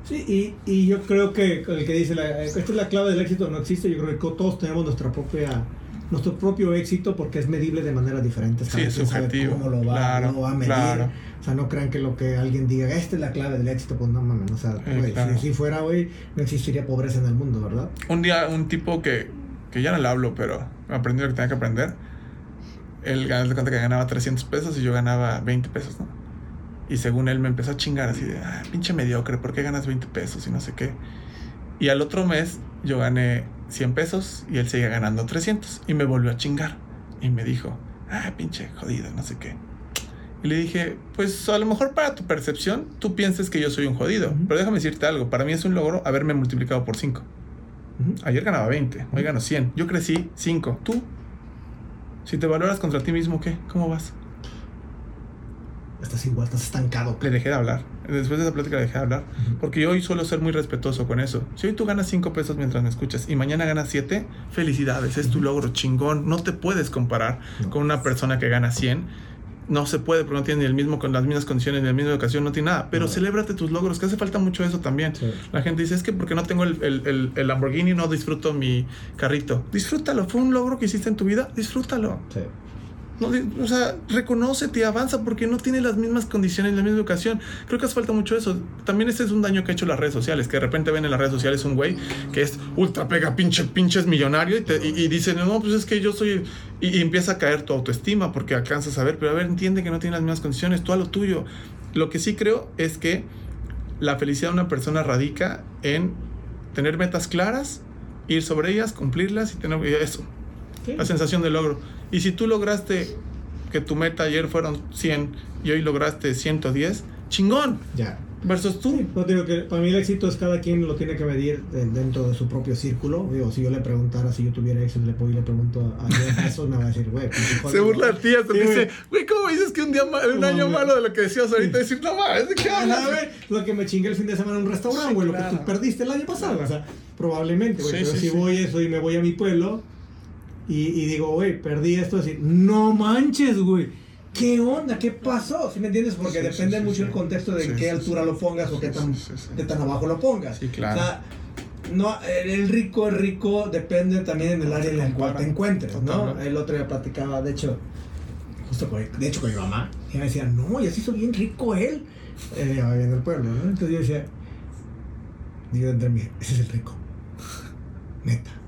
Sí, y, y yo creo que el que dice, la, esta es la clave del éxito, no existe. Yo creo que todos tenemos nuestra propia, nuestro propio éxito porque es medible de maneras diferentes. Sí, es subjetivo. ¿Cómo lo va, Claro, lo va a medir? claro. O sea, no crean que lo que alguien diga, esta es la clave del éxito, pues no mames. O sea, Eh, güey, claro. si así fuera, güey, no existiría pobreza en el mundo, ¿verdad? Un día, un tipo que, que ya no le hablo, pero aprendí lo que tenía que aprender. Él de cuenta que ganaba 300 pesos y yo ganaba 20 pesos, ¿no? Y según él me empezó a chingar así de, ah, pinche mediocre, ¿por qué ganas 20 pesos y no sé qué? Y al otro mes yo gané 100 pesos y él seguía ganando 300 y me volvió a chingar. Y me dijo, ah, pinche jodido, no sé qué. Y le dije, pues a lo mejor para tu percepción tú piensas que yo soy un jodido, pero déjame decirte algo, para mí es un logro haberme multiplicado por 5. Ujú. Ayer ganaba 20, hoy gano 100. Yo crecí 5. ¿Tú? Si te valoras contra ti mismo, ¿qué? ¿Cómo vas? Estás igual, estás estancado. Le dejé de hablar. después de esa plática dejé de hablar, porque yo hoy suelo ser muy respetuoso con eso. Si hoy tú ganas 5 pesos mientras me escuchas y mañana ganas 7, felicidades, es tu logro chingón. No te puedes comparar No. con una persona que gana 100. No se puede porque no tiene ni el mismo, con las mismas condiciones, ni la misma educación, no tiene nada. Pero No. celébrate tus logros, que hace falta mucho eso también. Sí. La gente dice, es que porque no tengo el, el, el- el Lamborghini no disfruto mi carrito. Disfrútalo, fue un logro que hiciste en tu vida, disfrútalo. Sí. No, o sea, reconócete avanza porque no tiene las mismas condiciones, la misma educación. Creo que hace falta mucho eso. También ese es un daño que ha hecho las redes sociales, que de repente ven en las redes sociales un güey que es ultra pega, pinche, pinches millonario y, te- y- y dicen, no, pues es que yo soy... Y, y empieza a caer tu autoestima porque alcanzas a ver, pero a ver, entiende que no tiene las mismas condiciones, tú a lo tuyo. Lo que sí creo es que la felicidad de una persona radica en tener metas claras, ir sobre ellas, cumplirlas y tener eso la sensación de logro. Y si tú lograste que tu meta ayer fueron 100 y hoy lograste 110, chingón. Ya. Versus tú. Sí, no digo que para mí el éxito es cada quien lo tiene que medir de- dentro de su propio círculo. Digo, si yo le preguntara si yo tuviera éxito le puedo y le pregunto a Jeff [LAUGHS] Bezos, me va a decir, güey, pues, Se burla de ti te Sí, dice, güey, ¿cómo me dices que un día un año güey. malo de lo que decías ahorita? Decir, no mames, ¿de qué hablas? güey, Lo que me chingué el fin de semana en un restaurante, Sí, güey, lo claro. que tú perdiste el año pasado. O sea, probablemente, güey. Sí, pero sí, si sí. voy eso y me voy a mi pueblo y, y digo, güey, perdí esto, decir, no manches, güey. ¿Qué onda? ¿Qué pasó? ¿Sí me entiendes? Porque Sí, depende sí, sí, mucho el contexto de en qué altura lo pongas o qué tan, qué tan abajo lo pongas. Sí, claro. O sea, no, el rico es rico, depende también en el área en la cual te encuentres, ¿no? El otro día platicaba, de hecho, justo con, de hecho con mi mamá, y me decía, no, ya se hizo bien rico él. Eh, ya en el pueblo, ¿no? Entonces yo decía, digo entre mí, ese es el rico. [LAUGHS] Neta.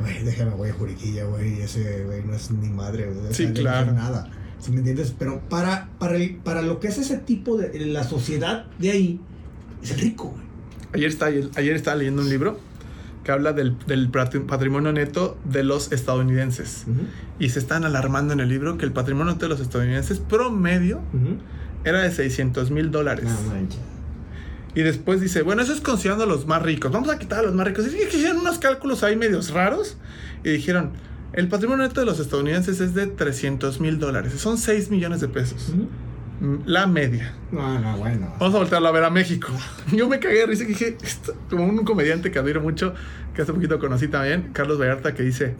Güey, déjame, voy a Juriquilla, güey, ese güey no es ni madre, güey, Sí, no claro. es nada. ¿Sí me entiendes? Pero para, para, el- para lo que es ese tipo de, la sociedad de ahí, es el rico, güey. Ayer, está, ayer estaba leyendo un libro que habla del, del patri- patrimonio neto de los estadounidenses. Y se están alarmando en el libro que el patrimonio neto de los estadounidenses promedio era de 600 mil dólares. No manches. Y después dice, bueno, eso es considerando a los más ricos. Vamos a quitar a los más ricos. Y que hicieron unos cálculos ahí medios raros. Y dijeron, el patrimonio neto de los estadounidenses es de 300 mil dólares. Son 6 millones de pesos. Mm, La media. No, no, bueno. Vamos a voltearlo a ver a México. [LAUGHS] Yo me cagué de risa y dije, esto- como un comediante que admiro mucho, que hace poquito conocí también, Carlos Vallarta, que dice,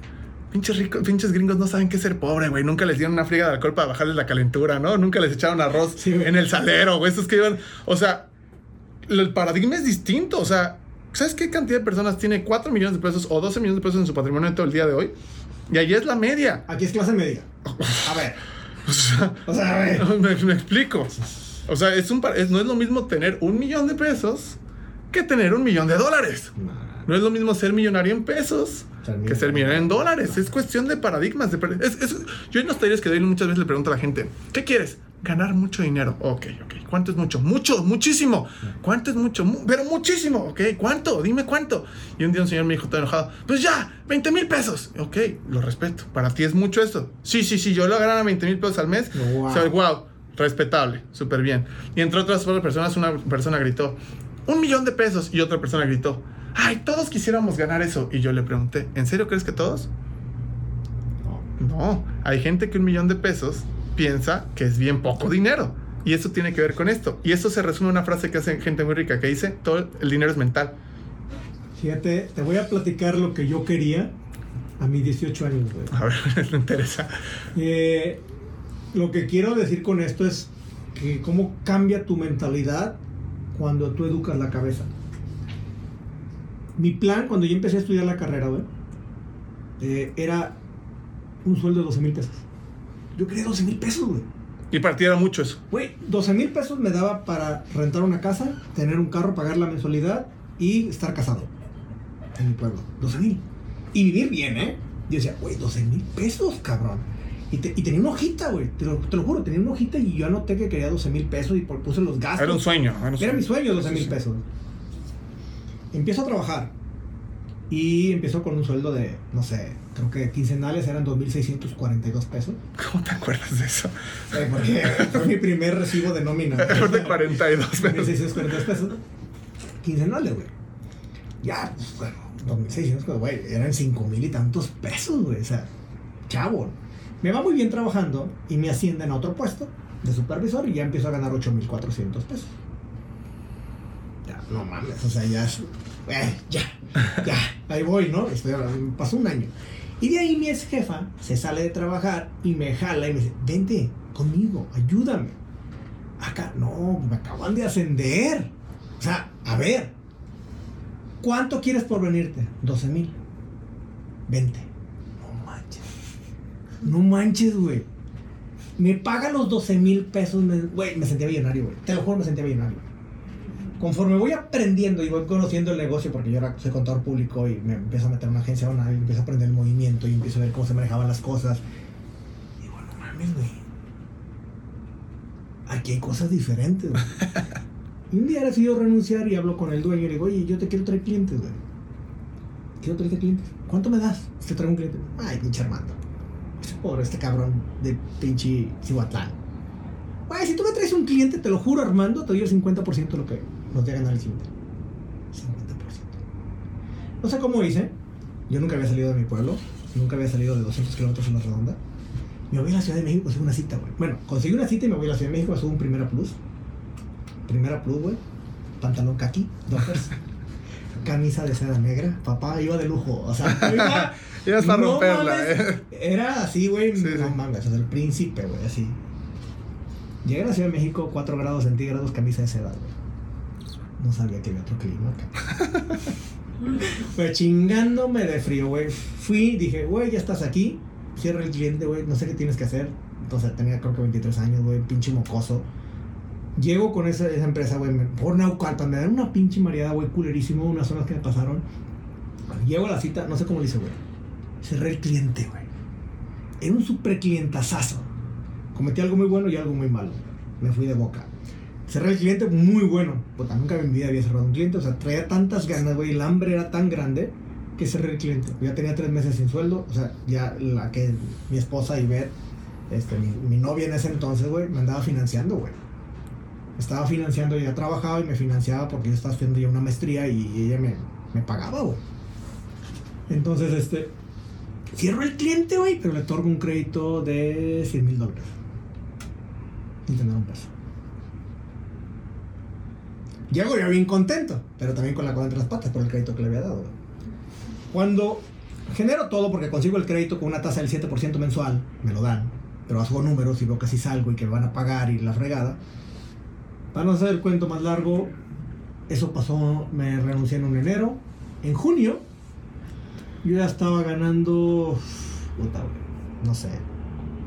pinches ricos, pinches gringos no saben qué es ser pobre, güey. Nunca les dieron una friega de alcohol para bajarles la calentura, ¿no? Nunca les echaron arroz Sí, en el salero, güey. Estos que iban, o sea, el paradigma es distinto. O sea, ¿sabes qué cantidad de personas tiene 4 millones de pesos o 12 millones de pesos en su patrimonio neto el día de hoy? Y ahí es la media. Aquí es clase media. A ver. [LAUGHS] O sea, O sea, a ver. [LAUGHS] me, me explico. O sea, es un, es- no es lo mismo tener un millón de pesos que tener un millón de dólares. No es lo mismo ser millonario en pesos que ser millonario en dólares. Es cuestión de paradigmas. De per- es- es- yo en los talleres que doy muchas veces le pregunto a la gente, ¿qué quieres? Ganar mucho dinero. Ok, ok. ¿Cuánto es mucho? Mucho, muchísimo. ¿Cuánto es mucho? Mu- pero muchísimo. Ok, ¿cuánto? Dime cuánto. Y un día un señor me dijo, todo enojado, pues ya, 20 mil pesos. Ok, lo respeto. Para ti es mucho esto. Sí, sí, sí, yo lo ganara 20 mil pesos al mes. Wow. O sea, wow, respetable, súper bien. Y entre otras personas, una persona gritó, un millón de pesos. Y otra persona gritó, ay, todos quisiéramos ganar eso. Y yo le pregunté, ¿en serio crees que todos? No, hay gente que un millón de pesos piensa que es bien poco dinero. Y eso tiene que ver con esto. Y eso se resume en una frase que hace gente muy rica que dice, todo el dinero es mental. Fíjate, te voy a platicar lo que yo quería a mis 18 años, güey. A ver, [LAUGHS] me interesa. Eh, lo que quiero decir con esto es que cómo cambia tu mentalidad cuando tú educas la cabeza. Mi plan cuando yo empecé a estudiar la carrera, güey, eh, era un sueldo de 12 mil pesos. Yo quería 12 mil pesos, güey. Y para ti era mucho eso. Güey, 12 mil pesos me daba para rentar una casa, tener un carro, pagar la mensualidad y estar casado en mi pueblo. 12 mil. Y vivir bien, ¿eh? Yo decía, güey, 12 mil pesos, cabrón. Y, te- y tenía una hojita, güey. Te lo, te lo juro, tenía una hojita y yo anoté que quería 12 mil pesos y puse los gastos. Era un sueño. Era, un Era mi sueño, 12 Sí, mil pesos. Empiezo a trabajar. Y empiezo con un sueldo de, no sé, creo que quincenales eran 2.642 pesos. ¿Cómo te acuerdas de eso? Eh, Porque fue mi primer recibo de nómina. [LAUGHS] Era de 42 pesos. 2.642 pesos. Quincenales, güey. Ya, pues, bueno, 2.600, güey, eran 5.000 y tantos pesos, güey. O sea, chavo. Me va muy bien trabajando y me ascienden a otro puesto de supervisor y ya empiezo a ganar 8.400 pesos. no mames, o sea, ya es, eh, ya, ya, ahí voy, ¿no? Estoy, pasó un año. Y de ahí mi ex jefa se sale de trabajar y me jala y me dice, vente conmigo, ayúdame. Acá, no, me acaban de ascender. O sea, a ver, ¿cuánto quieres por venirte? 12 mil. Vente. No manches. No manches, güey. Me paga los 12 mil pesos. Güey, me sentía millonario, güey. Te lo juro, me sentía millonario. Conforme voy aprendiendo y voy conociendo el negocio, porque yo ahora soy contador público y me empiezo a meter en una agencia y empiezo a aprender el movimiento y empiezo a ver cómo se manejaban las cosas. Y bueno, mames, güey. Aquí hay cosas diferentes, güey. [LAUGHS] Y un día decido renunciar y hablo con el dueño y le digo, oye, yo te quiero traer clientes, güey. Quiero traerte clientes. ¿Cuánto me das? Te traigo un cliente. Ay, pinche Armando. Por este cabrón de pinche Cihuatlán. Güey, si tú me traes un cliente, te lo juro, Armando, te doy el 50% de lo que voy a ganar el siguiente. 50%. No sé cómo hice. Yo nunca había salido de mi pueblo. Nunca había salido de 200 kilómetros en la redonda. Me voy a la Ciudad de México, consigo una cita, güey. Bueno, conseguí una cita y me voy a la Ciudad de México, subo un Primera Plus. Primera Plus, güey. Pantalón kaki, dockers. [LAUGHS] camisa de seda negra. Papá iba de lujo. O sea, [LAUGHS] iba, Ibas para romperla, eh. Era así, güey. Sí, no sí. mames, o sea, el príncipe, güey, así. Llegué a la Ciudad de México, 4 grados centígrados, camisa de seda, güey. No sabía que había otro clima acá. Pues [LAUGHS] chingándome de frío, güey. Fui, dije, güey, ya estás aquí. Cierra el cliente, güey. No sé qué tienes que hacer. Entonces tenía creo que 23 años, güey. Pinche mocoso. Llego con esa, esa empresa, güey. Por Naucalpan. Me dan una pinche mareada, güey. Culerísimo. Unas zonas que me pasaron. Llego a la cita, no sé cómo le hice, güey. Cerré el cliente, güey. Era un super clientazazo. Cometí algo muy bueno y algo muy malo. Me fui de boca. Cerré el cliente muy bueno. Puta, nunca en mi vida había cerrado un cliente. O sea, traía tantas ganas, güey. El hambre era tan grande que cerré el cliente. Ya tenía tres meses sin sueldo. O sea, ya la que mi esposa Ivette, este, mi, novia en ese entonces, güey, me andaba financiando, güey. Estaba financiando, ya trabajaba y me financiaba porque yo estaba haciendo ya una maestría y ella me, me pagaba, güey. Entonces, este, cierro el cliente, güey, pero le otorgo un crédito de 100 mil dólares. Sin tener un peso. Llego ya bien contento, pero también con la cola entre las patas por el crédito que le había dado. Cuando genero todo porque consigo el crédito con una tasa del 7% mensual, me lo dan, pero hago números y veo que sí salgo y que me van a pagar y la fregada. Para no hacer el cuento más largo, eso pasó, me renuncié en un enero. En junio, yo ya estaba ganando, puta, no sé,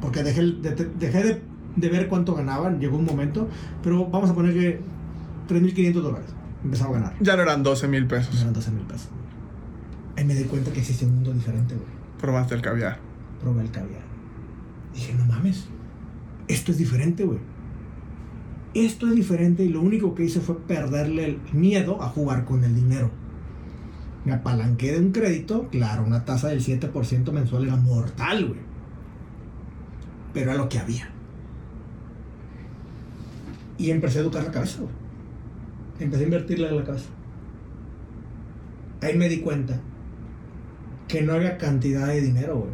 porque dejé, de- dejé de, de ver cuánto ganaban, llegó un momento, pero vamos a poner que 3.500 dólares empezaba a ganar. Ya no eran 12 mil pesos. eran 12 mil pesos. Ahí me di cuenta que existe un mundo diferente, güey. Probaste el caviar. Probé el caviar. Dije, no mames. Esto es diferente, güey. Esto es diferente y lo único que hice fue perderle el miedo a jugar con el dinero. Me apalanqué de un crédito, claro, una tasa del 7% mensual era mortal, güey. Pero era lo que había. Y empecé a educar la cabeza, güey. Empecé a invertirle en la cabeza. Ahí me di cuenta que no había cantidad de dinero, güey.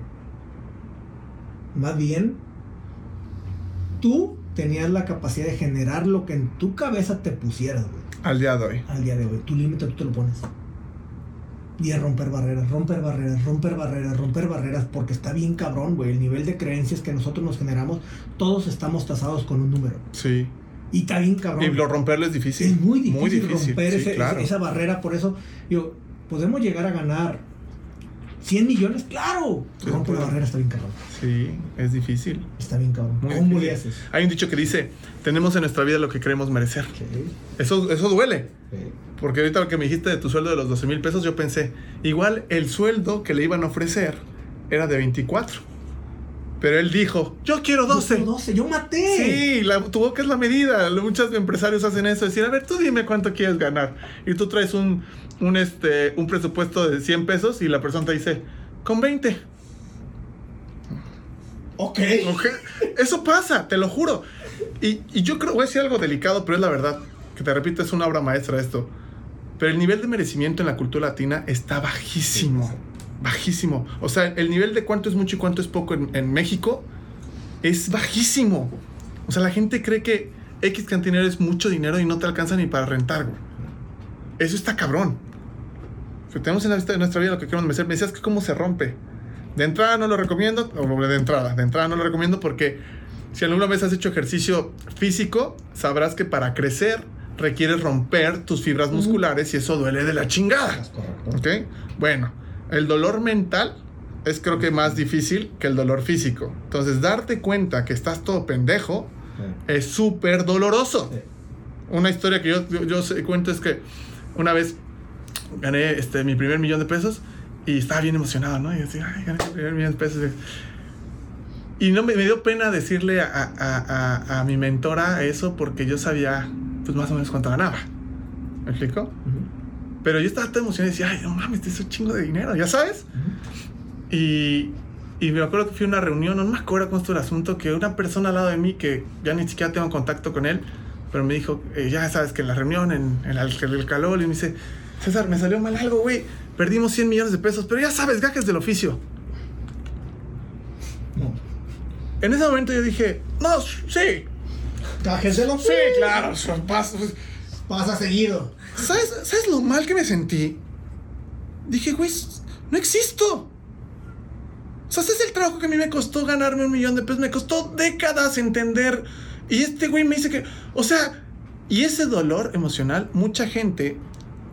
Más bien, tú tenías la capacidad de generar lo que en tu cabeza te pusieras, güey. Al día de hoy. Al día de hoy. Tu límite tú te lo pones. Y es romper barreras, romper barreras, romper barreras, romper barreras, porque está bien cabrón, güey. El nivel de creencias que nosotros nos generamos, todos estamos tasados con un número. Sí. Y está bien cabrón. Y lo romperlo es difícil. Es muy difícil, Muy difícil. romper sí, ese- claro. esa barrera, por eso, digo, ¿podemos llegar a ganar 100 millones? ¡Claro! Sí, Rompe la barrera, está bien cabrón. Sí, es difícil. Está bien cabrón. Muy ¿Cómo le haces? Hay un dicho que dice, tenemos en nuestra vida lo que queremos merecer. Sí, Eso, eso duele. sí. Porque ahorita lo que me dijiste de tu sueldo de los 12 mil pesos, yo pensé, igual el sueldo que le iban a ofrecer era de 24. Pero él dijo, yo quiero 12. Yo, 12, yo maté. Sí, la, tu boca es la medida. Muchos empresarios hacen eso. Decir, a ver, tú dime cuánto quieres ganar. Y tú traes un, un, este, un presupuesto de 100 pesos y la persona te dice, con 20. Ok. Ok, Eso pasa, te lo juro. Y, y yo creo, voy a decir algo delicado, pero es la verdad. Que te repito, es una obra maestra esto. Pero el nivel de merecimiento en la cultura latina está bajísimo. Bajísimo. O sea, el nivel de cuánto es mucho y cuánto es poco en, en México es bajísimo. O sea, la gente cree que X cantidad es mucho dinero y no te alcanza ni para rentar, güey. Eso está cabrón. Que tenemos en la vista de nuestra vida lo que queremos hacer. Me decías que cómo se rompe. De entrada no lo recomiendo, o de entrada, de entrada no lo recomiendo porque si alguna vez has hecho ejercicio físico, sabrás que para crecer requieres romper tus fibras musculares y eso duele de la chingada. ¿Ok? Bueno, el dolor mental es creo que más difícil que el dolor físico. Entonces, darte cuenta que estás todo pendejo Sí. es súper doloroso. Sí. Una historia que yo, yo, yo cuento es que una vez gané este, mi primer millón de pesos y estaba bien emocionado, ¿no? Y decía, ay, gané mi primer millón de pesos. Y no me, me dio pena decirle a, a- a- a mi mentora eso porque yo sabía, pues más o menos cuánto ganaba. ¿Me explico? Ujú. Pero yo estaba tan emocionado y decía, ay, no mames, este es un chingo de dinero, ¿ya sabes? Y, y me acuerdo que fui a una reunión, no me acuerdo cómo estuvo el asunto, que una persona al lado de mí, que ya ni siquiera tengo contacto con él, pero me dijo, eh, ya sabes que en la reunión, en, en el, el calor, y me dice, César, me salió mal algo, güey, perdimos 100 millones de pesos, pero ya sabes, gajes del oficio. No. En ese momento yo dije, no, sí, Cájeselo. sí, claro, pasos. Pasa seguido. ¿Sabes, ¿Sabes lo mal que me sentí? Dije, güey, no existo. O sea, ese es el trabajo que a mí me costó ganarme un millón de pesos. Me costó décadas entender. Y este güey me dice que, o sea, y ese dolor emocional, mucha gente,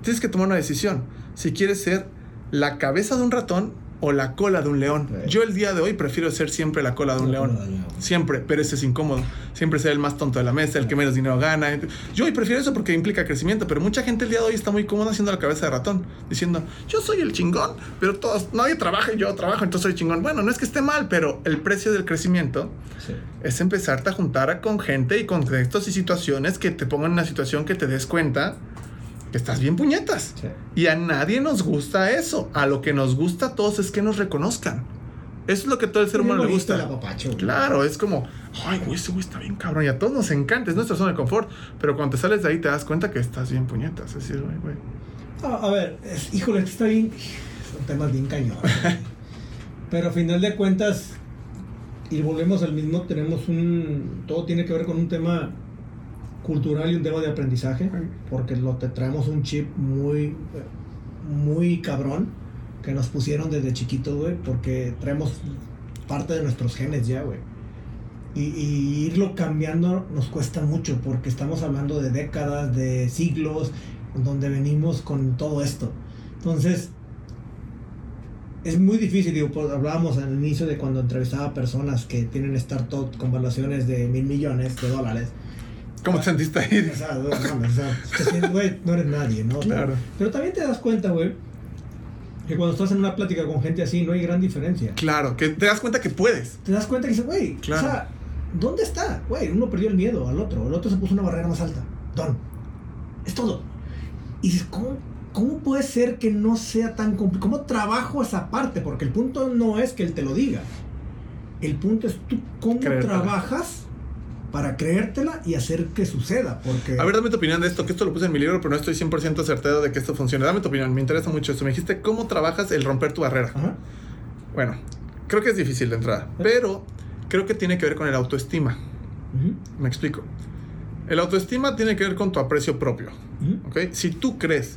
tienes que tomar una decisión. Si quieres ser la cabeza de un ratón o la cola de un león. Sí. Yo el día de hoy prefiero ser siempre la cola de un león. Siempre, pero ese es incómodo. Siempre ser el más tonto de la mesa, el que menos dinero gana. Yo hoy prefiero eso porque implica crecimiento, pero mucha gente el día de hoy está muy cómoda haciendo la cabeza de ratón, diciendo, yo soy el chingón, pero todos, nadie trabaja y yo trabajo, entonces soy chingón. Bueno, no es que esté mal, pero el precio del crecimiento Sí. es empezarte a juntar con gente y contextos y situaciones que te pongan en una situación que te des cuenta estás bien puñetas. Sí. Y a nadie nos gusta eso. A lo que nos gusta a todos es que nos reconozcan. Eso es lo que todo el ser humano le gusta. Claro, es como, ay, güey, ese güey está bien cabrón. Y a todos nos encanta, es nuestra zona de confort. Pero cuando te sales de ahí te das cuenta que estás bien puñetas. Es decir, güey, güey. A, a ver, es- híjole, está bien. Son temas bien cañón. [LAUGHS] Pero a final de cuentas, y volvemos al mismo, tenemos un. Todo tiene que ver con un tema cultural y un tema de aprendizaje, porque lo te traemos un chip muy, muy cabrón que nos pusieron desde chiquitos, güey, porque traemos parte de nuestros genes ya, güey. Y, y irlo cambiando nos cuesta mucho porque estamos hablando de décadas, de siglos, donde venimos con todo esto. Entonces, es muy difícil, digo, pues, hablábamos al inicio de cuando entrevistaba personas que tienen startups con valuaciones de mil millones de dólares. ¿Cómo te sentiste ahí? O sea, güey, no, o sea, güey, no eres nadie, ¿no? Claro. Pero también te das cuenta, güey, que cuando estás en una plática con gente así no hay gran diferencia. Claro, que te das cuenta que puedes. Te das cuenta que dices, güey, Claro. o sea, ¿dónde está? Güey, uno perdió el miedo al otro, el otro se puso una barrera más alta. Don. Es todo. Y dices, ¿cómo, cómo puede ser que no sea tan complicado? ¿Cómo trabajo esa parte? Porque el punto no es que él te lo diga. El punto es tú cómo Creértela. trabajas para creértela y hacer que suceda. Porque... A ver, dame tu opinión de esto, que esto lo puse en mi libro, pero no estoy 100% certero de que esto funcione. Dame tu opinión, me interesa mucho esto. Me dijiste cómo trabajas el romper tu barrera. Ajá. Bueno, creo que es difícil de entrada, pero creo que tiene que ver con el autoestima. Me explico. El autoestima tiene que ver con tu aprecio propio. ujú. ¿ok? Si tú crees,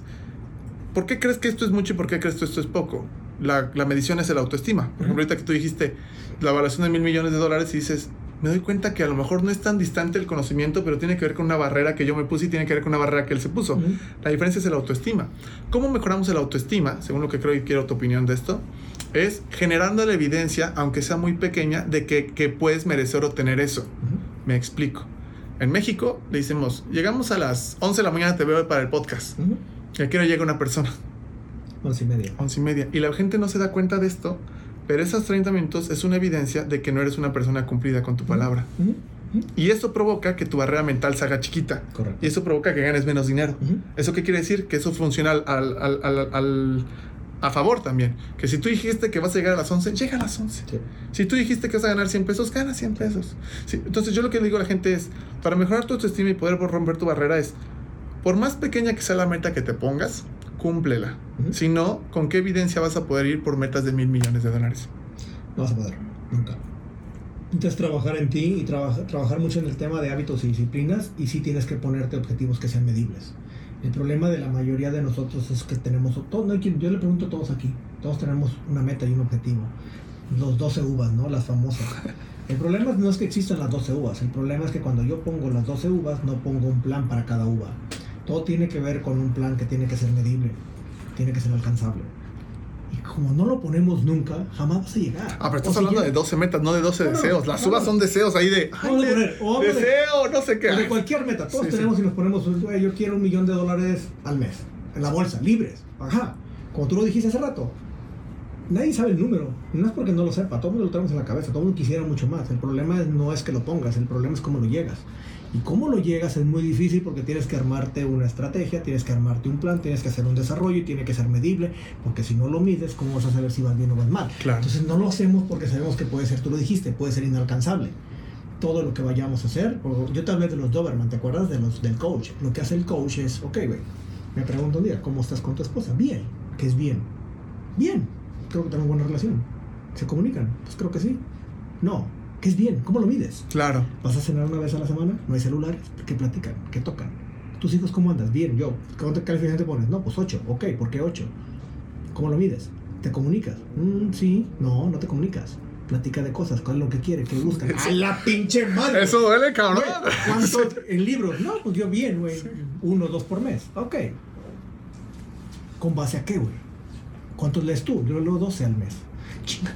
¿por qué crees que esto es mucho y por qué crees que esto es poco? La, la medición es el autoestima. Por ejemplo, ahorita que tú dijiste la evaluación de mil millones de dólares y dices, me doy cuenta que a lo mejor no es tan distante el conocimiento, pero tiene que ver con una barrera que yo me puse y tiene que ver con una barrera que él se puso. La diferencia es el autoestima. ¿Cómo mejoramos el autoestima? Según lo que creo y quiero tu opinión de esto, es generando la evidencia, aunque sea muy pequeña, de que, que puedes merecer obtener eso. Me explico. En México le decimos, llegamos a las 11 de la mañana, te veo para el podcast. Ujú. Y aquí no llega una persona, Once y media. 11 y media. Y la gente no se da cuenta de esto, pero esas 30 minutos es una evidencia de que no eres una persona cumplida con tu palabra. Y eso provoca que tu barrera mental se haga chiquita. Correcto. Y eso provoca que ganes menos dinero. ¿Eso qué quiere decir? Que eso funciona al, al- al- al- al- a favor también. Que si tú dijiste que vas a llegar a las 11, llega a las 11. Sí. Si tú dijiste que vas a ganar 100 pesos, gana 100 pesos. Sí, entonces yo lo que le digo a la gente es, para mejorar tu autoestima y poder romper tu barrera es, por más pequeña que sea la meta que te pongas, cúmplela. Si no, ¿con qué evidencia vas a poder ir por metas de mil millones de dólares? No vas a poder, nunca. Necesitas trabajar en ti y traba- trabajar mucho en el tema de hábitos y disciplinas y sí tienes que ponerte objetivos que sean medibles. El problema de la mayoría de nosotros es que tenemos, todo, no hay quien- yo le pregunto a todos aquí, todos tenemos una meta y un objetivo. Los 12 uvas, ¿no? Las famosas. El problema no es que existan las 12 uvas, el problema es que cuando yo pongo las 12 uvas no pongo un plan para cada uva. Todo tiene que ver con un plan que tiene que ser medible, tiene que ser alcanzable. Y como no lo ponemos nunca, jamás vas a llegar. Ah, pero O estás si hablando quieres- de 12 metas, no de 12 No, deseos. Las uvas no. son deseos ahí de. "Ay, poner, o a- deseo, no sé qué. O de cualquier meta, todos Sí, sí. tenemos y nos ponemos, yo quiero un millón de dólares al mes, en la bolsa, libres. Ajá, como tú lo dijiste hace rato. Nadie sabe el número, no es porque no lo sepa, todo el mundo lo tenemos en la cabeza, todo el mundo quisiera mucho más. El problema no es que lo pongas, el problema es cómo lo llegas. Y cómo lo llegas es muy difícil porque tienes que armarte una estrategia, tienes que armarte un plan, tienes que hacer un desarrollo y tiene que ser medible, porque si no lo mides, ¿cómo vas a saber si vas bien o vas mal? Claro. Entonces no lo hacemos porque sabemos que puede ser, tú lo dijiste, puede ser inalcanzable todo lo que vayamos a hacer. Yo te hablé de los Doberman, ¿te acuerdas? De los, del coach. Lo que hace el coach es, ok, güey, me pregunto un día, ¿cómo estás con tu esposa? Bien. ¿Qué es bien? Bien. Creo que tenemos buena relación. ¿Se comunican? Pues creo que sí. No. ¿Qué es bien? ¿Cómo lo mides? Claro. ¿Vas a cenar una vez a la semana? ¿No hay celulares? ¿Qué platican? ¿Qué tocan? ¿Tus hijos cómo andas? Bien, yo. ¿Cuánta calificación te pones? No, pues 8. Ok, ¿por qué 8? ¿Cómo lo mides? ¿Te comunicas? Mm, sí. No, no te comunicas. Platica de cosas, cuál es lo que quiere, qué buscan. [LAUGHS] ¡A la pinche madre! Eso duele, cabrón. Güey, ¿Cuántos [LAUGHS] en libros? No, pues yo bien, güey. Uno, dos por mes. Ok. ¿Con base a qué, güey? ¿Cuántos lees tú? Yo leo 12 al mes. Chinga.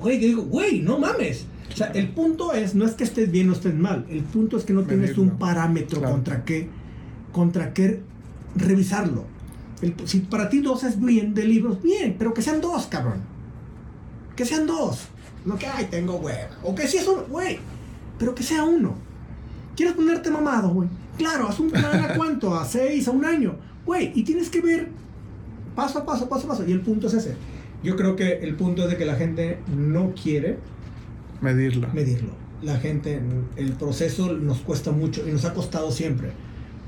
Güey, yo digo, güey, no mames. O sea, el punto es, no es que estés bien o estés mal. El punto es que no tienes Medirlo. un parámetro Claro. contra qué, contra qué revisarlo. El- si para ti dos es bien de libros, bien, pero que sean dos, cabrón. Que sean dos. No que, ay, tengo hueva. O que si es uno, güey. Pero que sea uno. ¿Quieres ponerte mamado, güey? Claro, haz un plan a cuánto, a seis, a un año. Güey, y tienes que ver paso a paso, paso a paso. Y el punto es ese. Yo creo que el punto es de que la gente no quiere Medirlo. medirlo. La gente, el proceso nos cuesta mucho y nos ha costado siempre.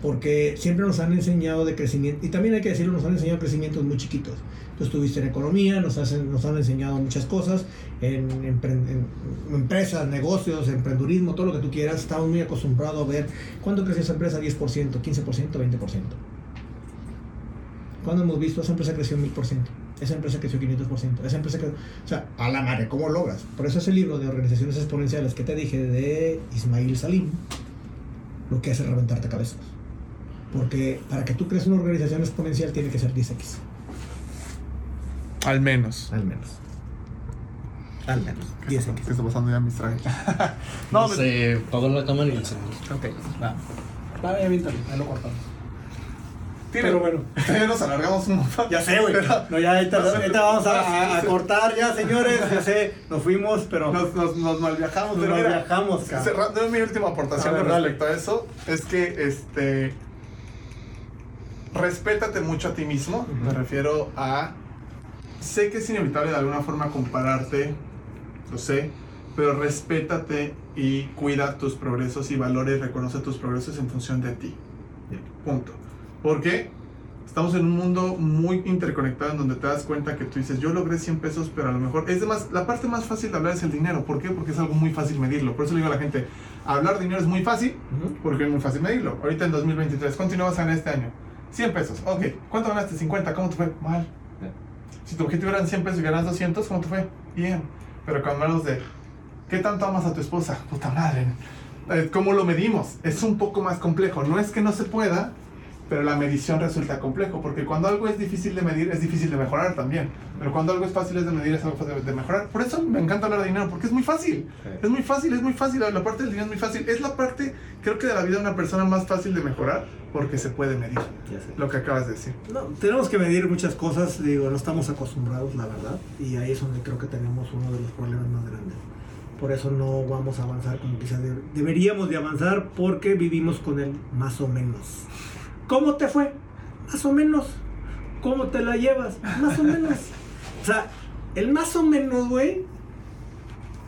Porque siempre nos han enseñado de crecimiento, y también hay que decirlo, nos han enseñado crecimientos muy chiquitos. Tú estuviste en economía, nos, hacen- nos han enseñado muchas cosas, en, empre- en empresas, negocios, emprendurismo, todo lo que tú quieras. Estamos muy acostumbrados a ver cuándo creció esa empresa, 10%, 15%, 20%. ¿Cuándo hemos visto esa empresa creció 1000%? Esa empresa creció 500%. Esa empresa creció... O sea, a la madre, ¿cómo logras? Por eso ese libro de organizaciones exponenciales que te dije de Ismail Salim, lo que hace es reventarte cabezas. Porque para que tú crees una organización exponencial tiene que ser 10x, Al menos. al menos. Al menos. 10x. ¿Qué está pasando ya, mis trajes? [LAUGHS] No, no, pero- sé, todo la cámara y el celular. Ok. Va. Va, ya ahí lo cortamos. Pero bueno. Ya nos alargamos un montón. Ya sé, güey. No, ya ahorita, ahorita vamos a, no, a- a cortar ya, señores. Ya sé, nos fuimos, pero nos, Nos, nos, nos malviajamos. pero mira, viajamos, cabrón. Cerrando mi última aportación A ver, con dale. respecto a eso es que este respétate mucho a ti mismo. Me refiero a sé que es inevitable de alguna forma compararte, lo sé, pero respétate y cuida tus progresos y valora y reconoce tus progresos en función de ti. Punto. ¿Por qué? Estamos en un mundo muy interconectado en donde te das cuenta que tú dices, yo logré 100 pesos, pero a lo mejor es más, la parte más fácil de hablar es el dinero. ¿Por qué? Porque es algo muy fácil medirlo. Por eso le digo a la gente, hablar de dinero es muy fácil porque es muy fácil medirlo. Ahorita en 2023, ¿cuánto dinero vas a ganar este año? 100 pesos. Ok, ¿cuánto ganaste? 50. ¿Cómo te fue? Mal. Si tu objetivo eran 100 pesos y ganas 200, ¿cómo te fue? Bien. Pero cuando hablamos de, ¿qué tanto amas a tu esposa? Puta madre. Eh, ¿Cómo lo medimos? Es un poco más complejo. No es que no se pueda, pero la medición resulta complejo, porque cuando algo es difícil de medir, es difícil de mejorar también. Pero cuando algo es fácil de medir, es algo fácil de mejorar. Por eso me encanta hablar de dinero, porque es muy fácil. Es muy fácil, es muy fácil. La parte del dinero es muy fácil. Es la parte, creo que de la vida de una persona más fácil de mejorar, porque se puede medir. Lo que acabas de decir. No, tenemos que medir muchas cosas, digo, no estamos acostumbrados, la verdad, y ahí es donde creo que tenemos uno de los problemas más grandes. Por eso no vamos a avanzar como quizás de- deberíamos de avanzar porque vivimos con el más o menos. ¿Cómo te fue? Más o menos. ¿Cómo te la llevas? Más o menos. O sea, el más o menos, güey,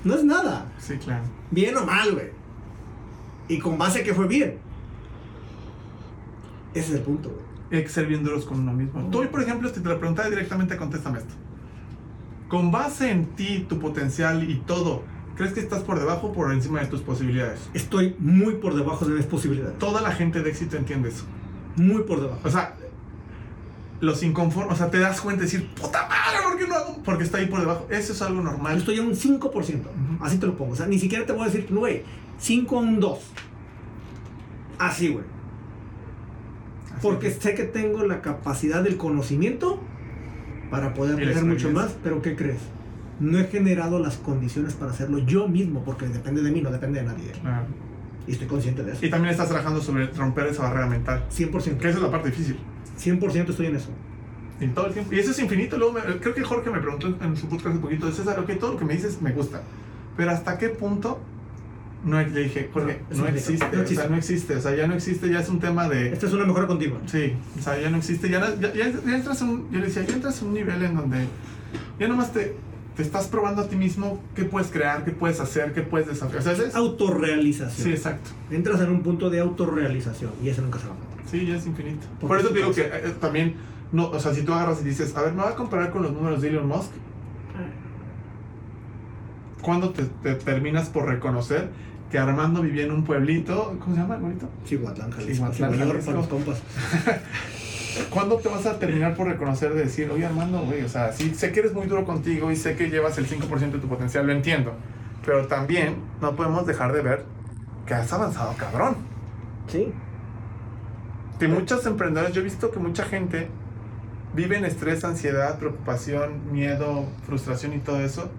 no es nada. Sí, claro. Bien o mal, güey. Y con base que fue bien. Ese es el punto, güey. Hay que ser bien duros con uno mismo. Tú, por ejemplo, si te lo preguntara directamente, contéstame esto. Con base en ti, tu potencial y todo, ¿crees que estás por debajo o por encima de tus posibilidades? Estoy muy por debajo de mis posibilidades. Toda la gente de éxito entiende eso. Muy por debajo. O sea, los inconformes, o sea, te das cuenta de decir, puta madre, ¿por qué no hago? Porque está ahí por debajo. Eso es algo Yo normal. estoy a un 5%. Así te lo pongo. O sea, ni siquiera te voy a decir, güey, 5 a un 2. Así, güey. Porque que- sé que tengo la capacidad del conocimiento para poder aprender mucho más, pero ¿qué crees? No he generado las condiciones para hacerlo yo mismo, porque depende de mí, no depende de nadie. Y estoy consciente de eso. Y también estás trabajando sobre romper esa barrera mental. 100%. Que esa es la parte difícil. 100% estoy en eso. Y todo el tiempo. Y eso es infinito. Luego me- creo que Jorge me preguntó en su podcast un poquito, César, ok, todo lo que me dices me gusta. Pero ¿hasta qué punto? No, le dije, Jorge, No, existe, O sea, no existe. O sea, ya no existe, ya es un tema de... Esta es una mejora continua. Sí, o sea, ya no existe. Ya, ya, ya- ya entras en un... Yo le decía, ya entras en un nivel en donde ya nomás te, te estás probando a ti mismo qué puedes crear, qué puedes hacer, qué puedes desafiar. O sea, es- Autorrealización. Sí, exacto. Entras en un punto de autorrealización y eso nunca se va a matar. Sí, ya es infinito. Por eso es te digo que eh, también, no, o sea, si tú agarras y dices, a ver, me voy a comparar con los números de Elon Musk, ¿cuándo te, te terminas por reconocer que Armando vivía en un pueblito? ¿Cómo se llama el pueblito? Chihuatlán, Jalisco. Chihuatlán, Jalisco. para los compas. ¿Cuándo te vas a terminar por reconocer de decir, oye Armando, güey, o sea, sí, sé que eres muy duro contigo y sé que llevas el 5% de tu potencial, lo entiendo, pero también no podemos dejar de ver que has avanzado cabrón. Sí. Que muchos emprendedores, yo he visto que mucha gente vive en estrés, ansiedad, preocupación, miedo, frustración y todo eso,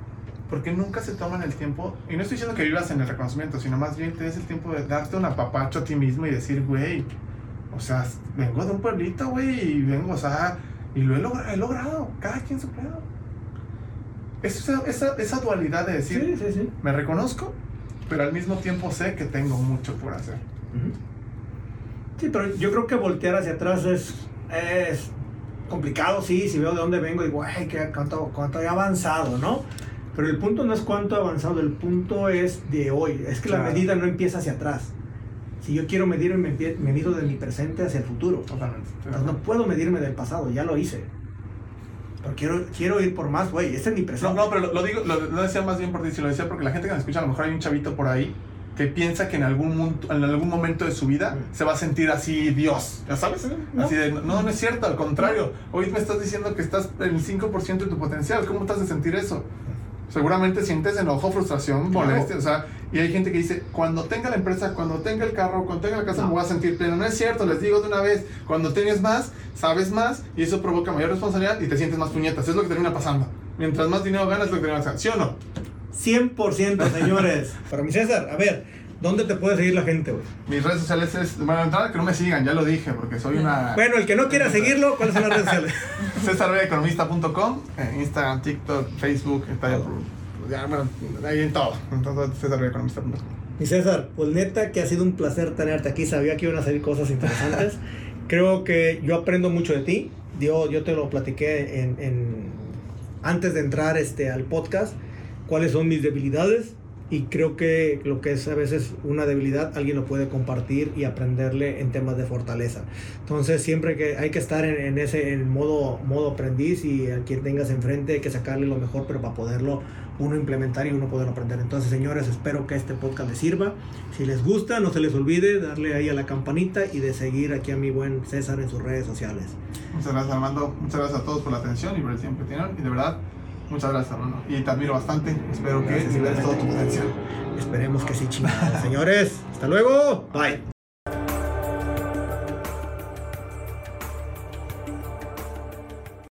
porque nunca se toman el tiempo, y no estoy diciendo que vivas en el reconocimiento, sino más bien te des el tiempo de darte un apapacho a ti mismo y decir, güey, o sea, vengo de un pueblito, güey, y vengo, o sea, y lo he, logra- he logrado, cada quien su pedo. Esa, esa, esa dualidad de decir, Sí, sí, sí. me reconozco, pero al mismo tiempo sé que tengo mucho por hacer. Sí, pero yo creo que voltear hacia atrás es, es complicado, sí, si veo de dónde vengo, digo, ay, que cuánto, cuánto he avanzado, ¿no? Pero el punto no es cuánto he avanzado, el punto es de hoy. Es que la medida no empieza hacia atrás. Si yo quiero medirme, me, mido de mi presente hacia el futuro. Totalmente. Entonces no puedo medirme del pasado, ya lo hice. Pero quiero, quiero ir por más, güey, este es mi No, presente. no, pero lo, lo digo, lo, lo decía más bien por ti, si lo decía porque la gente que me escucha, a lo mejor hay un chavito por ahí que piensa que en algún, en algún momento de su vida se va a sentir así Dios, ¿ya sabes? No. Así de, no, no es cierto, al contrario, hoy me estás diciendo que estás en el 5% de tu potencial, ¿cómo te hace sentir eso? Seguramente sientes enojo, frustración, Claro. molestia, o sea, y hay gente que dice, cuando tenga la empresa, cuando tenga el carro, cuando tenga la casa No. me voy a sentir pleno. No es cierto, les digo de una vez, cuando tienes más, sabes más y eso provoca mayor responsabilidad y te sientes más puñetas, es lo que termina pasando. Mientras más dinero ganas, lo que termina pasando, ¿sí o no? 100%, señores. [LAUGHS] Para mi César, a ver, ¿dónde te puede seguir la gente, güey? Mis redes sociales es, bueno, entrada que no me sigan, ya lo dije, porque soy una... Bueno, el que no quiera seguirlo, ¿cuáles son las redes sociales? [LAUGHS] CesarBeCeconomista.com, eh, Instagram, TikTok, Facebook, está ya, ya, bueno, ahí en todo. Entonces, CesarBeCeconomista.com. Mi César, pues neta que ha sido un placer tenerte aquí. Sabía que iban a salir cosas interesantes. [LAUGHS] Creo que yo aprendo mucho de ti. Yo, yo te lo platiqué en, en- antes de entrar este, al podcast. Cuáles son mis debilidades. Y creo que lo que es a veces una debilidad, alguien lo puede compartir y aprenderle en temas de fortaleza. Entonces, siempre que hay que estar en, en ese en modo, modo aprendiz y a quien tengas enfrente hay que sacarle lo mejor, pero para poderlo uno implementar y uno poder aprender. Entonces, señores, espero que este podcast les sirva. Si les gusta, no se les olvide darle ahí a la campanita y de seguir aquí a mi buen César en sus redes sociales. Muchas gracias, Armando. Muchas gracias a todos por la atención y por el tiempo que tienen. Y de verdad, muchas gracias, Armando. Y te admiro bastante. Espero Gracias, que liberes todo tu potencial. Esperemos que sí, chingados. Señores, hasta luego. Bye.